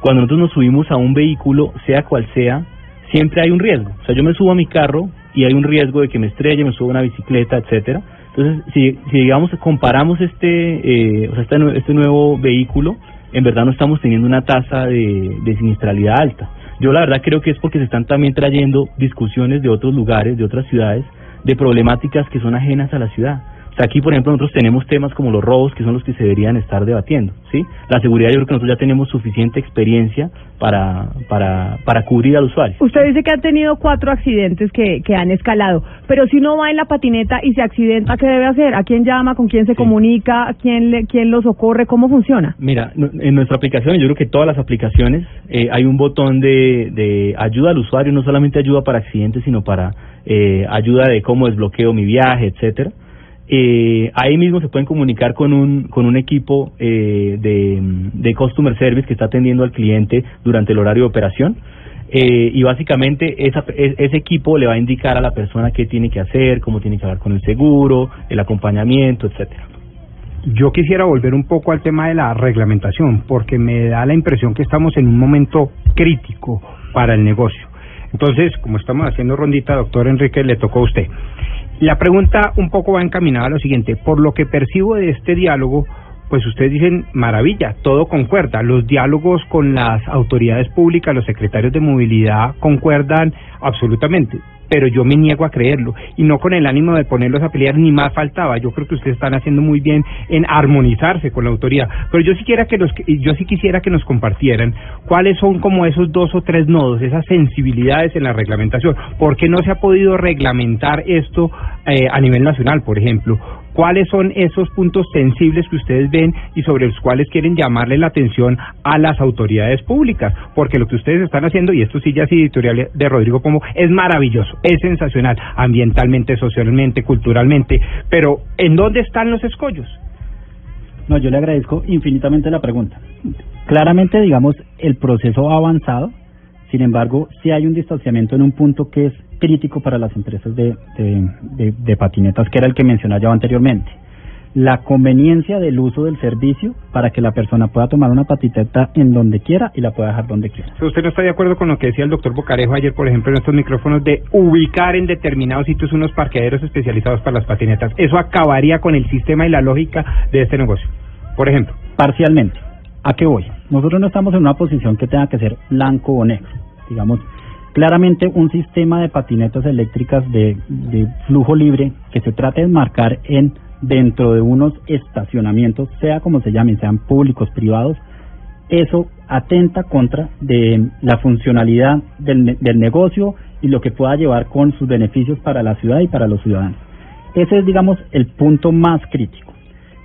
cuando nosotros nos subimos a un vehículo, sea cual sea, siempre hay un riesgo. O sea, yo me subo a mi carro y hay un riesgo de que me estrelle, me subo a una bicicleta, etcétera. Entonces, si, digamos comparamos este, eh, o sea, este, este nuevo vehículo, en verdad no estamos teniendo una tasa de, de alta. Yo la verdad creo que es porque se están también trayendo discusiones de otros lugares, de otras ciudades, de problemáticas que son ajenas a la ciudad. O sea, aquí, por ejemplo, nosotros tenemos temas como los robos, que son los que se deberían estar debatiendo, ¿sí? La seguridad, yo creo que nosotros ya tenemos suficiente experiencia para, para, para cubrir al usuario. Usted dice que ha tenido cuatro accidentes que, que han escalado, pero si uno va en la patineta y se accidenta, ¿qué debe hacer? ¿A quién llama? ¿Con quién se comunica? ¿A quién, le, quién lo socorre? ¿Cómo funciona? Mira, en nuestra aplicación, yo creo que todas las aplicaciones, eh, hay un botón de, de ayuda al usuario, no solamente ayuda para accidentes, sino para eh, ayuda de cómo desbloqueo mi viaje, etcétera. Eh, ahí mismo se pueden comunicar con un, con un equipo eh, de, de Customer Service que está atendiendo al cliente durante el horario de operación. Eh, y básicamente esa, ese equipo le va a indicar a la persona qué tiene que hacer, cómo tiene que hablar con el seguro, el acompañamiento, etcétera. Yo quisiera volver un poco al tema de la reglamentación, porque me da la impresión que estamos en un momento crítico para el negocio. Entonces, como estamos haciendo rondita, doctor Enrique, le tocó a usted. La pregunta un poco va encaminada a lo siguiente. Por lo que percibo de este diálogo, pues ustedes dicen, maravilla, todo concuerda. Los diálogos con las autoridades públicas, los secretarios de movilidad concuerdan absolutamente. Pero yo me niego a creerlo y no con el ánimo de ponerlos a pelear ni más faltaba. Yo creo que ustedes están haciendo muy bien en armonizarse con la autoridad. Pero yo sí quisiera que nos, yo sí quisiera que nos compartieran cuáles son como esos dos o tres nodos, esas sensibilidades en la reglamentación. ¿Por qué no se ha podido reglamentar esto eh, a nivel nacional, por ejemplo? ¿Cuáles son esos puntos sensibles que ustedes ven y sobre los cuales quieren llamarle la atención a las autoridades públicas? Porque lo que ustedes están haciendo, y esto sí ya es editorial de Rodrigo Pomo, es maravilloso, es sensacional, ambientalmente, socialmente, culturalmente, pero ¿en dónde están los escollos? No, yo le agradezco infinitamente la pregunta. Claramente, digamos, el proceso ha avanzado, sin embargo, sí hay un distanciamiento en un punto que es crítico para las empresas de, de, de, de patinetas, que era el que mencionaba yo anteriormente. La conveniencia del uso del servicio para que la persona pueda tomar una patineta en donde quiera y la pueda dejar donde quiera. ¿Usted no está de acuerdo con lo que decía el doctor Bocarejo ayer, por ejemplo, en estos micrófonos, de ubicar en determinados sitios unos parqueaderos especializados para las patinetas? Eso acabaría con el sistema y la lógica de este negocio, por ejemplo. Parcialmente. ¿A qué voy? Nosotros no estamos en una posición que tenga que ser blanco o negro. Digamos, claramente un sistema de patinetas eléctricas de, flujo libre que se trate de marcar en dentro de unos estacionamientos, sea como se llamen, sean públicos, privados, eso atenta contra de la funcionalidad del, del negocio y lo que pueda llevar con sus beneficios para la ciudad y para los ciudadanos. Ese es, digamos, el punto más crítico.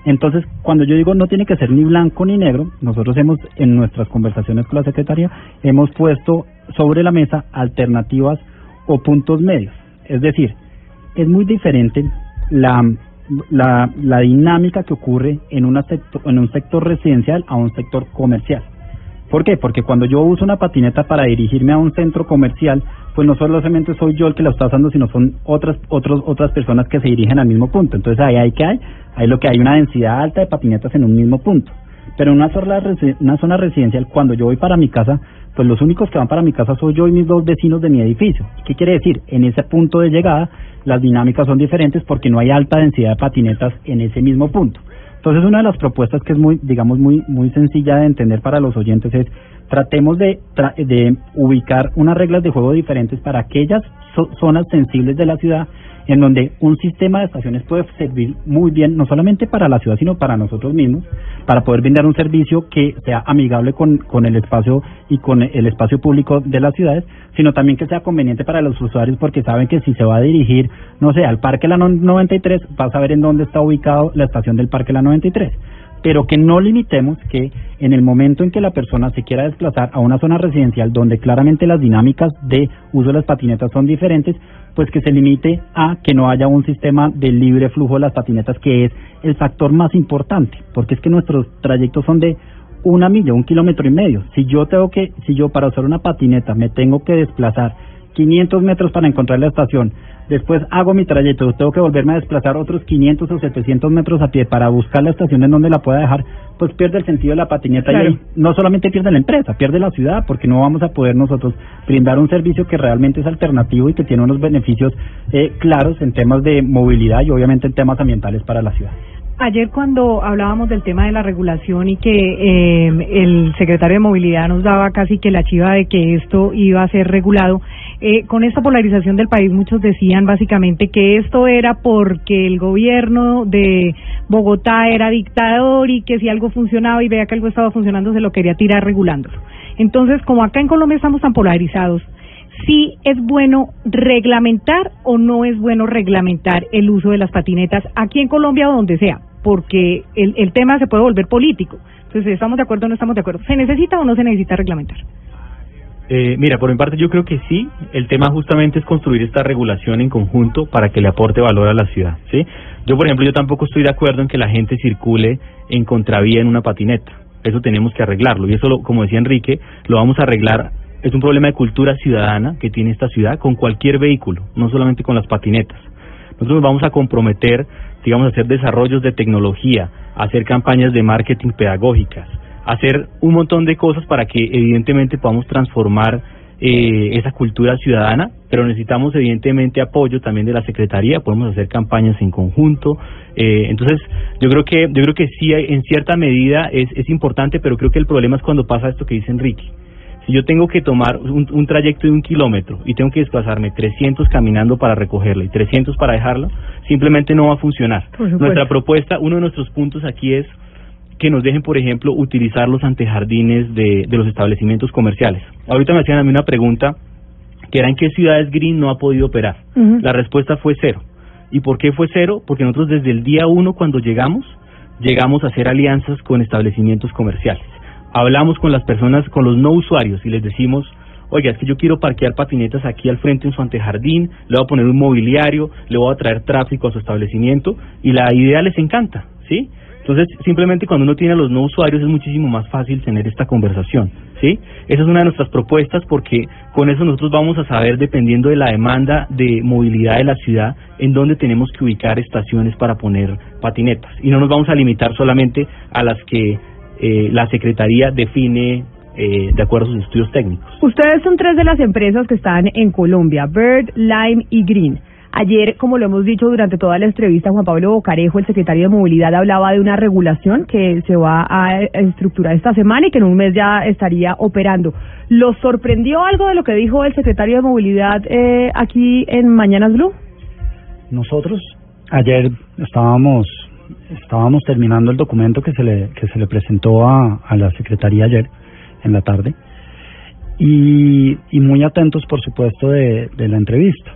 Entonces, cuando yo digo no tiene que ser ni blanco ni negro, nosotros hemos, en nuestras conversaciones con la Secretaría, hemos puesto sobre la mesa alternativas o puntos medios. Es decir, es muy diferente la, la, la dinámica que ocurre en, una sector, en un sector residencial a un sector comercial. ¿Por qué? Porque cuando yo uso una patineta para dirigirme a un centro comercial, pues no solamente soy yo el que la está usando, sino son otras otros, otras personas que se dirigen al mismo punto. Entonces ahí hay que hay, hay lo que hay una densidad alta de patinetas en un mismo punto. Pero en una zona, una zona residencial, cuando yo voy para mi casa, pues los únicos que van para mi casa soy yo y mis dos vecinos de mi edificio. ¿Qué quiere decir? En ese punto de llegada, las dinámicas son diferentes porque no hay alta densidad de patinetas en ese mismo punto. Entonces, una de las propuestas que es muy, digamos, muy, muy sencilla de entender para los oyentes es tratemos de, tra- de ubicar unas reglas de juego diferentes para aquellas zo- zonas sensibles de la ciudad en donde un sistema de estaciones puede servir muy bien, no solamente para la ciudad, sino para nosotros mismos, para poder brindar un servicio que sea amigable con, con el espacio y con el espacio público de las ciudades, sino también que sea conveniente para los usuarios porque saben que si se va a dirigir, no sé, al Parque La No- 93, va a saber en dónde está ubicado la estación del Parque La 93 pero que no limitemos que en el momento en que la persona se quiera desplazar a una zona residencial donde claramente las dinámicas de uso de las patinetas son diferentes, pues que se limite a que no haya un sistema de libre flujo de las patinetas, que es el factor más importante, porque es que nuestros trayectos son de una milla, un kilómetro y medio. Si yo tengo que, si yo para usar una patineta me tengo que desplazar 500 metros para encontrar la estación, después hago mi trayecto, tengo que volverme a desplazar otros 500 o 700 metros a pie para buscar la estación en donde la pueda dejar, pues pierde el sentido de la patineta Claro. y no solamente pierde la empresa, pierde la ciudad, porque no vamos a poder nosotros brindar un servicio que realmente es alternativo y que tiene unos beneficios eh, claros en temas de movilidad y obviamente en temas ambientales para la ciudad. Ayer cuando hablábamos del tema de la regulación y que eh, el secretario de Movilidad nos daba casi que la chiva de que esto iba a ser regulado, eh, con esta polarización del país muchos decían básicamente que esto era porque el gobierno de Bogotá era dictador y que si algo funcionaba y veía que algo estaba funcionando se lo quería tirar regulándolo. Entonces, como acá en Colombia estamos tan polarizados, si es bueno reglamentar o no es bueno reglamentar el uso de las patinetas aquí en Colombia o donde sea, porque el, el tema se puede volver político. Entonces, ¿estamos de acuerdo o no estamos de acuerdo? ¿Se necesita o no se necesita reglamentar? Eh, mira, por mi parte yo creo que sí. El tema justamente es construir esta regulación en conjunto para que le aporte valor a la ciudad, ¿sí? Yo, por ejemplo, yo tampoco estoy de acuerdo en que la gente circule en contravía en una patineta. Eso tenemos que arreglarlo y eso, lo- como decía Enrique, lo vamos a arreglar. Es un problema de cultura ciudadana que tiene esta ciudad con cualquier vehículo, no solamente con las patinetas. Nosotros nos vamos a comprometer, digamos, a hacer desarrollos de tecnología, a hacer campañas de marketing pedagógicas, a hacer un montón de cosas para que evidentemente podamos transformar eh, esa cultura ciudadana, pero necesitamos evidentemente apoyo también de la Secretaría, podemos hacer campañas en conjunto. eh, entonces, yo creo que yo creo que sí, en cierta medida es, es importante, pero creo que el problema es cuando pasa esto que dice Enrique. Si yo tengo que tomar un, un trayecto de un kilómetro y tengo que desplazarme 300 caminando para recogerla y 300 para dejarla, simplemente no va a funcionar. Nuestra propuesta, uno de nuestros puntos aquí es que nos dejen, por ejemplo, utilizar los antejardines de, de los establecimientos comerciales. Ahorita me hacían a mí una pregunta que era en qué ciudades Green no ha podido operar. La respuesta fue cero. ¿Y por qué fue cero? Porque nosotros desde el día uno cuando llegamos, llegamos a hacer alianzas con establecimientos comerciales. Hablamos con las personas, con los no usuarios y les decimos, oiga, es que yo quiero parquear patinetas aquí al frente en su antejardín, le voy a poner un mobiliario, le voy a traer tráfico a su establecimiento y la idea les encanta, ¿sí? Entonces, simplemente cuando uno tiene a los no usuarios es muchísimo más fácil tener esta conversación, ¿sí? Esa es una de nuestras propuestas porque con eso nosotros vamos a saber, dependiendo de la demanda de movilidad de la ciudad, en dónde tenemos que ubicar estaciones para poner patinetas. Y no nos vamos a limitar solamente a las que eh, la Secretaría define eh, de acuerdo a sus estudios técnicos. Ustedes son tres de las empresas que están en Colombia, Bird, Lime y Green. Ayer, como lo hemos dicho durante toda la entrevista, Juan Pablo Bocarejo, el secretario de Movilidad, hablaba de una regulación que se va a estructurar esta semana y que en un mes ya estaría operando. ¿Los sorprendió algo de lo que dijo el secretario de Movilidad eh, aquí en Mañanas Blue? Nosotros ayer estábamos estábamos terminando el documento que se le, que se le presentó a, a la Secretaría ayer en la tarde y, muy atentos, por supuesto, de, de la entrevista.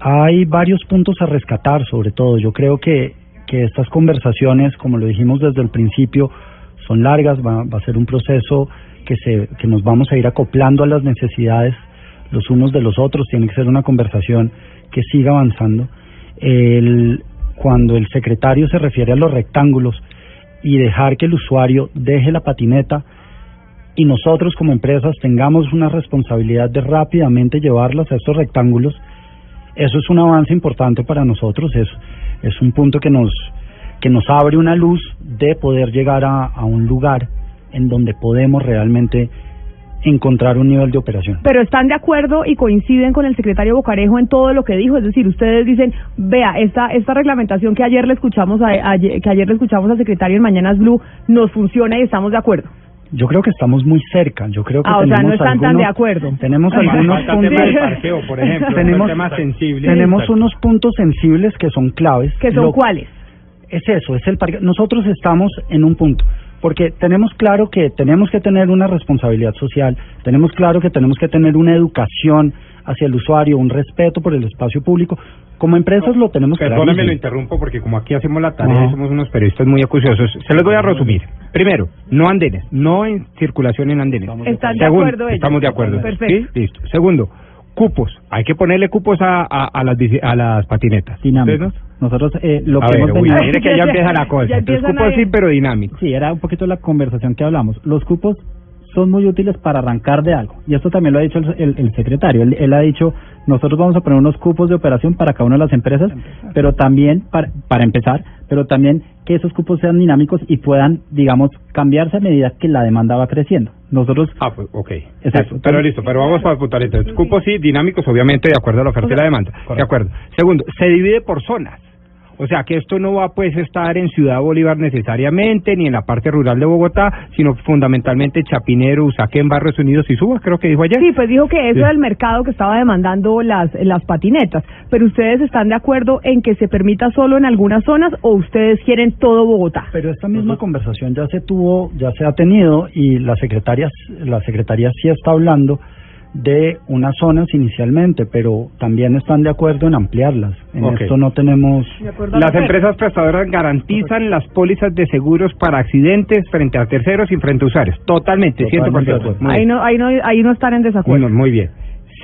Hay varios puntos a rescatar, sobre todo. Yo creo que, que estas conversaciones, como lo dijimos desde el principio, son largas, va, va a ser un proceso que, se, que nos vamos a ir acoplando a las necesidades los unos de los otros, tiene que ser una conversación que siga avanzando. El, cuando el secretario se refiere a los rectángulos y dejar que el usuario deje la patineta y nosotros como empresas tengamos una responsabilidad de rápidamente llevarlas a estos rectángulos, eso es un avance importante para nosotros, es, es un punto que nos, que nos abre una luz de poder llegar a, a un lugar en donde podemos realmente encontrar un nivel de operación. Pero están de acuerdo y coinciden con el secretario Bocarejo en todo lo que dijo, es decir, ustedes dicen, vea, esta esta reglamentación que ayer le escuchamos a, ayer- que ayer le escuchamos al secretario en Mañanas Blue nos funciona y estamos de acuerdo. Yo creo que estamos muy cerca. Yo creo que Ah, o sea, tenemos no están tan de acuerdo. Tenemos algunos puntos tema del parqueo, por ejemplo, un tenemos tema sensible. Tenemos unos puntos sensibles que son claves. ¿Que son Lo- cuáles? Es eso, es el parque. Nosotros estamos en un punto porque tenemos claro que tenemos que tener una responsabilidad social, tenemos claro que tenemos que tener una educación hacia el usuario, un respeto por el espacio público. Como empresas lo tenemos Perdóname, lo clarísimo. interrumpo porque como aquí hacemos la tarea, Ajá. somos unos periodistas muy acuciosos. Se los voy a resumir. Primero, no andenes, no en circulación en andenes. Están de acuerdo. Estamos de acuerdo. Perfecto. ¿Sí? Listo. Segundo, cupos. Hay que ponerle cupos a, a, a las, a las patinetas. Dinámicos. ¿Ustedes Nosotros eh, lo A que ver, hemos uy, mire que ya empieza la cosa. Entonces, cupos sí, pero dinámico. Sí, era un poquito la conversación que hablamos. Los cupos son muy útiles para arrancar de algo. Y esto también lo ha dicho el, el- el secretario. Él, él ha dicho, nosotros vamos a poner unos cupos de operación para cada una de las empresas, pero también, para, para empezar, pero también que esos cupos sean dinámicos y puedan, digamos, cambiarse a medida que la demanda va creciendo. Nosotros... Ah, pues, ok. Exacto. Eso, pero listo, pero vamos para apuntar entonces. Cupos sí, dinámicos, obviamente, de acuerdo a la oferta y la demanda. De acuerdo. Segundo, se divide por zonas. O sea, que esto no va pues estar en Ciudad Bolívar necesariamente, ni en la parte rural de Bogotá, sino fundamentalmente Chapinero, Usaquén, Barrios Unidos y Subas, creo que dijo ayer. Sí, pues dijo que eso Sí. era el mercado que estaba demandando las, las patinetas. Pero ustedes están de acuerdo en que se permita solo en algunas zonas o ustedes quieren todo Bogotá. Pero esta misma conversación ya se tuvo, ya se ha tenido y la secretaria, la secretaria sí está hablando de unas zonas inicialmente, pero también están de acuerdo en ampliarlas. En esto no tenemos. Las empresas prestadoras garantizan las pólizas de seguros para accidentes frente a terceros y frente a usuarios. Totalmente, Totalmente 100%. de acuerdo. Muy Ahí no, ahí no, ahí no están en desacuerdo. Muy, muy bien.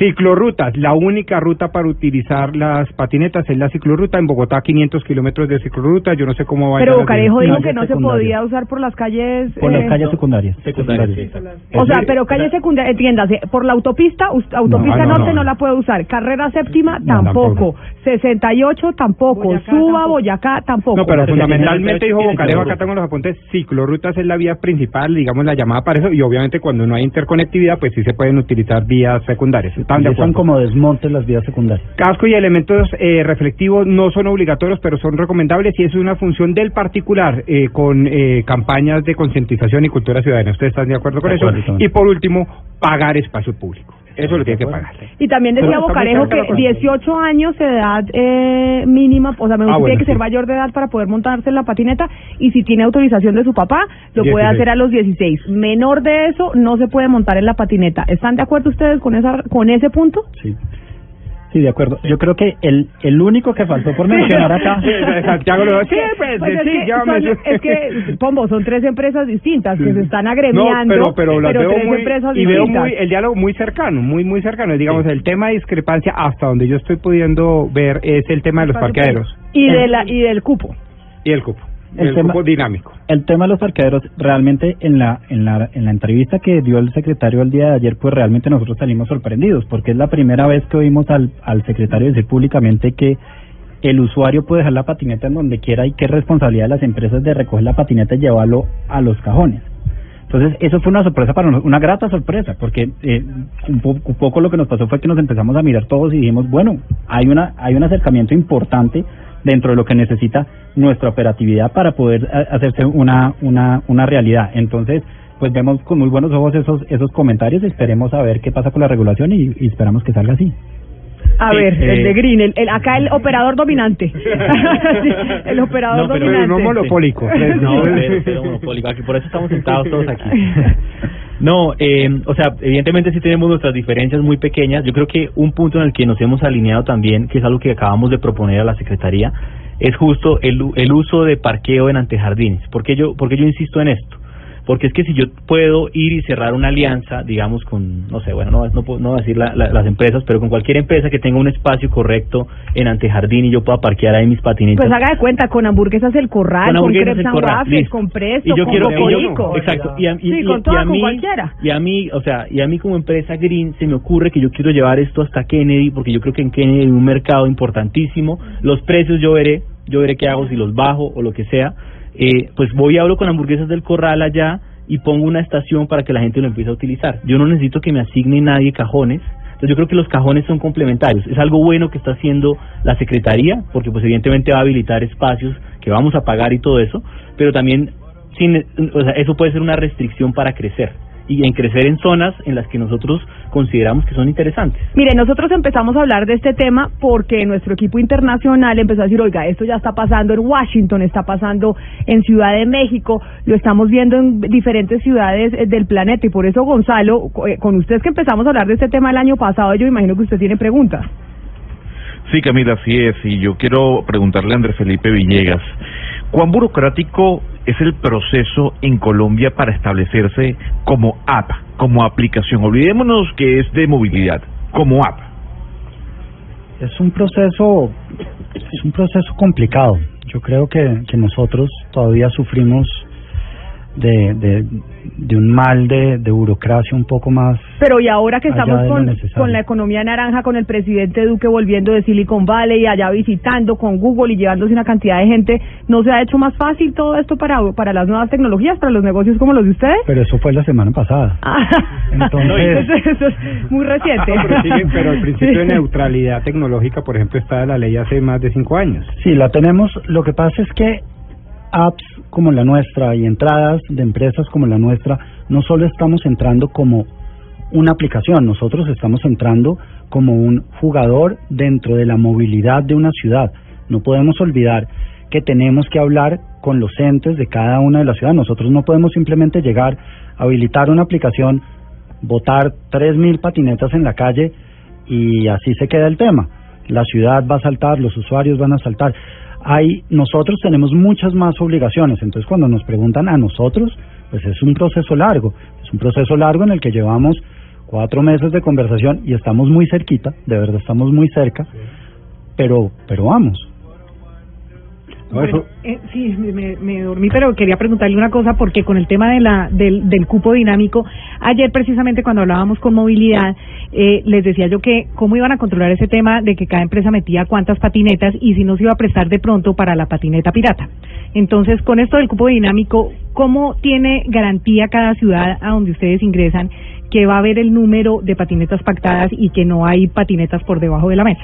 Ciclorrutas, la única ruta para utilizar las patinetas es la ciclorruta. En Bogotá, 500 kilómetros de ciclorruta. Yo no sé cómo va Pero Bocarejo dijo que no se podía usar por las calles. Por las eh, calles secundarias. O sea, pero calle secundaria, entiéndase, por la autopista, autopista No, no, norte no, no. la puede usar, carrera séptima No, tampoco, 68 tampoco, suba Boyacá tampoco. No, pero fundamentalmente dijo Bocarejo, acá tengo los apuntes, ciclorrutas es la vía principal, digamos la llamada para eso, y obviamente cuando no hay interconectividad, pues sí se pueden utilizar vías secundarias. ¿Están de Empiezan acuerdo? como desmontes las vías secundarias. Casco y elementos eh, reflectivos no son obligatorios, pero son recomendables y es una función del particular eh, con eh, campañas de concientización y cultura ciudadana. ¿Ustedes están de acuerdo con De eso? también. Y por último, pagar espacio público. Eso lo tiene que pagar. Y también decía Bocarejo que cosa. 18 años de edad eh, mínima, o sea, me Ah, tiene que ser sí. mayor de edad para poder montarse en la patineta y si tiene autorización de su papá, lo puede 16. hacer a los 16. Menor de eso, no se puede montar en la patineta. ¿Están de acuerdo ustedes con esa con ese punto? Sí. Sí, de acuerdo. Yo creo que el, el único que faltó por mencionar acá... Santiago lo sí, pues, Pues es, sí, que ya me- son, es que, Pombo, son tres empresas distintas que se están agremiando, No, pero, pero las veo tres muy, empresas y veo muy, el diálogo muy cercano, muy, muy cercano. Digamos, el tema de discrepancia, hasta donde yo estoy pudiendo ver, es el tema de los parqueaderos. Y de la y del cupo. y el cupo. El El, tema- dinámico. El tema de los parqueaderos, realmente en la, en la en la entrevista que dio el secretario el día de ayer, pues realmente nosotros salimos sorprendidos, porque es la primera vez que oímos al, al secretario decir públicamente que el usuario puede dejar la patineta en donde quiera y que es responsabilidad de las empresas de recoger la patineta y llevarlo a los cajones. Entonces, eso fue una sorpresa para nosotros, una grata sorpresa, porque eh, un, po- un poco lo que nos pasó fue que nos empezamos a mirar todos y dijimos, bueno, hay una hay un acercamiento importante dentro de lo que necesita nuestra operatividad para poder a- hacerse una una una realidad. Entonces, pues vemos con muy buenos ojos esos esos comentarios, esperemos a ver qué pasa con la regulación y, y esperamos que salga así. A Sí, ver, el eh, de Green, el, el- acá el operador dominante. Sí, el operador No, pero dominante. no monopólico. No, monopólico. Aquí, por eso estamos sentados todos aquí. No, eh, o sea, evidentemente sí tenemos nuestras diferencias muy pequeñas. Yo creo que un punto en el que nos hemos alineado también, que es algo que acabamos de proponer a la Secretaría, es justo el, el uso de parqueo en antejardines. ¿Por qué yo, por qué yo insisto en esto? Porque es que si yo puedo ir y cerrar una alianza, digamos, con, no sé, bueno, no, no, puedo- no voy a decir la- la- las empresas, pero con cualquier empresa que tenga un espacio correcto en antejardín y yo pueda parquear ahí mis patinetas. Pues haga de cuenta, con hamburguesas el corral, Con con, hamburguesas crepes and waffles, con presto, y yo con quiero y yo- exacto. Y a, y- Sí, con y a con cualquiera. y a mí o sea y a mí como empresa green se me ocurre que yo quiero llevar esto hasta Kennedy porque yo creo que en Kennedy hay un mercado importantísimo. Los precios yo veré yo veré qué hago si los bajo o lo que sea eh, pues voy y hablo con hamburguesas del corral allá y pongo una estación para que la gente lo empiece a utilizar. Yo no necesito que me asigne nadie cajones. Entonces yo creo que los cajones son complementarios. Es algo bueno que está haciendo la Secretaría, porque pues evidentemente va a habilitar espacios que vamos a pagar y todo eso, pero también sin, o sea, eso puede ser una restricción para crecer y en crecer en zonas en las que nosotros consideramos que son interesantes. Mire, nosotros empezamos a hablar de este tema porque nuestro equipo internacional empezó a decir, oiga, esto ya está pasando en Washington, está pasando en Ciudad de México, lo estamos viendo en diferentes ciudades eh, del planeta y por eso, Gonzalo, eh, con ustedes que empezamos a hablar de este tema el año pasado, yo imagino que usted tiene preguntas. Sí, Camila, así es. Y yo quiero preguntarle a Andrés Felipe Villegas, ¿cuán burocrático es el proceso en Colombia para establecerse como app, como aplicación? Olvidémonos que es de movilidad, como app. Es un proceso, es un proceso complicado. Yo creo que, que nosotros todavía sufrimos de, de, de un mal de, de burocracia un poco más. Pero y ahora que estamos con, con la economía naranja, con el presidente Duque volviendo de Silicon Valley, allá visitando con Google y llevándose una cantidad de gente, ¿no se ha hecho más fácil todo esto para, para las nuevas tecnologías, para los negocios como los de ustedes? Pero eso fue la semana pasada. Entonces- eso, eso es muy reciente. Ah, pero, el principio de neutralidad tecnológica, por ejemplo, está en la ley hace más de cinco años. Sí, la tenemos. Lo que pasa es que apps como la nuestra y entradas de empresas como la nuestra, no solo estamos entrando como una aplicación, nosotros estamos entrando como un jugador dentro de la movilidad de una ciudad. No podemos olvidar que tenemos que hablar con los entes de cada una de las ciudades. Nosotros no podemos simplemente llegar, habilitar una aplicación, botar 3.000 patinetas en la calle y así se queda el tema. La ciudad va a saltar, los usuarios van a saltar. Hay, nosotros tenemos muchas más obligaciones, entonces cuando nos preguntan a nosotros, pues es un proceso largo, es un proceso largo en el que llevamos cuatro meses de conversación y estamos muy cerquita, de verdad estamos muy cerca, pero, pero vamos. Bueno, eh, sí, me, me- me dormí, pero quería preguntarle una cosa porque con el tema de la, del, del cupo dinámico, ayer precisamente cuando hablábamos con movilidad, eh, les decía yo que cómo iban a controlar ese tema de que cada empresa metía cuántas patinetas y si no se iba a prestar de pronto para la patineta pirata. Entonces, con esto del cupo dinámico, ¿cómo tiene garantía cada ciudad a donde ustedes ingresan que va a haber el número de patinetas pactadas y que no hay patinetas por debajo de la mesa?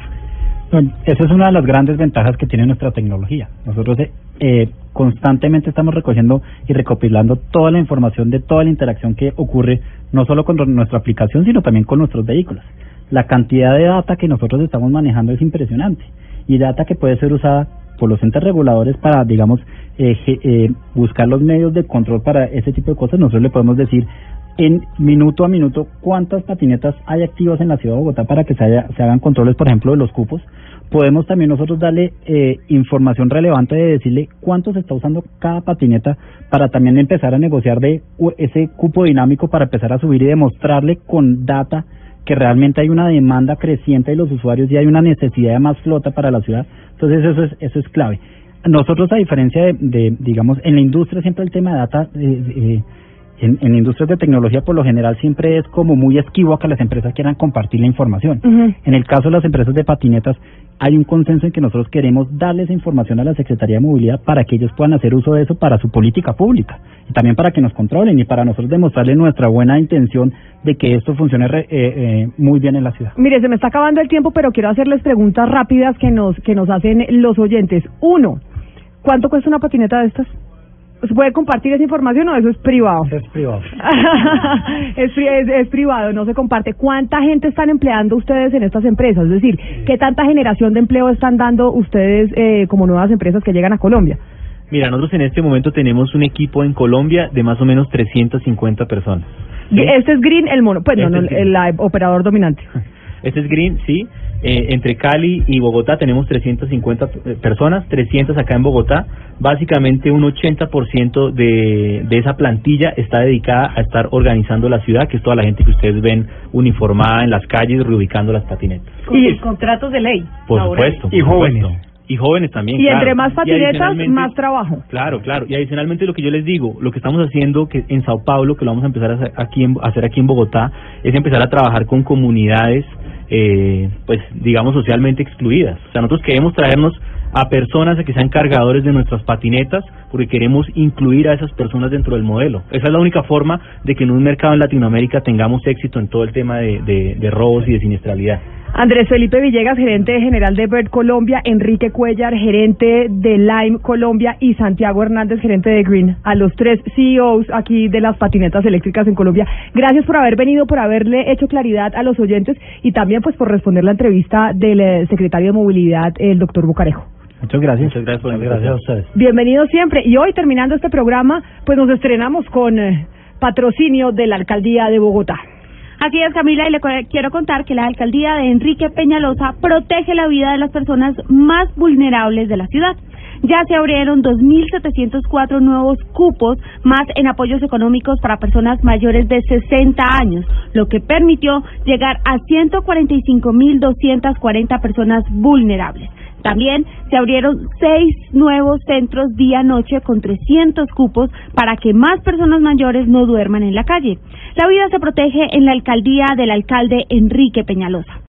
Esa es una de las grandes ventajas que tiene nuestra tecnología. Nosotros eh, constantemente estamos recogiendo y recopilando toda la información de toda la interacción que ocurre, no solo con nuestra aplicación, sino también con nuestros vehículos. La cantidad de data que nosotros estamos manejando es impresionante y data que puede ser usada por los entes reguladores para, digamos, eh, eh, buscar los medios de control para ese tipo de cosas. Nosotros le podemos decir en minuto a minuto cuántas patinetas hay activas en la ciudad de Bogotá para que se, haya- se hagan controles, por ejemplo, de los cupos. Podemos también nosotros darle eh, información relevante de decirle cuánto se está usando cada patineta para también empezar a negociar de ese cupo dinámico para empezar a subir y demostrarle con data que realmente hay una demanda creciente de los usuarios y hay una necesidad de más flota para la ciudad. Entonces eso es, eso es clave. Nosotros, a diferencia de, de, digamos, en la industria siempre el tema de data, eh, eh, en, en industrias de tecnología por lo general siempre es como muy esquivo a que las empresas quieran compartir la información. En el caso de las empresas de patinetas, hay un consenso en que nosotros queremos darle esa información a la Secretaría de Movilidad para que ellos puedan hacer uso de eso para su política pública y también para que nos controlen y para nosotros demostrarle nuestra buena intención de que esto funcione re- eh, eh, muy bien en la ciudad. Mire, se me está acabando el tiempo, pero quiero hacerles preguntas rápidas que nos que nos hacen los oyentes. Uno, ¿cuánto cuesta una patineta de estas? ¿Se puede compartir esa información o eso es privado? Es privado. es, es, es privado, no se comparte. ¿Cuánta gente están empleando ustedes en estas empresas? Es decir, ¿qué tanta generación de empleo están dando ustedes eh, como nuevas empresas que llegan a Colombia? Mira, nosotros en este momento tenemos un equipo en Colombia de más o menos 350 personas. ¿sí? Este es Green, el mono, pues Este no, el, operador dominante. Este es Green, sí. Eh, entre Cali y Bogotá tenemos 350 p- personas, 300 acá en Bogotá. Básicamente un 80% de, de esa plantilla está dedicada a estar organizando la ciudad, que es toda la gente que ustedes ven uniformada en las calles, reubicando las patinetas. Y contratos de ley. Por supuesto. Y por jóvenes. supuesto. Y jóvenes también. Y claro. entre más patinetas, más trabajo. Claro, claro. Y adicionalmente lo que yo les digo, lo que estamos haciendo que en Sao Paulo, que lo vamos a empezar a hacer aquí en, a hacer aquí en Bogotá, es empezar a trabajar con comunidades, eh, pues digamos socialmente excluidas. O sea, nosotros queremos traernos a personas a que sean cargadores de nuestras patinetas, porque queremos incluir a esas personas dentro del modelo. Esa es la única forma de que en un mercado en Latinoamérica tengamos éxito en todo el tema de, de, de robos y de siniestralidad. Andrés Felipe Villegas, gerente general de Bird Colombia, Enrique Cuellar, gerente de Lime Colombia y Santiago Hernández, gerente de Green, a los tres CEOs aquí de las patinetas eléctricas en Colombia. Gracias por haber venido, por haberle hecho claridad a los oyentes y también pues por responder la entrevista del eh, secretario de Movilidad, el doctor Bucarejo. Muchas gracias. Muchas gracias por la Gracias a ustedes. Bienvenidos siempre. Y hoy, terminando este programa, pues nos estrenamos con eh, patrocinio de la Alcaldía de Bogotá. Así es, Camila, y le quiero contar que la alcaldía de Enrique Peñalosa protege la vida de las personas más vulnerables de la ciudad. Ya se abrieron 2.704 nuevos cupos más en apoyos económicos para personas mayores de 60 años, lo que permitió llegar a 145.240 personas vulnerables. También se abrieron seis nuevos centros día-noche con 300 cupos para que más personas mayores no duerman en la calle. La vida se protege en la alcaldía del alcalde Enrique Peñalosa.